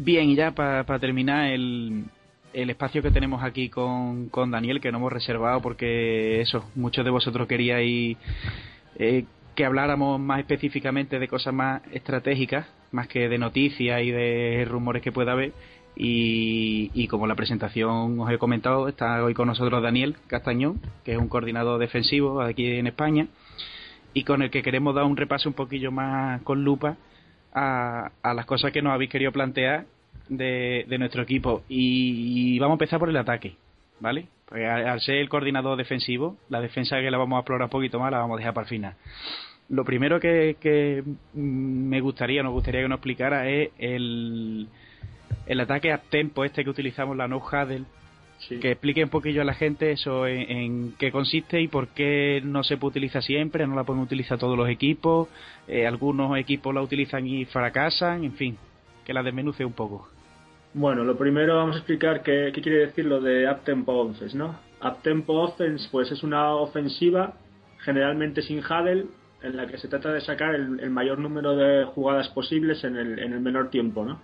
Bien, y ya para terminar el, el espacio que tenemos aquí con, con Daniel, que no hemos reservado porque eso, muchos de vosotros queríais eh, que habláramos más específicamente de cosas más estratégicas, más que de noticias y de rumores que pueda haber. Y, y, como la presentación os he comentado, está hoy con nosotros Daniel Castañón, que es un coordinador defensivo aquí en España, y con el que queremos dar un repaso un poquillo más con lupa a, a las cosas que nos habéis querido plantear de, de nuestro equipo. Y, vamos a empezar por el ataque, ¿vale? Porque al, ser el coordinador defensivo, la defensa que la vamos a explorar un poquito más la vamos a dejar para el final. Lo primero que, que me gustaría, nos gustaría que nos explicara es el, el ataque a tempo este que utilizamos, la no que explique un poquillo a la gente eso en, qué consiste y por qué no se puede utilizar siempre, no la pueden utilizar todos los equipos, eh, algunos equipos la utilizan y fracasan, en fin, que la desmenuce un poco. Bueno, lo primero vamos a explicar qué, quiere decir lo de up-tempo offense, ¿no? Up-tempo offense, pues es una ofensiva generalmente sin huddle en la que se trata de sacar el, mayor número de jugadas posibles en el, en el menor tiempo, ¿no?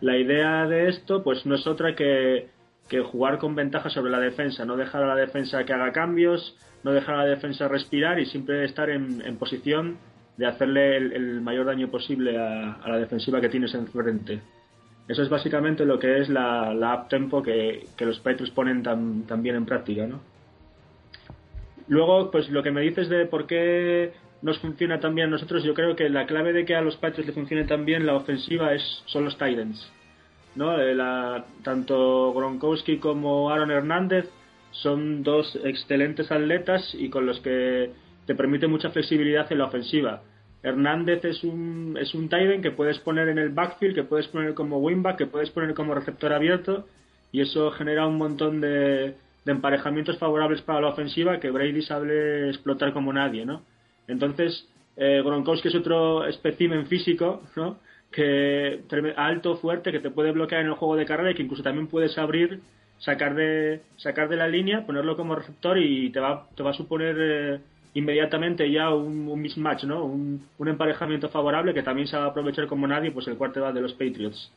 La idea de esto, pues no es otra que, que jugar con ventaja sobre la defensa, no dejar a la defensa que haga cambios, no dejar a la defensa respirar y siempre estar en, posición de hacerle el, mayor daño posible a, la defensiva que tienes enfrente. Eso es básicamente lo que es la, la up tempo que, los Patriots ponen tan, bien en práctica, ¿no? Luego, pues lo que me dices de por qué nos funciona tan bien a nosotros, yo creo que la clave de que a los Patriots le funcione tan bien la ofensiva es, son los Titans. ¿No? Eh, tanto Gronkowski como Aaron Hernández son dos excelentes atletas y con los que te permite mucha flexibilidad en la ofensiva. Hernández es un, es un que puedes poner en el backfield, que puedes poner como wingback, que puedes poner como receptor abierto y eso genera un montón de, emparejamientos favorables para la ofensiva que Brady sabe explotar como nadie, ¿no? Entonces, eh, Gronkowski es otro espécimen físico, ¿no? Que alto, fuerte, que te puede bloquear en el juego de carrera y que incluso también puedes abrir, sacar de, sacar de la línea, ponerlo como receptor y te va, te va a suponer eh, inmediatamente ya un, mismatch, ¿no? Un, emparejamiento favorable que también se va a aprovechar como nadie, pues el va de los Patriots.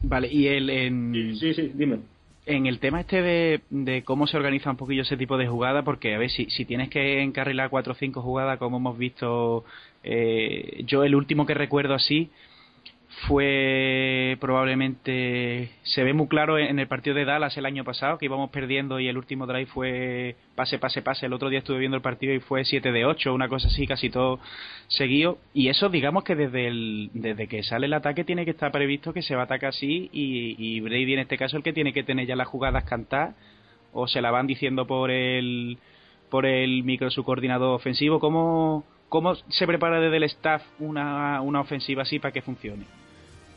Vale, y el... En... Sí, sí, dime. En el tema este de, de, cómo se organiza un poquillo ese tipo de jugada, porque a ver, si, si tienes que encarrilar cuatro o cinco jugadas, como hemos visto, eh, yo el último que recuerdo así, fue probablemente se ve muy claro en el partido de Dallas el año pasado que íbamos perdiendo y el último drive fue pase pase pase. El otro día estuve viendo el partido y fue 7 de 8 una cosa así casi todo seguido. Y eso digamos que desde el desde que sale el ataque tiene que estar previsto que se va a atacar así y, y Brady en este caso el que tiene que tener ya las jugadas cantadas o se la van diciendo por el por el micro su coordinador ofensivo. Cómo cómo se prepara desde el staff una, una ofensiva así para que funcione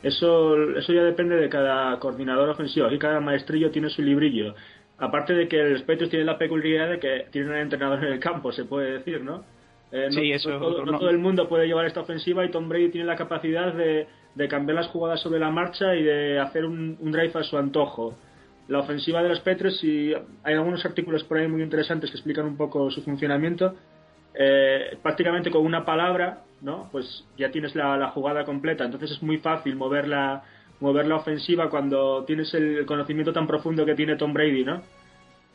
eso, eso ya depende de cada coordinador ofensivo. Aquí cada maestrillo tiene su librillo. Aparte de que el Patriots tiene la peculiaridad de que tienen un entrenador en el campo, se puede decir, ¿no? Eh, sí, eso, no, todo, el mundo puede llevar esta ofensiva y Tom Brady tiene la capacidad de, de cambiar las jugadas sobre la marcha y de hacer un, un drive a su antojo. La ofensiva de los Patriots, y hay algunos artículos por ahí muy interesantes que explican un poco su funcionamiento, eh, prácticamente con una palabra ¿no? Pues ya tienes la, jugada completa, entonces es muy fácil mover la, mover la ofensiva cuando tienes el conocimiento tan profundo que tiene Tom Brady, ¿no?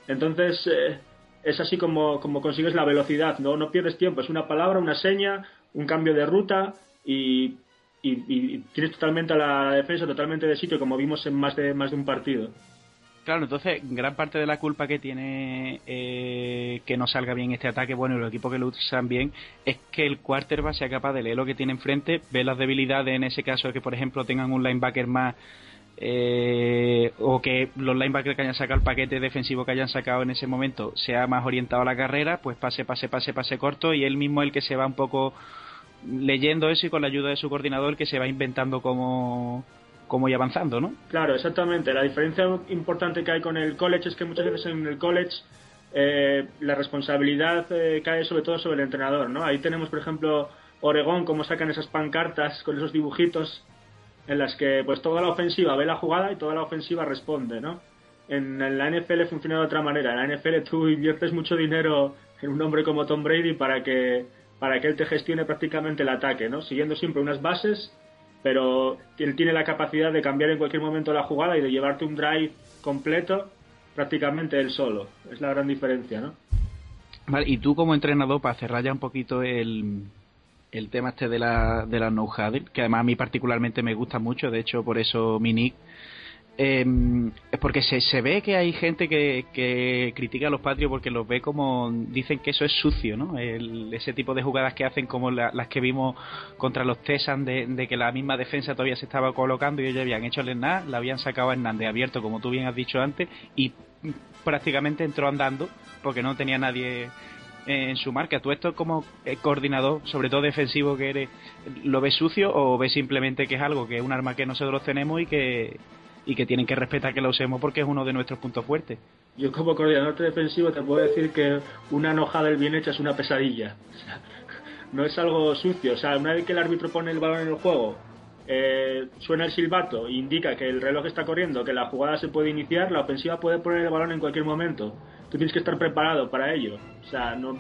Entonces eh, es así como, como consigues la velocidad, ¿no? No pierdes tiempo, es una palabra, una seña, un cambio de ruta y, y, tienes totalmente a la defensa totalmente de sitio como vimos en más de, más de un partido. Claro, entonces gran parte de la culpa que tiene eh, que no salga bien este ataque, bueno, y los equipos que lo usan bien, es que el quarterback sea capaz de leer lo que tiene enfrente, ver las debilidades en ese caso de que, por ejemplo, tengan un linebacker más eh, o que los linebackers que hayan sacado el paquete defensivo que hayan sacado en ese momento sea más orientado a la carrera, pues pase, pase, pase, pase corto y él mismo el que se va un poco leyendo eso y con la ayuda de su coordinador que se va inventando como como y avanzando, ¿no? Claro, exactamente. La diferencia importante que hay con el college es que muchas veces en el college eh, la responsabilidad eh, cae sobre todo sobre el entrenador, ¿no? Ahí tenemos, por ejemplo, Oregón, cómo sacan esas pancartas con esos dibujitos en las que pues toda la ofensiva ve la jugada y toda la ofensiva responde, ¿no? En, la NFL funciona de otra manera. En la NFL tú inviertes mucho dinero en un hombre como Tom Brady para que para que él te gestione prácticamente el ataque, ¿no? Siguiendo siempre unas bases pero él tiene la capacidad de cambiar en cualquier momento la jugada y de llevarte un drive completo prácticamente él solo. Es la gran diferencia, ¿no? Vale, y tú como entrenador, para cerrar ya un poquito el, el tema este de la, de la no que además a mí particularmente me gusta mucho, de hecho por eso mi nick, eh, es porque se, se ve que hay gente que, que critica a los patrios porque los ve como dicen que eso es sucio, ¿no? El- ese tipo de jugadas que hacen como la- las que vimos contra los Tesan de, de que la misma defensa todavía se estaba colocando y ellos habían hecho el Hernán, la habían sacado a Hernández abierto como tú bien has dicho antes y prácticamente entró andando porque no tenía nadie en su marca. ¿Tú esto como eh, coordinador, sobre todo defensivo que eres, lo ves sucio o ves simplemente que es algo que es un arma que nosotros tenemos y que y que tienen que respetar que la usemos porque es uno de nuestros puntos fuertes? Yo como coordinador defensivo te puedo decir que una enojada del bien hecha es una pesadilla. No es algo sucio. O sea, una vez que el árbitro pone el balón en el juego, eh, suena el silbato, indica que el reloj está corriendo, que la jugada se puede iniciar, la ofensiva puede poner el balón en cualquier momento. Tú tienes que estar preparado para ello. O sea, no,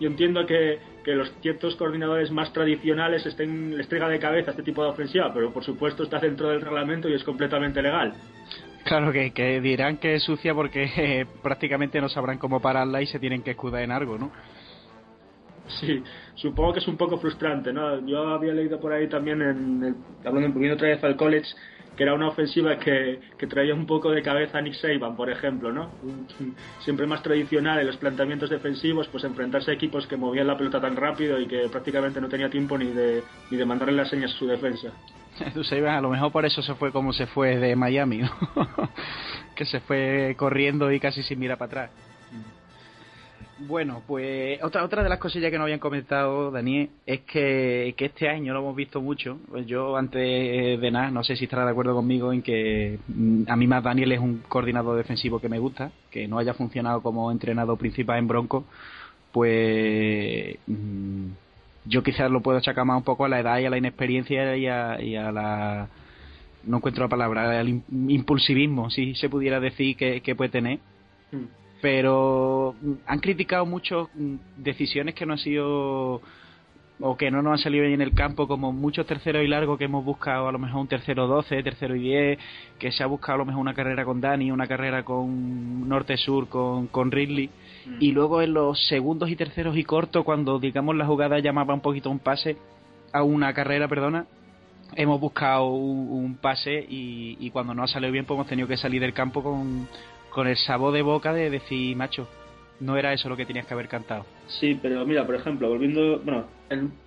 yo entiendo que, que los ciertos coordinadores más tradicionales estén, les traiga de cabeza este tipo de ofensiva, pero por supuesto está dentro del reglamento y es completamente legal. Claro que, que dirán que es sucia porque eh, prácticamente no sabrán cómo pararla y se tienen que escudar en algo, ¿no? Sí, supongo que es un poco frustrante, ¿no? Yo había leído por ahí también, en el, hablando volviendo otra vez al college, que era una ofensiva que, que traía un poco de cabeza a Nick Saban, por ejemplo, ¿no? Siempre más tradicional en los planteamientos defensivos, pues enfrentarse a equipos que movían la pelota tan rápido y que prácticamente no tenía tiempo ni de, ni de mandarle las señas a su defensa. Sabes, a lo mejor por eso se fue como se fue de Miami, que se fue corriendo y casi sin mirar para atrás. Bueno, pues otra otra de las cosillas que no habían comentado, Daniel, es que, este año lo hemos visto mucho. Pues yo, antes de nada, no sé si estará de acuerdo conmigo en que mm, a mí más Daniel es un coordinador defensivo que me gusta, que no haya funcionado como entrenador principal en Broncos, pues mm, yo quizás lo puedo achacar más un poco a la edad y a la inexperiencia y a, y a la no encuentro la palabra al im- impulsivismo si se pudiera decir que, puede tener Mm. Pero mm, han criticado mucho mm, decisiones que no han sido o que no nos han salido bien en el campo, como muchos terceros y largos que hemos buscado a lo mejor un tercero 12, tercero y 10, que se ha buscado a lo mejor una carrera con Dani, una carrera con norte-sur, con, con Ridley, y luego en los segundos y terceros y cortos, cuando digamos la jugada llamaba un poquito a un pase, a una carrera, perdona, hemos buscado un, un pase y, y cuando no ha salido bien, pues hemos tenido que salir del campo con, con el sabor de boca de decir, macho, no era eso lo que tenías que haber cantado. Sí, pero mira, por ejemplo, volviendo, bueno,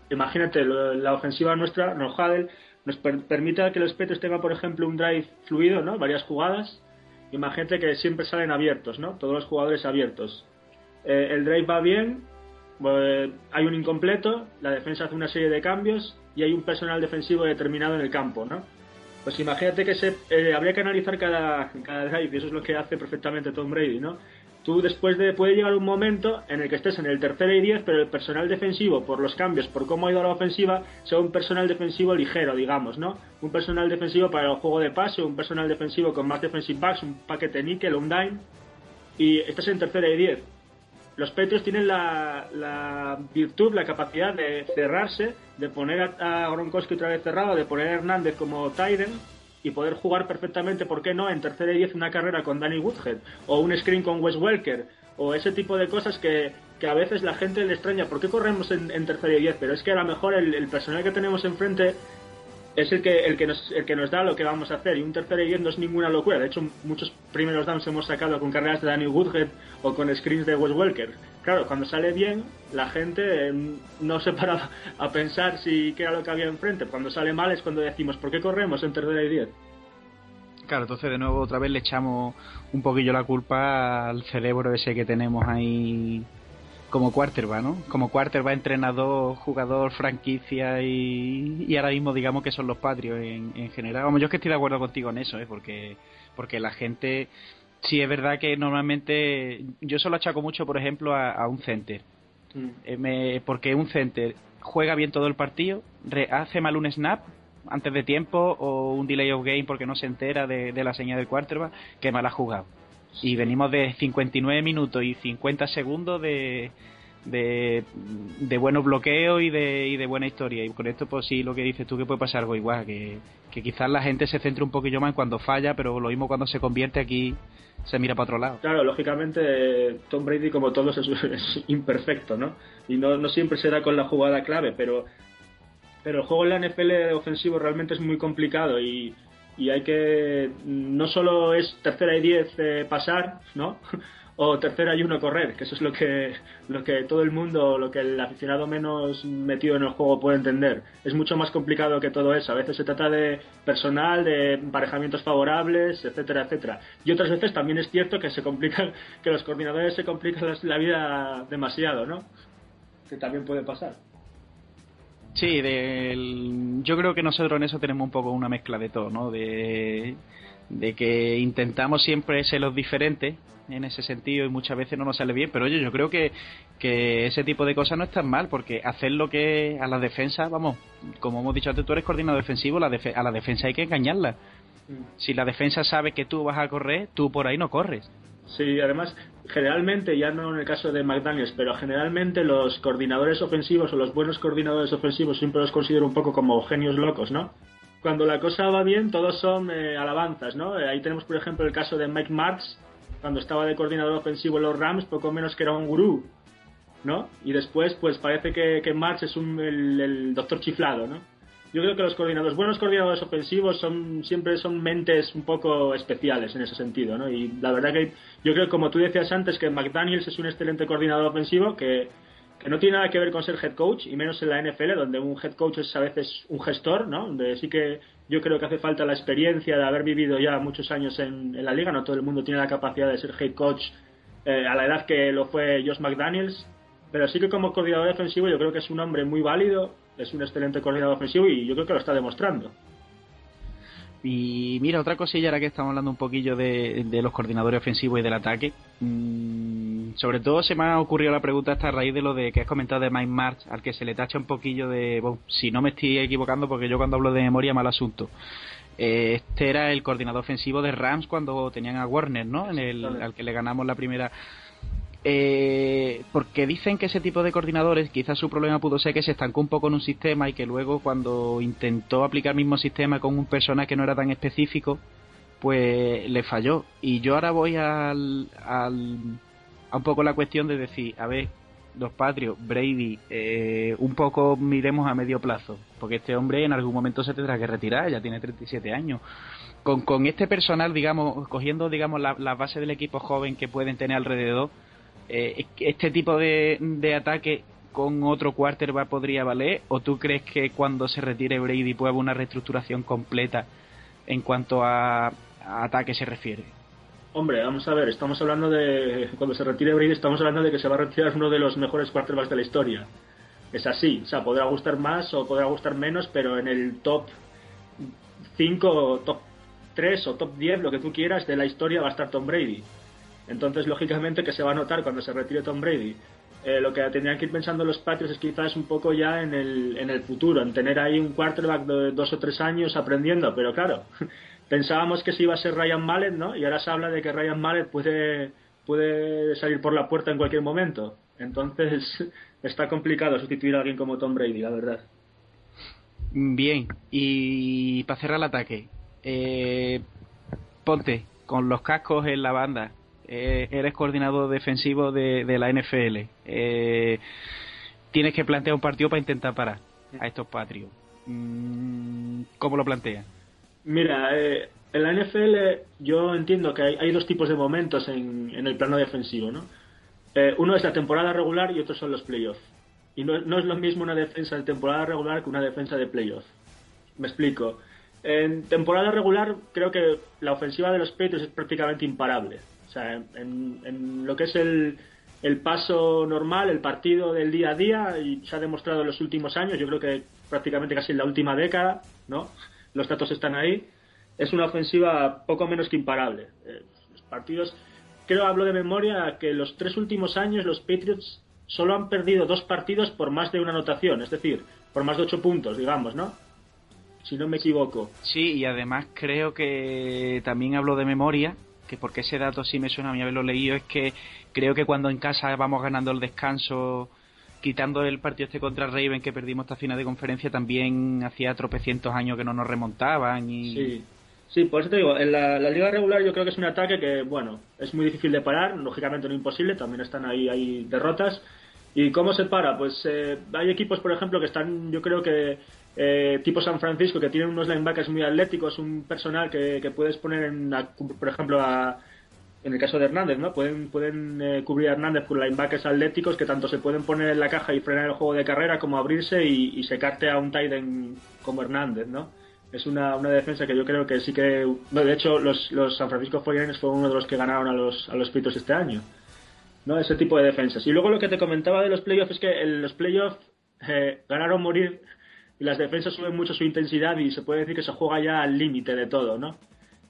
imagínate, lo- la ofensiva nuestra, no Hadel, nos per- permite que los Patriots tengan, por ejemplo, un drive fluido, ¿no? Varias jugadas. Imagínate que siempre salen abiertos, ¿no? Todos los jugadores abiertos. Eh, el drive va bien, eh, hay un incompleto, la defensa hace una serie de cambios y hay un personal defensivo determinado en el campo, ¿no? Pues imagínate que se, eh, habría que analizar cada, cada drive y eso es lo que hace perfectamente Tom Brady, ¿no? Tú después de puede llegar un momento en el que estés en el tercero y diez, pero el personal defensivo, por los cambios, por cómo ha ido la ofensiva, sea un personal defensivo ligero, digamos, ¿no? Un personal defensivo para el juego de pase, un personal defensivo con más defensive backs, un paquete níquel, un dime, y estás en tercera y diez. Los Patriots tienen la, la virtud, la capacidad de cerrarse, de poner a, a Gronkowski otra vez cerrado, de poner a Hernández como Tyden y poder jugar perfectamente, ¿por qué no?, en tercera y diez una carrera con Danny Woodhead o un screen con Wes Welker o ese tipo de cosas que, que a veces la gente le extraña. ¿Por qué corremos en, tercera y diez? Pero es que a lo mejor el personal que tenemos enfrente es el que, el, que nos, el que nos da lo que vamos a hacer. Y un tercero y no es ninguna locura. De hecho, muchos primeros downs hemos sacado con carreras de Danny Woodhead o con screens de Wes Welker. Claro, cuando sale bien, la gente eh, no se para a pensar si qué era lo que había enfrente. Cuando sale mal es cuando decimos, ¿por qué corremos en tercera y diez? Claro, entonces de nuevo otra vez le echamos un poquillo la culpa al cerebro ese que tenemos ahí como quarterback, ¿no? Como quarterback, entrenador, jugador, franquicia y, y ahora mismo digamos que son los patrios en, en general. Vamos, yo es que estoy de acuerdo contigo en eso, ¿eh? Porque, porque la gente, sí es verdad que normalmente, yo solo achaco mucho, por ejemplo, a, a un center. Eh, me- porque un center juega bien todo el partido, re- hace mal un snap antes de tiempo o un delay of game porque no se entera de, de la señal del quarterback, que mal ha jugado. Y venimos de 59 minutos y 50 segundos de, de, de buenos bloqueos y de, y de buena historia. Y con esto, pues sí, lo que dices tú, que puede pasar algo igual, que, que quizás la gente se centre un poquillo más en cuando falla, pero lo mismo cuando se convierte aquí, se mira para otro lado. Claro, lógicamente Tom Brady, como todos, es, imperfecto, ¿no? Y no, no siempre será con la jugada clave, pero pero el juego en la NFL ofensivo realmente es muy complicado y, y hay que no solo es tercera y diez eh, pasar, ¿no? o tercera y uno correr, que eso es lo que, lo que todo el mundo, lo que el aficionado menos metido en el juego puede entender. Es mucho más complicado que todo eso. A veces se trata de personal, de emparejamientos favorables, etcétera, etcétera. Y otras veces también es cierto que se complican, que los coordinadores se complican la vida demasiado, ¿no? Que también puede pasar. Sí, del... yo creo que nosotros en eso tenemos un poco una mezcla de todo, ¿no? De, de que intentamos siempre ser los diferentes en ese sentido y muchas veces no nos sale bien, pero oye, yo creo que, que ese tipo de cosas no es tan mal, porque hacer lo que a la defensa, vamos, como hemos dicho antes, tú eres coordinador defensivo, la a la defensa hay que engañarla. Si la defensa sabe que tú vas a correr, tú por ahí no corres. Sí, además, generalmente, ya no en el caso de McDaniels, pero generalmente los coordinadores ofensivos o los buenos coordinadores ofensivos siempre los considero un poco como genios locos, ¿no? Cuando la cosa va bien, todos son eh, alabanzas, ¿no? Eh, ahí tenemos, por ejemplo, el caso de Mike Martz, cuando estaba de coordinador ofensivo en los Rams, poco menos que era un gurú, ¿no? Y después, pues parece que, que es un, el doctor chiflado, ¿no? Yo creo que los coordinadores, buenos coordinadores ofensivos son siempre son mentes un poco especiales en ese sentido, ¿no? Y la verdad que yo creo, como tú decías antes, que McDaniels es un excelente coordinador ofensivo que, que no tiene nada que ver con ser head coach, y menos en la NFL, donde un head coach es a veces un gestor, ¿no? Donde sí que yo creo que hace falta la experiencia de haber vivido ya muchos años en, en la liga, no todo el mundo tiene la capacidad de ser head coach eh, a la edad que lo fue Josh McDaniels, pero sí que como coordinador defensivo yo creo que es un hombre muy válido, es un excelente coordinador ofensivo y yo creo que lo está demostrando. Y mira, otra cosilla ahora que estamos hablando un poquillo de, los coordinadores ofensivos y del ataque. Mm, sobre todo se me ha ocurrido la pregunta esta a raíz de lo de que has comentado de Mike March, al que se le tacha un poquillo de, bueno, si no me estoy equivocando, porque yo cuando hablo de memoria, mal asunto. Eh, este era el coordinador ofensivo de Rams cuando tenían a Warner, ¿no? En el, al que le ganamos la primera eh, porque dicen que ese tipo de coordinadores, quizás su problema pudo ser que se estancó un poco en un sistema y que luego cuando intentó aplicar el mismo sistema con un personaje que no era tan específico, pues le falló. Y yo ahora voy al, al, a un poco la cuestión de decir, a ver, los patrios, Brady, eh, un poco miremos a medio plazo, porque este hombre en algún momento se tendrá que retirar, ya tiene 37 años. Con, con este personal, digamos, cogiendo digamos la, la base del equipo joven que pueden tener alrededor, eh, ¿este tipo de, ataque con otro quarterback podría valer? ¿O tú crees que cuando se retire Brady puede haber una reestructuración completa en cuanto a, ataque se refiere? Hombre, vamos a ver, estamos hablando de. Cuando se retire Brady, estamos hablando de que se va a retirar uno de los mejores quarterbacks de la historia. Es así, o sea, podrá gustar más o podrá gustar menos, pero en el top 5, top 3 o top 10, lo que tú quieras, de la historia va a estar Tom Brady. Entonces, lógicamente, que se va a notar cuando se retire Tom Brady. Eh, lo que tendrían que ir pensando los Patriots es quizás un poco ya en el, en el futuro, en tener ahí un quarterback de dos o tres años aprendiendo, pero claro, pensábamos que si iba a ser Ryan Mallet, ¿no? Y ahora se habla de que Ryan Mallet puede, puede salir por la puerta en cualquier momento. Entonces, está complicado sustituir a alguien como Tom Brady, la verdad. Bien, y para cerrar el ataque, eh, ponte con los cascos en la banda, eh, eres coordinador defensivo de, la NFL, eh, tienes que plantear un partido para intentar parar a estos patrios. Mm, ¿Cómo lo planteas? Mira, eh, en la NFL yo entiendo que hay, dos tipos de momentos en, el plano defensivo, ¿no? uno es la temporada regular y otro son los playoffs. Y no, no, es lo mismo una defensa de temporada regular que una defensa de playoffs. Me explico. En temporada regular creo que la ofensiva de los Patriots es prácticamente imparable. O sea, en, lo que es el, el paso normal, el partido del día a día, y se ha demostrado en los últimos años, yo creo que prácticamente casi en la última década, ¿no? Los datos están ahí. Es una ofensiva poco menos que imparable. Eh, los partidos, creo, hablo de memoria, que los tres últimos años los Patriots solo han perdido dos partidos por más de una anotación, es decir, por más de ocho puntos, digamos, ¿no? Si no me equivoco. Sí, y además creo que también hablo de memoria, que porque ese dato sí me suena a mí haberlo leído, es que creo que cuando en casa vamos ganando el descanso, quitando el partido este contra Raven que perdimos esta final de conferencia, también hacía tropecientos años que no nos remontaban y... Sí. Sí, por eso te digo, en la, liga regular yo creo que es un ataque que, bueno, es muy difícil de parar, lógicamente no imposible, también están ahí, hay derrotas, ¿Y cómo se para? Pues eh, hay equipos, por ejemplo, que están, yo creo que eh, tipo San Francisco, que tienen unos linebackers muy atléticos, un personal que, que puedes poner, en, por ejemplo, a, en el caso de Hernández, ¿no? Pueden, pueden eh, cubrir a Hernández con linebackers atléticos que tanto se pueden poner en la caja y frenar el juego de carrera como abrirse y, secarte a un tight como Hernández, ¿no? Es una, una defensa que yo creo que sí que... de hecho, los, los San Francisco 49ers fueron uno de los que ganaron a los, a los Pitos este año. ¿no? Ese tipo de defensas. Y luego lo que te comentaba de los playoffs es que en los playoffs eh, ganaron morir y las defensas suben mucho su intensidad y se puede decir que se juega ya al límite de todo, ¿no?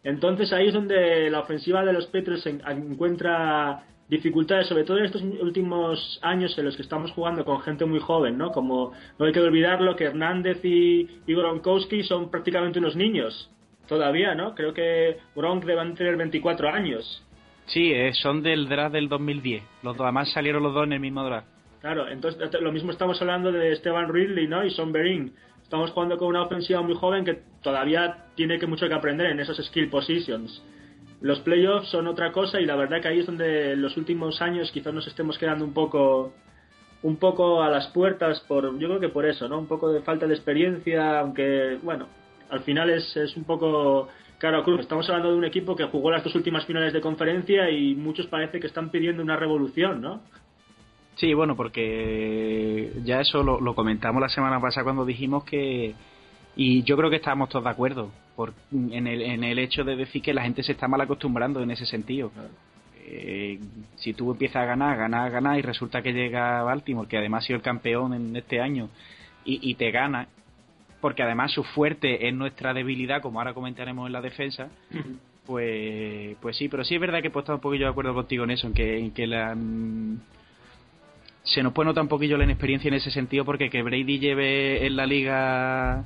Entonces ahí es donde la ofensiva de los Patriots encuentra dificultades, sobre todo en estos últimos años en los que estamos jugando con gente muy joven, ¿no? Como no hay que olvidarlo que Hernández y, y Gronkowski son prácticamente unos niños todavía, ¿no? Creo que Gronk deben tener 24 años. Sí, eh, son del draft del 2010. Los dos, además salieron los dos en el mismo draft. Claro, entonces lo mismo estamos hablando de Esteban Ridley, ¿no? Y Son Berin estamos jugando con una ofensiva muy joven que todavía tiene que mucho que aprender en esos skill positions. Los playoffs son otra cosa y la verdad que ahí es donde en los últimos años quizás nos estemos quedando un poco un poco a las puertas por yo creo que por eso, ¿no? Un poco de falta de experiencia, aunque bueno, al final es, es un poco Claro, Cruz, estamos hablando de un equipo que jugó las dos últimas finales de conferencia y muchos parece que están pidiendo una revolución, ¿no? Sí, bueno, porque ya eso lo, comentamos la semana pasada cuando dijimos que y yo creo que estábamos todos de acuerdo por, en, el, en el hecho de decir que la gente se está mal acostumbrando en ese sentido. Eh, si tú empiezas a ganar, ganar, ganar y resulta que llega Baltimore, que además ha sido el campeón en este año, y, te gana, porque además su fuerte es nuestra debilidad, como ahora comentaremos en la defensa, pues, pues sí, pero sí es verdad que he puesto un poquillo de acuerdo contigo en eso, en que, en que la, mm, se nos puede notar un poquillo la inexperiencia en ese sentido porque que Brady lleve en la liga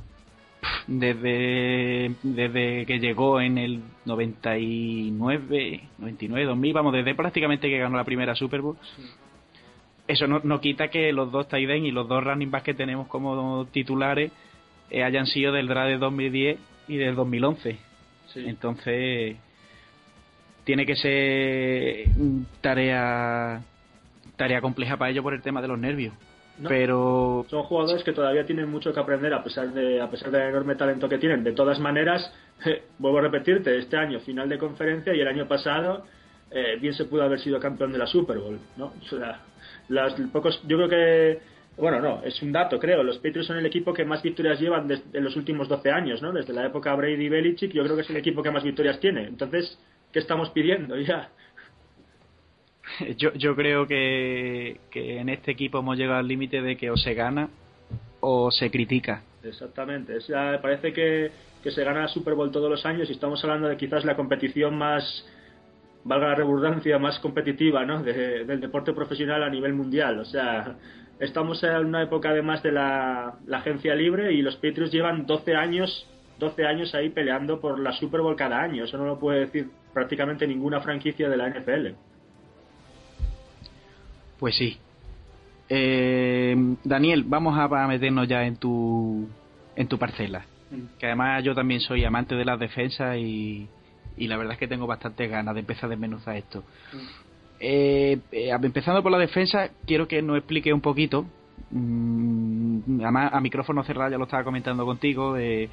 desde, desde que llegó en el 99, 99, 2000, vamos, desde prácticamente que ganó la primera Super Bowl. Eso no, no, quita que los dos tight y los dos running backs que tenemos como titulares eh, hayan sido del draft de 2010 y del 2011. Entonces, tiene que ser tarea tarea compleja para ellos por el tema de los nervios. pero son jugadores que todavía tienen mucho que aprender a pesar de a pesar del enorme talento que tienen. De todas maneras, vuelvo a repetirte, este año final de conferencia y el año pasado eh, bien se pudo haber sido campeón de la Super Bowl, ¿no? O sea, las pocos yo creo que bueno, no, es un dato, creo. Los Patriots son el equipo que más victorias llevan desde en los últimos 12 años, ¿no? Desde la época Brady y Belichick, yo creo que es el equipo que más victorias tiene. Entonces, ¿qué estamos pidiendo ya? yo, yo creo que, en este equipo hemos llegado al límite de que o se gana o se critica. Exactamente. parece que, se gana Super Bowl todos los años y estamos hablando de quizás la competición más, valga la redundancia, más competitiva ¿no? del deporte profesional a nivel mundial. O sea, estamos en una época además de la, la agencia libre y los Patriots llevan 12 años 12 años ahí peleando por la Super Bowl cada año. Eso no lo puede decir prácticamente ninguna franquicia de la NFL. Pues sí. Eh, Daniel, vamos a, meternos ya en tu, en tu parcela. Mm. Que además yo también soy amante de las defensas y, y la verdad es que tengo bastantes ganas de empezar a desmenuzar esto. Mm. Eh, eh, empezando por la defensa, quiero que nos explique un poquito. Mm, además, a micrófono cerrado ya lo estaba comentando contigo. Eh,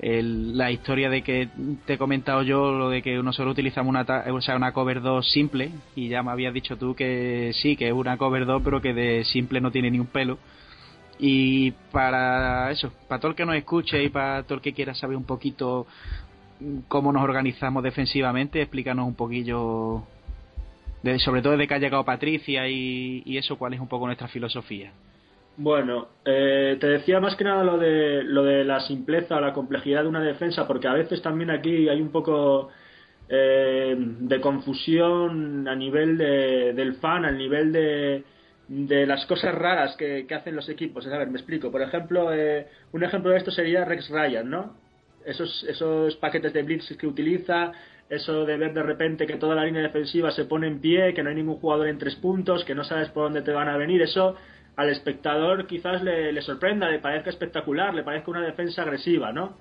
la historia de que te he comentado yo, lo de que nosotros utilizamos una, o sea, una cover 2 simple, y ya me habías dicho tú que sí, que es una cover 2, pero que de simple no tiene ni un pelo. Y para eso, para todo el que nos escuche y para todo el que quiera saber un poquito cómo nos organizamos defensivamente, explícanos un poquillo, de, sobre todo desde que ha llegado Patricia y, y eso, cuál es un poco nuestra filosofía. Bueno, eh, te decía más que nada lo de, lo de la simpleza o la complejidad de una defensa, porque a veces también aquí hay un poco eh, de confusión a nivel de, del fan, a nivel de, de las cosas raras que, hacen los equipos. A ver, me explico. Por ejemplo, eh, un ejemplo de esto sería Rex Ryan, ¿no? Esos, esos paquetes de blitz que utiliza, eso de ver de repente que toda la línea defensiva se pone en pie, que no hay ningún jugador en tres puntos, que no sabes por dónde te van a venir, eso al espectador quizás le, sorprenda, le parezca espectacular, le parezca una defensa agresiva, ¿no?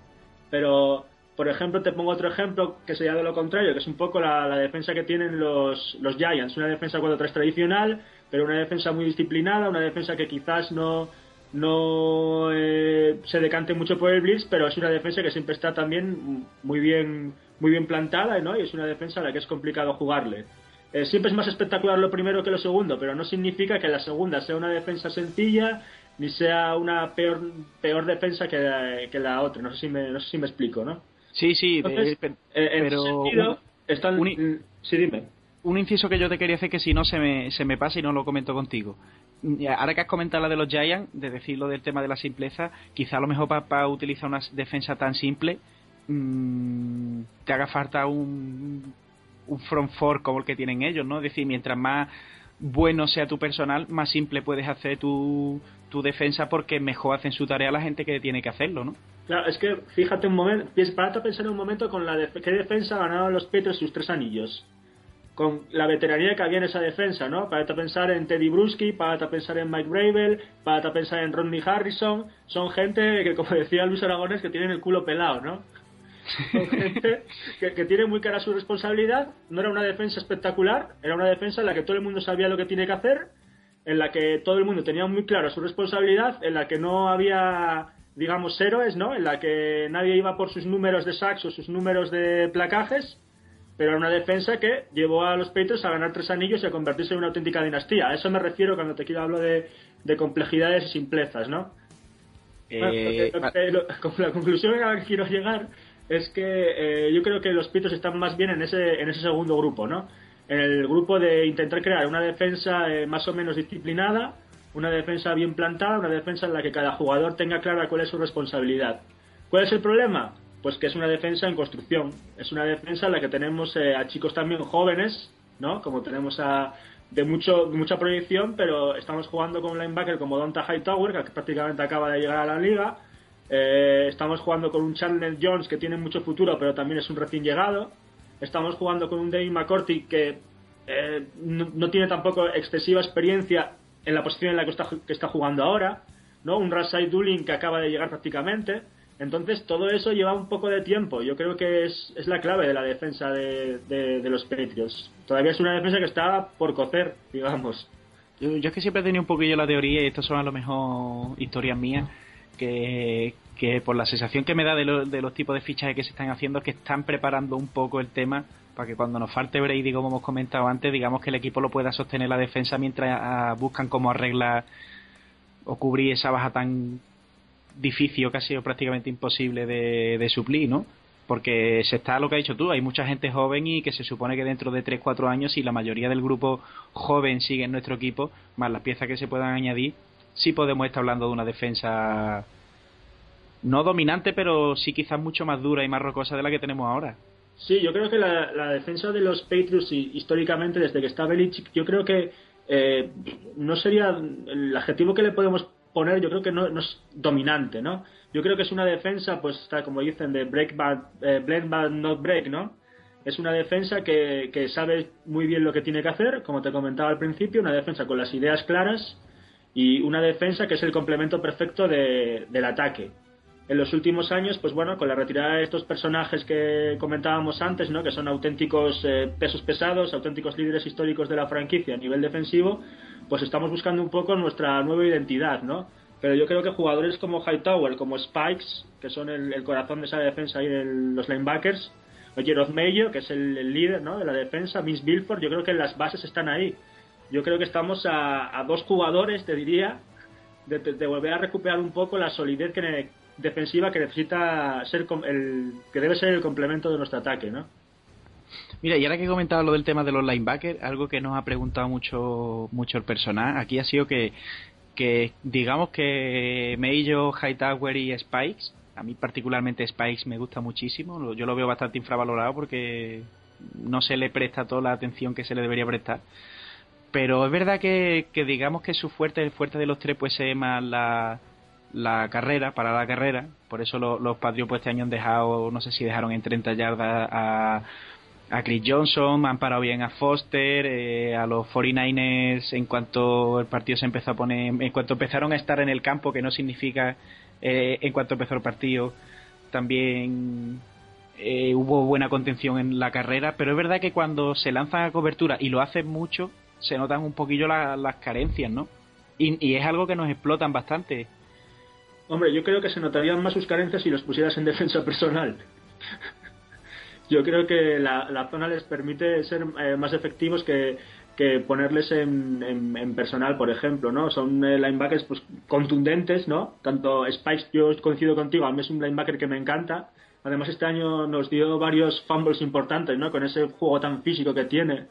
Pero, por ejemplo, te pongo otro ejemplo que sería de lo contrario, que es un poco la, defensa que tienen los, los Giants, una defensa 4-3 tradicional, pero una defensa muy disciplinada, una defensa que quizás no, no eh, se decante mucho por el blitz, pero es una defensa que siempre está también muy bien, muy bien plantada, ¿no? Y es una defensa a la que es complicado jugarle. Eh, siempre es más espectacular lo primero que lo segundo, pero no significa que la segunda sea una defensa sencilla ni sea una peor, peor defensa que la, que la otra. No sé si me, no sé si me explico, ¿no? Sí, sí, Entonces, pero, eh, en pero sentido, están... un- Sí, dime. un inciso que yo te quería hacer que si no se me, se me pasa y no lo comento contigo. Mm, Ahora que has comentado la de los Giants, de decirlo del tema de la simpleza, quizá a lo mejor para utilizar una defensa tan simple mm, te haga falta un, un front four como el que tienen ellos, ¿no? Es decir, mientras más bueno sea tu personal, más simple puedes hacer tu, tu defensa porque mejor hacen su tarea la gente que tiene que hacerlo, ¿no? Claro, es que fíjate un momento, párate a pensar un momento con la def- qué defensa ganaron los Patriots sus tres anillos. Con la veteranía que había en esa defensa, ¿no? Párate a pensar en Teddy Bruschi, párate a pensar en Mike Bravel, párate a pensar en Rodney Harrison. Son gente que, como decía Luis Aragones, que tienen el culo pelado, ¿no? Gente que, que tiene muy cara su responsabilidad. No era una defensa espectacular, era una defensa en la que todo el mundo sabía lo que tiene que hacer, en la que todo el mundo tenía muy claro su responsabilidad, en la que no había, digamos, héroes, ¿no? En la que nadie iba por sus números de sacks o sus números de placajes, pero era una defensa que llevó a los Patriots a ganar tres anillos y a convertirse en una auténtica dinastía. A eso me refiero cuando te quiero hablo de, de complejidades y simplezas, ¿no? Eh, Bueno, lo que- lo- con la conclusión a la que quiero llegar es que eh, yo creo que los Patriots están más bien en ese, en ese segundo grupo, ¿no? En el grupo de intentar crear una defensa eh, más o menos disciplinada, una defensa bien plantada, una defensa en la que cada jugador tenga clara cuál es su responsabilidad. ¿Cuál es el problema? Pues que es una defensa en construcción. Es una defensa en la que tenemos eh, a chicos también jóvenes, ¿no? Como tenemos a de mucho mucha proyección, pero estamos jugando con un linebacker como Donta Hightower, que prácticamente acaba de llegar a la liga. Eh, estamos jugando con un Chandler Jones que tiene mucho futuro, pero también es un recién llegado. Estamos jugando con un Dave McCourty que eh, no, no tiene tampoco excesiva experiencia en la posición en la que está, que está jugando ahora, ¿no? Un Rasai Dulin que acaba de llegar prácticamente. Entonces, todo eso lleva un poco de tiempo. Yo creo que es, es la clave de la defensa de, de- de los Patriots. Todavía es una defensa que está por cocer, digamos. Yo, yo es que siempre he tenido un poquillo la teoría, y estas son a lo mejor historias mías, que, que por la sensación que me da de, lo- de los tipos de fichajes que se están haciendo, es que están preparando un poco el tema para que cuando nos falte Brady, como hemos comentado antes, digamos que el equipo lo pueda sostener la defensa mientras ah, buscan cómo arreglar o cubrir esa baja tan difícil o casi o prácticamente imposible de, de suplir, ¿no? Porque se está lo que has dicho tú, hay mucha gente joven y que se supone que dentro de 3-4 años, si la mayoría del grupo joven sigue en nuestro equipo, más las piezas que se puedan añadir, sí podemos estar hablando de una defensa no dominante, pero sí quizás mucho más dura y más rocosa de la que tenemos ahora. Sí, yo creo que la, defensa de los Patriots históricamente desde que está Belichick, yo creo que eh, no sería el adjetivo que le podemos poner, yo creo que no, es dominante, ¿no? Yo creo que es una defensa, pues está como dicen de break but, eh, blend but not break, ¿no? Es una defensa que, que sabe muy bien lo que tiene que hacer, como te comentaba al principio, una defensa con las ideas claras y una defensa que es el complemento perfecto de- del ataque en los últimos años, pues bueno, con la retirada de estos personajes que comentábamos antes, ¿no? que son auténticos eh, pesos pesados, auténticos líderes históricos de la franquicia a nivel defensivo, pues estamos buscando un poco nuestra nueva identidad, ¿no? Pero yo creo que jugadores como Hightower, como Spikes, que son el, el corazón de esa defensa ahí de los linebackers, o Jeroz Mayo, que es el, el líder ¿no? de la defensa, Vince Bilford, yo creo que las bases están ahí. Yo creo que estamos a, dos jugadores, te diría, de, volver a recuperar un poco la solidez que defensiva que necesita ser el que debe ser el complemento de nuestro ataque, ¿no? Mira, y ahora que he comentado lo del tema de los linebackers, algo que nos ha preguntado mucho mucho el personal, aquí ha sido que, que digamos que Mayo, Hightower y Spikes, a mí particularmente Spikes me gusta muchísimo, yo lo veo bastante infravalorado porque no se le presta toda la atención que se le debería prestar. Pero es verdad que, digamos que su fuerte, el fuerte de los tres puede ser más la, la carrera, para la carrera. Por eso lo- los Patriots pues, este año han dejado, no sé si dejaron en 30 yardas a, a Chris Johnson, han parado bien a Foster, eh, a los 49ers en cuanto el partido se empezó a poner, en cuanto empezaron a estar en el campo, que no significa eh, en cuanto empezó el partido, también eh, hubo buena contención en la carrera, pero es verdad que cuando se lanzan a cobertura y lo hacen mucho, se notan un poquillo las carencias, ¿no? Y, es algo que nos explotan bastante. Hombre, yo creo que se notarían más sus carencias si los pusieras en defensa personal. yo creo que la, zona les permite ser eh, más efectivos que, ponerles en, en, personal, por ejemplo, ¿no? Son eh, linebackers pues, contundentes, ¿no? Tanto Spikes, yo coincido contigo, a mí es un linebacker que me encanta. Además, este año nos dio varios fumbles importantes, ¿no? Con ese juego tan físico que tiene,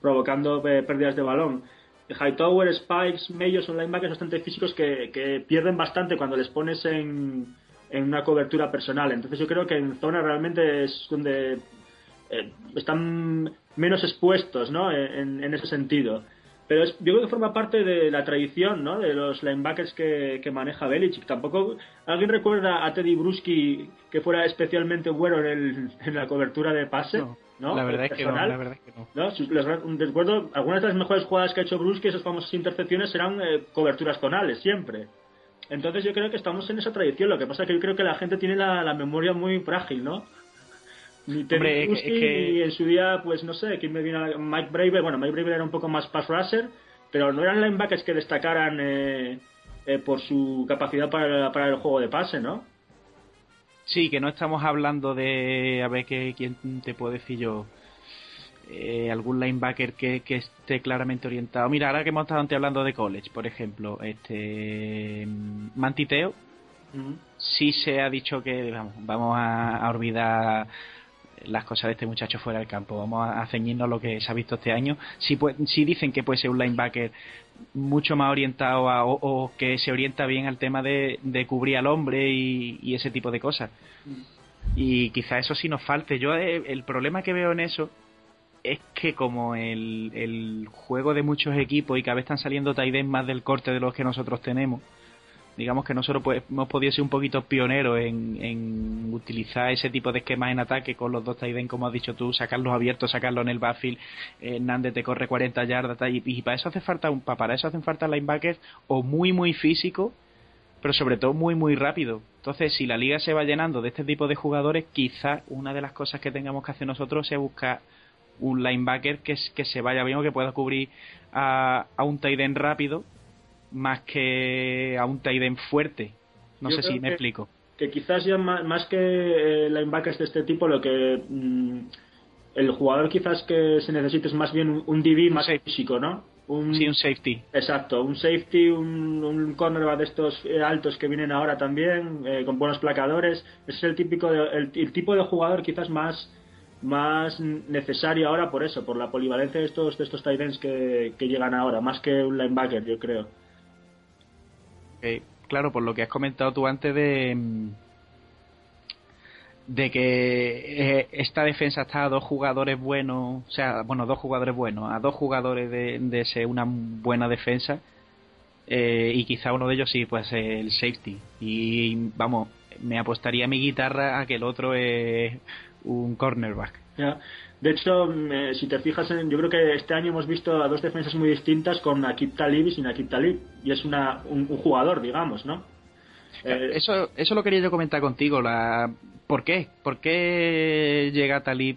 provocando eh, pérdidas de balón. Hightower, Spikes, Mayo son linebackers bastante físicos que, que pierden bastante cuando les pones en, en una cobertura personal. Entonces yo creo que en zona realmente es donde eh, están menos expuestos ¿no? en, en ese sentido. Pero es, yo creo que forma parte de la tradición ¿no? de los linebackers que, que maneja Belichick. Tampoco alguien recuerda a Teddy Bruschi que fuera especialmente bueno en, el, en la cobertura de pase. No. La, verdad es que no, la verdad es que no. ¿No? recuerdo, algunas de las mejores jugadas que ha hecho Bruschi, esas famosas intercepciones, eran eh, coberturas tonales, siempre. Entonces yo creo que estamos en esa tradición. Lo que pasa es que yo creo que la gente tiene la, memoria muy frágil, ¿no? Ni Hombre, y en su día, pues no sé, quién me viene Mike Braver, bueno, Mike Braver era un poco más pass rusher, pero no eran linebackers que destacaran eh, eh, por su capacidad para, para el juego de pase, ¿no? Sí, que no estamos hablando de, a ver, qué, quién te puedo decir yo, eh, algún linebacker que, que, esté claramente orientado. Mira, ahora que hemos estado antes hablando de college, por ejemplo, este Mantiteo, sí se ha dicho que vamos, vamos a, olvidar las cosas de este muchacho fuera del campo, vamos a, ceñirnos lo que se ha visto este año. Si, si dicen que puede ser un linebacker mucho más orientado a, o, que se orienta bien al tema de, de cubrir al hombre y, ese tipo de cosas. Y quizá eso sí nos falte. Yo eh, el problema que veo en eso es que como el, el juego de muchos equipos y cada vez están saliendo Taiden más del corte de los que nosotros tenemos, digamos que nosotros pues, hemos podido ser un poquito pioneros en, en utilizar ese tipo de esquemas en ataque con los dos Taiden, como has dicho tú, sacarlos abiertos, sacarlos en el backfield, eh, Hernández te corre 40 yardas y, para eso hace falta un para eso hacen falta linebackers o muy muy físico pero sobre todo muy muy rápido. Entonces, si la liga se va llenando de este tipo de jugadores, quizás una de las cosas que tengamos que hacer nosotros sea buscar un linebacker que, que se vaya bien o que pueda cubrir a, a un end rápido más que a un tight end fuerte. No sé si me explico. Que quizás ya más, que eh, linebackers de este tipo, lo que mm, el jugador quizás que se necesite es más bien un, DB más físico, ¿no? Un, sí, un safety. Exacto, un safety, un, un cornerback de estos eh, altos que vienen ahora también, eh, con buenos placadores. Ese es el típico, el, tipo de jugador quizás más más necesario ahora por eso, por la polivalencia de estos, de estos tight ends que, llegan ahora, más que un linebacker, yo creo. Claro, por lo que has comentado tú antes de de que eh, esta defensa está a dos jugadores buenos, o sea, bueno, dos jugadores buenos, a dos jugadores de, de ser una buena defensa, eh, y quizá uno de ellos sí, pues el safety. Y vamos, me apostaría mi guitarra a que el otro es un cornerback. De hecho, si te fijas, en, yo creo que este año hemos visto a dos defensas muy distintas con Akib Talib y sin Akib Talib. Y es una, un, jugador, digamos, ¿no? Eh, eso, eso lo quería yo comentar contigo. La, ¿Por qué? ¿Por qué llega Talib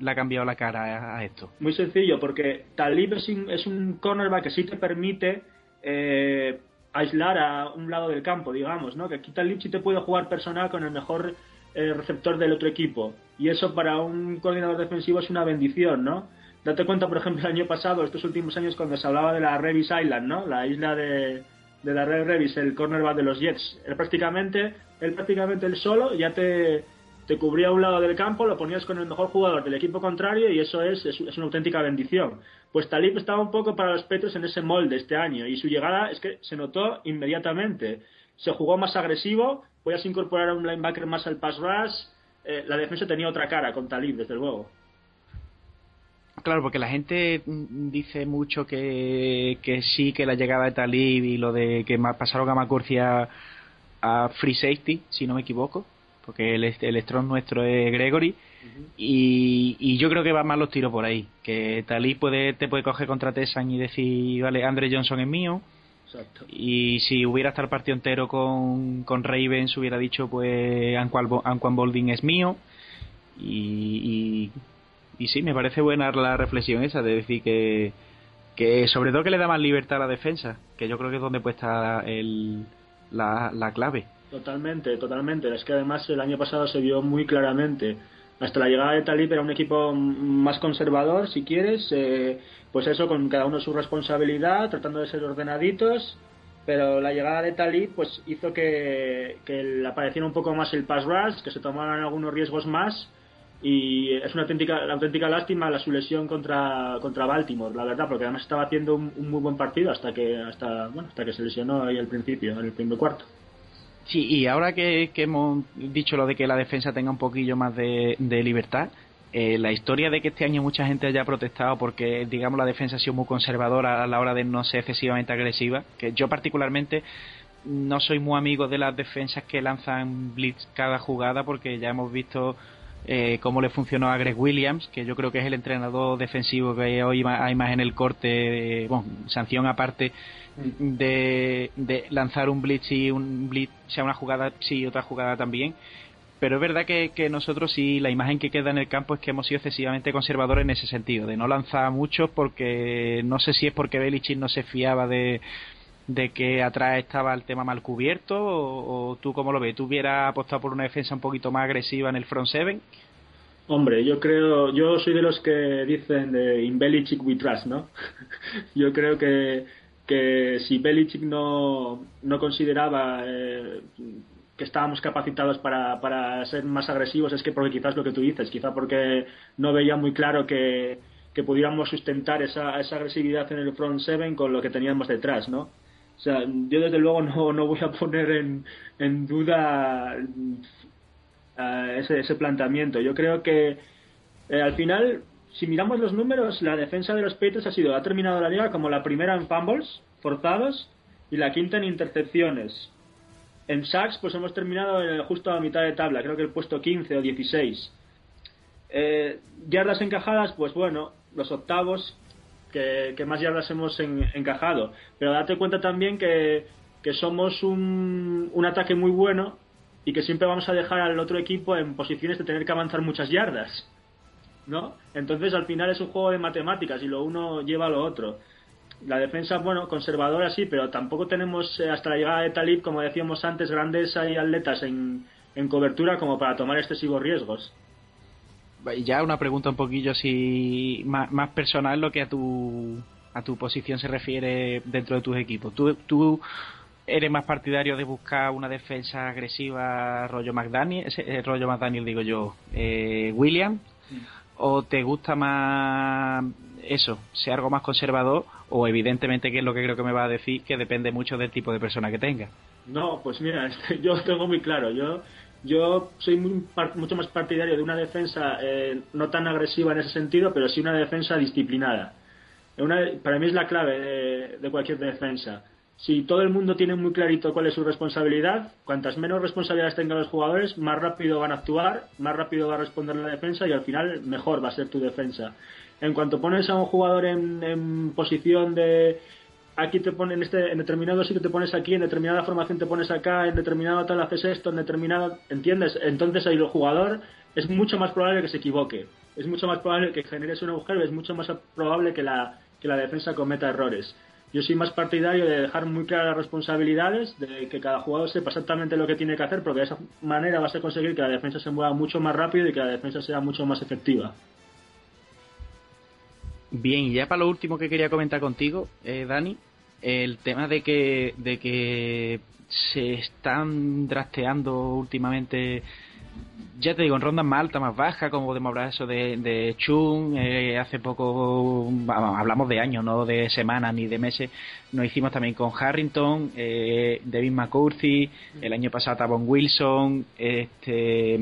le ha cambiado la cara a, esto? Muy sencillo, porque Talib es un, cornerback que sí te permite eh, aislar a un lado del campo, digamos, ¿no? Que aquí Talib sí te puede jugar personal con el mejor el receptor del otro equipo. Y eso para un coordinador defensivo es una bendición, ¿no? Date cuenta, por ejemplo, el año pasado, estos últimos años, cuando se hablaba de la Revis Island, ¿no? La isla de, de la Red Revis, el cornerback de los Jets. Él prácticamente, él prácticamente él solo ya te, te cubría un lado del campo, lo ponías con el mejor jugador del equipo contrario y eso es, es, una auténtica bendición. Pues Talib estaba un poco para los Petros en ese molde este año y su llegada es que se notó inmediatamente. Se jugó más agresivo, podías incorporar a un linebacker más al pass rush. Eh, la defensa tenía otra cara con Talib, desde luego. Claro, porque la gente dice mucho que, que sí, que la llegada de Talib y lo de que pasaron a Macurcia a free safety, si no me equivoco, porque el, el strong nuestro es Gregory. y, y, yo creo que va más los tiros por ahí. Que Talib puede, te puede coger contra Tessan y decir, vale, Andre Johnson es mío y si hubiera estado el partido entero con, con Ravens, hubiera dicho, pues, Anquan Bolding es mío. Y, y, sí, me parece buena la reflexión esa de decir que, que sobre todo que le da más libertad a la defensa, que yo creo que es donde puede estar el, la, la clave. Totalmente, totalmente. Es que además el año pasado se vio muy claramente. Hasta la llegada de Talib era un equipo más conservador, si quieres, eh, pues eso, con cada uno su responsabilidad, tratando de ser ordenaditos, pero la llegada de Talib pues hizo que, que apareciera un poco más el pass rush, que se tomaran algunos riesgos más y es una auténtica, auténtica lástima la su lesión contra, contra Baltimore, la verdad, porque además estaba haciendo un, muy buen partido hasta que hasta bueno hasta que se lesionó ahí al principio, en el primer cuarto. Sí, y ahora que, hemos dicho lo de que la defensa tenga un poquillo más de, libertad, eh, la historia de que este año mucha gente haya protestado porque, digamos, la defensa ha sido muy conservadora a la hora de no ser excesivamente agresiva, que yo particularmente no soy muy amigo de las defensas que lanzan blitz cada jugada porque ya hemos visto eh, cómo le funcionó a Greg Williams, que yo creo que es el entrenador defensivo que hoy hay más en el corte, bueno, sanción aparte, de, lanzar un blitz y un blitz sea una jugada sí y otra jugada también. Pero es verdad que, nosotros sí, la imagen que queda en el campo es que hemos sido excesivamente conservadores en ese sentido, de no lanzar mucho porque no sé si es porque Belichick no se fiaba de, de que atrás estaba el tema mal cubierto o, tú cómo lo ves, ¿tú hubieras apostado por una defensa un poquito más agresiva en el front seven? Hombre, yo creo, yo soy de los que dicen de in Belichick we trust, ¿no? yo creo que que si Belichick no, no consideraba eh, que estábamos capacitados para, para ser más agresivos es que porque quizás lo que tú dices, quizá porque no veía muy claro que, que pudiéramos sustentar esa, esa agresividad en el front seven con lo que teníamos detrás, ¿no? O sea, yo desde luego no, no voy a poner en, en duda uh, ese, ese planteamiento. Yo creo que eh, al final si miramos los números, la defensa de los Patriots ha sido, ha terminado la liga como la primera en fumbles forzados y la quinta en intercepciones. En sacks, pues hemos terminado eh, justo a mitad de tabla, creo que el puesto 15 o 16. Eh, yardas encajadas, pues bueno, los octavos que, más yardas hemos encajado. Pero date cuenta también que, que somos un, un ataque muy bueno y que siempre vamos a dejar al otro equipo en posiciones de tener que avanzar muchas yardas. ¿no? Entonces al final es un juego de matemáticas y lo uno lleva a lo otro. La defensa, bueno, conservadora sí, pero tampoco tenemos eh, hasta la llegada de Talib, como decíamos antes, grandes atletas en, en cobertura como para tomar excesivos riesgos. Y ya una pregunta un poquillo así más, más personal lo que a tu a tu posición se refiere dentro de tus equipos. ¿Tú, tú eres más partidario de buscar una defensa agresiva rollo McDaniel, ese, rollo McDaniel digo yo, eh, William, o te gusta más eso, ser algo más conservador o evidentemente que es lo que creo que me va a decir que depende mucho del tipo de persona que tenga. No, pues mira, este, yo tengo muy claro, yo yo soy mucho más partidario de una defensa eh, no tan agresiva en ese sentido, pero sí una defensa disciplinada. Una, para mí es la clave de cualquier defensa si todo el mundo tiene muy clarito cuál es su responsabilidad, cuantas menos responsabilidades tengan los jugadores, más rápido van a actuar, más rápido va a responder la defensa y al final mejor va a ser tu defensa. En cuanto pones a un jugador en, posición de aquí te ponen este en determinado sitio te pones aquí, en determinada formación te pones acá, en determinado tal haces esto, en determinado, ¿entiendes? Entonces ahí el jugador es mucho más probable que se equivoque, es mucho más probable que generes un agujero, es mucho más probable que la que la defensa cometa errores. Yo soy más partidario de dejar muy claras las responsabilidades, de que cada jugador sepa exactamente lo que tiene que hacer, porque de esa manera vas a conseguir que la defensa se mueva mucho más rápido y que la defensa sea mucho más efectiva. Bien, ya para lo último que quería comentar contigo, eh, Dani, el tema de que, de que se están trasteando últimamente ya te digo, en rondas más altas, más bajas, como podemos hablar eso de, de Chung, eh, hace poco, hablamos de años, no de semanas ni de meses, nos hicimos también con Harrington, eh, David McCurthy, el año pasado Tavon Wilson, este,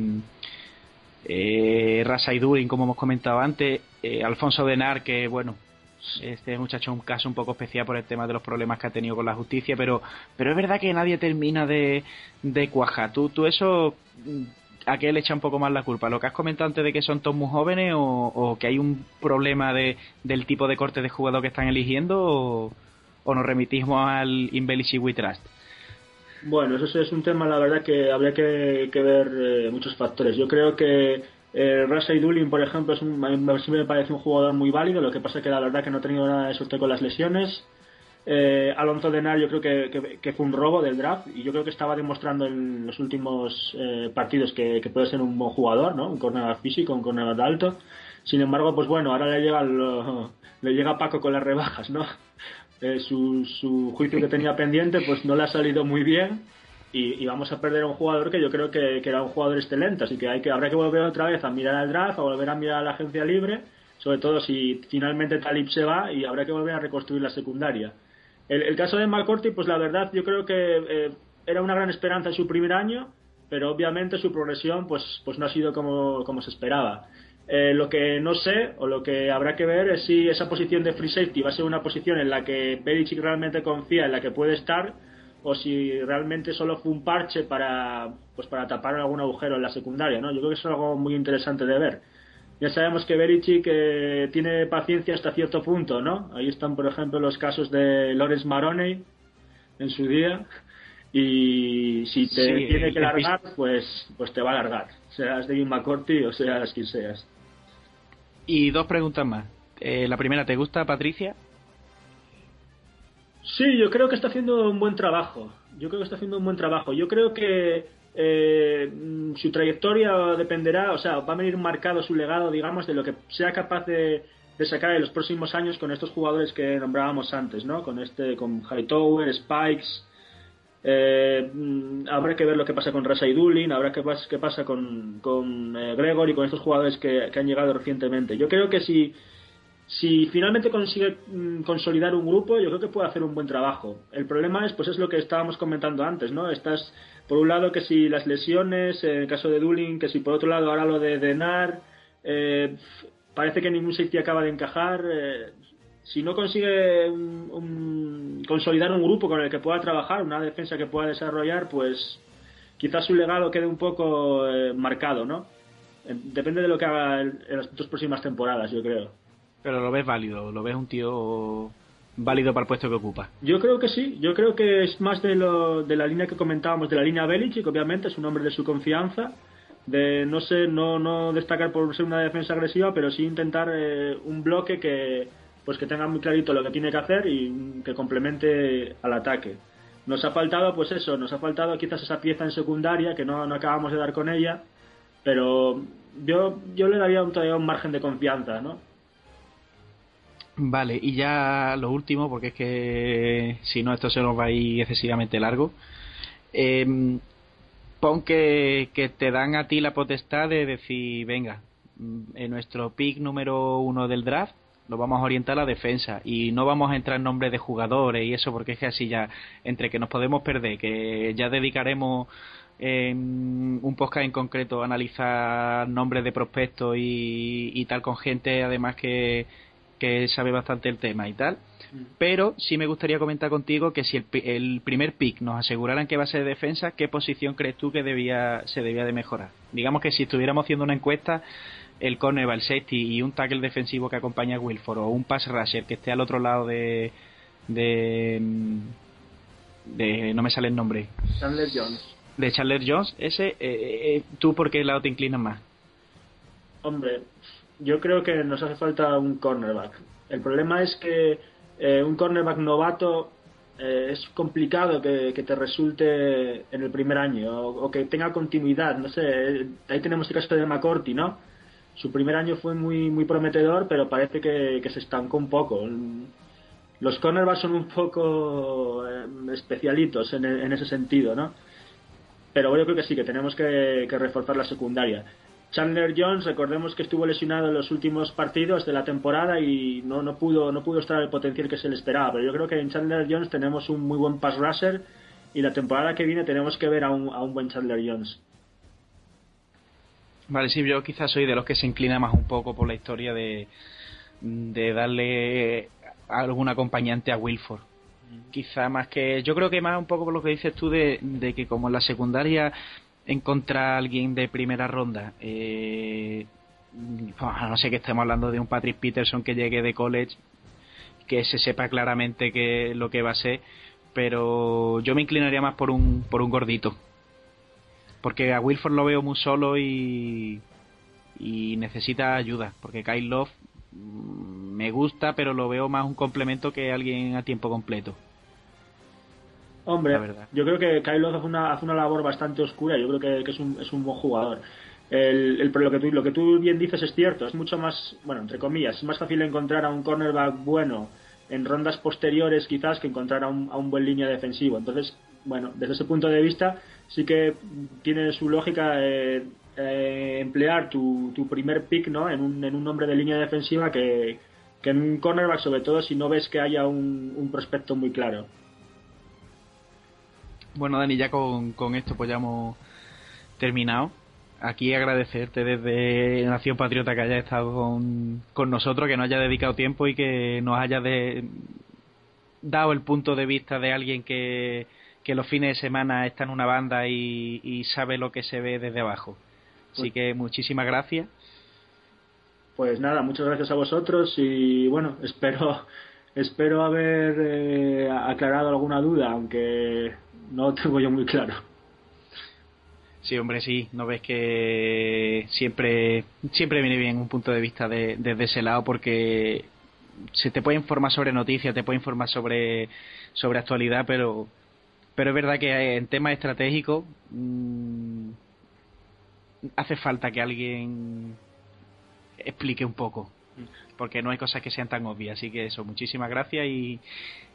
eh, Rasai Durin, como hemos comentado antes, eh, Alfonso Denar, que bueno, este muchacho es un caso un poco especial por el tema de los problemas que ha tenido con la justicia, pero, pero es verdad que nadie termina de, de cuajar. ¿Tú, tú eso a qué le echa un poco más la culpa? ¿Lo que has comentado antes de que son todos muy jóvenes o, que hay un problema de, del tipo de corte de jugador que están eligiendo o, nos remitimos al Embellish We Trust? Bueno, eso es un tema, la verdad, que habría que, ver eh, muchos factores. Yo creo que Eh, Russell Doolin, por ejemplo, es un, me parece un jugador muy válido, lo que pasa que la verdad que no ha tenido nada de suerte con las lesiones. Eh, Alonso Denar yo creo que, fue un robo del draft y yo creo que estaba demostrando en los últimos eh, partidos que, puede ser un buen jugador, ¿no? Un corner físico, un corner alto. Sin embargo, pues bueno, ahora le llega, le llega Paco con las rebajas, ¿no? Eh, su, su juicio que tenía pendiente pues no le ha salido muy bien y, vamos a perder a un jugador que yo creo que, era un jugador excelente, así que, hay que habrá que volver otra vez a mirar al draft, a volver a mirar a la agencia libre, sobre todo si finalmente Talib se va y habrá que volver a reconstruir la secundaria. El, caso de McCourty, pues la verdad yo creo que eh, era una gran esperanza en su primer año, pero obviamente su progresión pues, pues no ha sido como, como se esperaba. Eh, lo que no sé o lo que habrá que ver es si esa posición de free safety va a ser una posición en la que Belichick realmente confía en la que puede estar o si realmente solo fue un parche para pues para tapar algún agujero en la secundaria, ¿no? Yo creo que es algo muy interesante de ver. Ya sabemos que Belichick eh, tiene paciencia hasta cierto punto, ¿no? Ahí están, por ejemplo, los casos de Lawrence Maroney en su día y si te tiene que largar, pues pues te va a largar, seas David McCourty o seas quien seas. Y dos preguntas más. Eh, la primera, ¿te gusta Patricia? Sí, yo creo que está haciendo un buen trabajo. Yo creo que está haciendo un buen trabajo. Yo creo que eh, su trayectoria dependerá, o sea, va a venir marcado su legado, digamos, de lo que sea capaz de, sacar en los próximos años con estos jugadores que nombrábamos antes, ¿no? Con este, con Hightower, Spikes. Eh, mm, habrá que ver lo que pasa con Rasa y Dulin, habrá que ver qué pasa con, con eh, Gregor y con estos jugadores que, han llegado recientemente. Yo creo que si, si finalmente consigue mm, consolidar un grupo, yo creo que puede hacer un buen trabajo. El problema es, pues es lo que estábamos comentando antes, ¿no? Estás, por un lado, que si las lesiones, en el caso de Dulin, que si por otro lado ahora lo de Denar, eh, parece que ningún safety acaba de encajar. Eh, si no consigue un, consolidar un grupo con el que pueda trabajar, una defensa que pueda desarrollar, pues quizás su legado quede un poco eh, marcado, ¿no? Depende de lo que haga en, las dos próximas temporadas, yo creo. Pero lo ves válido, lo ves un tío válido para el puesto que ocupa. Yo creo que sí, yo creo que es más de, lo, de la línea que comentábamos, de la línea Belichick, obviamente, es un hombre de su confianza, de no sé, no, no destacar por ser una defensa agresiva, pero sí intentar eh, un bloque que pues que tenga muy clarito lo que tiene que hacer y que complemente al ataque. Nos ha faltado, pues eso, nos ha faltado quizás esa pieza en secundaria que no, acabamos de dar con ella, pero yo, yo le daría un, todavía un margen de confianza, ¿no? Vale, y ya lo último, porque es que si no esto se nos va a ir excesivamente largo. Eh, pon que, que te dan a ti la potestad de decir, venga, en nuestro pick número uno del draft lo vamos a orientar a la defensa y no vamos a entrar en nombres de jugadores y eso porque es que así ya entre que nos podemos perder que ya dedicaremos en un podcast en concreto a analizar nombres de prospectos y, tal con gente además que, que sabe bastante el tema y tal mm. pero sí me gustaría comentar contigo que si el, el, primer pick nos aseguraran que va a ser de defensa, ¿qué posición crees tú que debía, se debía de mejorar? Digamos que si estuviéramos haciendo una encuesta, el corner, el safety y un tackle defensivo que acompaña a Wilford o un pass rusher que esté al otro lado de de, de no me sale el nombre Chandler Jones de Chandler Jones ese eh, eh, tú por qué lado te inclinas más hombre yo creo que nos hace falta un cornerback el problema es que eh, un cornerback novato es complicado que, te resulte en el primer año o, que tenga continuidad no sé ahí tenemos el caso de McCourty no su primer año fue muy muy prometedor, pero parece que, se estancó un poco. Los cornerbacks son un poco eh, especialitos en, ese sentido, ¿no? Pero yo creo que sí, que tenemos que, reforzar la secundaria. Chandler Jones, recordemos que estuvo lesionado en los últimos partidos de la temporada y no, no, pudo, no pudo estar al potencial que se le esperaba. Pero yo creo que en Chandler Jones tenemos un muy buen pass rusher y la temporada que viene tenemos que ver a un, a un buen Chandler Jones. Vale, sí, yo quizás soy de los que se inclina más un poco por la historia de, de darle algún acompañante a Wilford. Quizá más que. Yo creo que más un poco por lo que dices tú de, de que, como en la secundaria encontrar a alguien de primera ronda, eh, no sé que estemos hablando de un Patrick Peterson que llegue de college, que se sepa claramente que lo que va a ser, pero yo me inclinaría más por un, por un gordito porque a Wilford lo veo muy solo y y necesita ayuda, porque Kyle Love mm, me gusta, pero lo veo más un complemento que alguien a tiempo completo. Hombre, yo creo que Kyle Love hace una, hace una labor bastante oscura. Yo creo que, que es, un, es un buen jugador. El, el- lo que, tú, lo que tú bien dices es cierto. Es mucho más, bueno, entre comillas, es más fácil encontrar a un cornerback bueno en rondas posteriores quizás que encontrar a un, a un buen línea defensivo. Entonces, bueno, desde ese punto de vista sí que tiene su lógica eh, eh, emplear tu, tu primer pick ¿no? en, un, en un hombre de línea defensiva que, que en un cornerback, sobre todo si no ves que haya un, un prospecto muy claro. Bueno, Dani, ya con, con esto pues ya hemos terminado. Aquí agradecerte desde Nación Patriota que hayas estado con, con nosotros, que nos haya dedicado tiempo y que nos haya de- dado el punto de vista de alguien que, que los fines de semana está en una banda y, y sabe lo que se ve desde abajo. Así que muchísimas gracias. Pues nada, muchas gracias a vosotros y bueno, espero espero haber eh, aclarado alguna duda, aunque no lo tengo yo muy claro. Sí, hombre, sí. No ves que siempre siempre viene bien un punto de vista de- desde ese lado porque se te puede informar sobre noticias, te puede informar sobre sobre actualidad, pero pero es verdad que en temas estratégicos mm, hace falta que alguien explique un poco porque no hay cosas que sean tan obvias. Así que eso, muchísimas gracias y,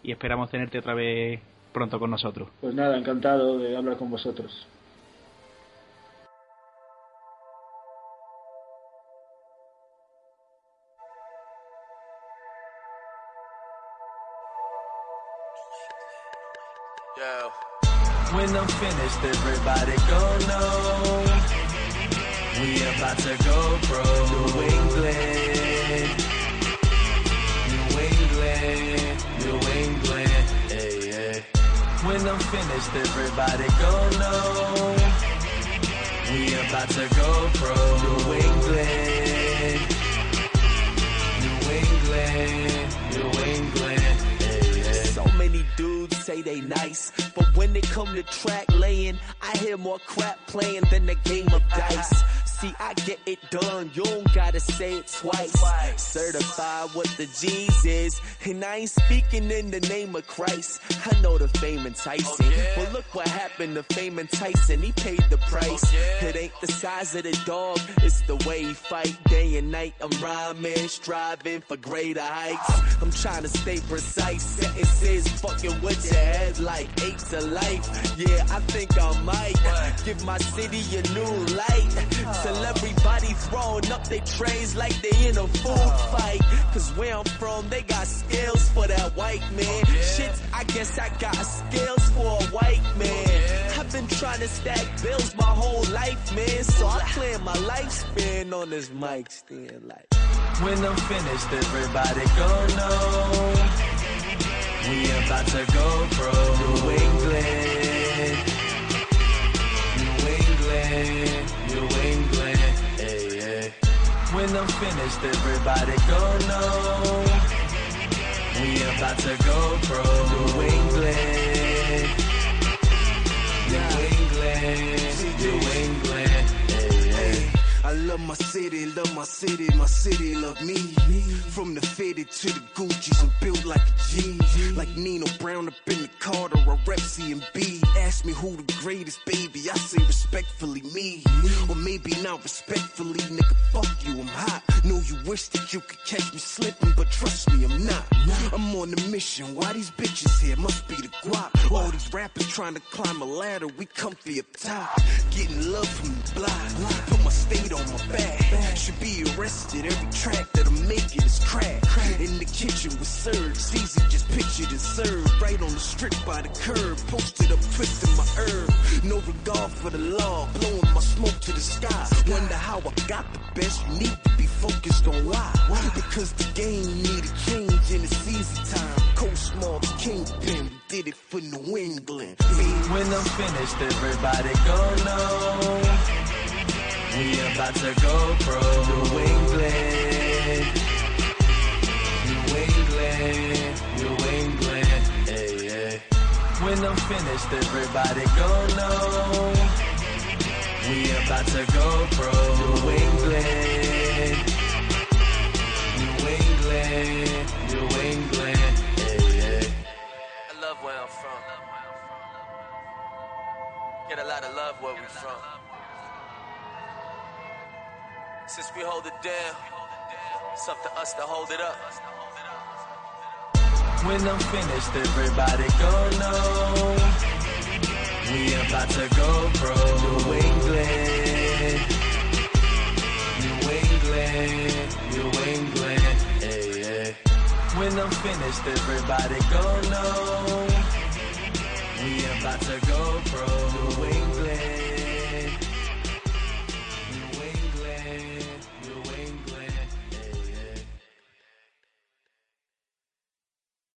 y esperamos tenerte otra vez pronto con nosotros. Pues nada, encantado de hablar con vosotros. Yo. When I'm finished, everybody gon' know finished, everybody gon' know we about to go pro. New England, New England, New England. So many dudes say they nice, but when they come to track laying, I hear more crap playing than the game of dice. See, I get it done, you don't gotta say it twice. Certified what the G's is, and I ain't speaking in the name of Christ. I know the fame enticing, oh, but look what happened to fame and Tyson. He paid the price. Oh, it ain't the size of the dog, it's the way he fight day and night. I'm rhyming, striving for greater heights. I'm trying to stay precise. Sentences fucking with your head like eight to life. Yeah, I think I might give my city a new light. Tell everybody throwing up their trays like they in a food fight. Cause where I'm from, they got skills for that white man. Oh, Shit, I guess I got skills for a white oh, man. I've been trying to stack bills my whole life, man. So I plan my lifespan on this mic stand like. When I'm finished, everybody gon' know we about to go pro. New England, New England, New England. When I'm finished, everybody gon' know we about to go pro. New England, New England, New England. I love my city, love my city, my city love me. From the fitted to the Gucci's, I'm built like a G. Like Nino Brown up in the Carter, or rep C and B. Ask me who the greatest, baby, I say respectfully me. Or maybe not respectfully, nigga, fuck you, I'm hot. Know you wish that you could catch me slipping, but trust me, I'm not. I'm on a mission, why these bitches here? Must be the guap. All these rappers trying to climb a ladder, we comfy up top. Getting love from the block, put my state on my back. Should be arrested, every track that I'm making is crack. In the kitchen with Serge, easy, just pictured and served. Right on the strip by the curb, posted up, twisting my herb. No regard for the law, blowing my smoke to the sky. Wonder how I got the best, you need to be focused on why. Because the game need a change in the season time. Coast Marks, Kingpin, did it for New England. When I'm finished, everybody gon' know we about to go pro. New England. New England. New England. Hey, hey. When I'm finished, everybody go know. We about to go pro. New England. New England. New England. Hey, hey. I love where I'm from. Get a lot of love where we from. Since we hold it down, it's up to us to hold it up. When I'm finished, everybody gon' know we about to go pro. New England, New England, New England. Hey, hey. When I'm finished, everybody gon' know we about to go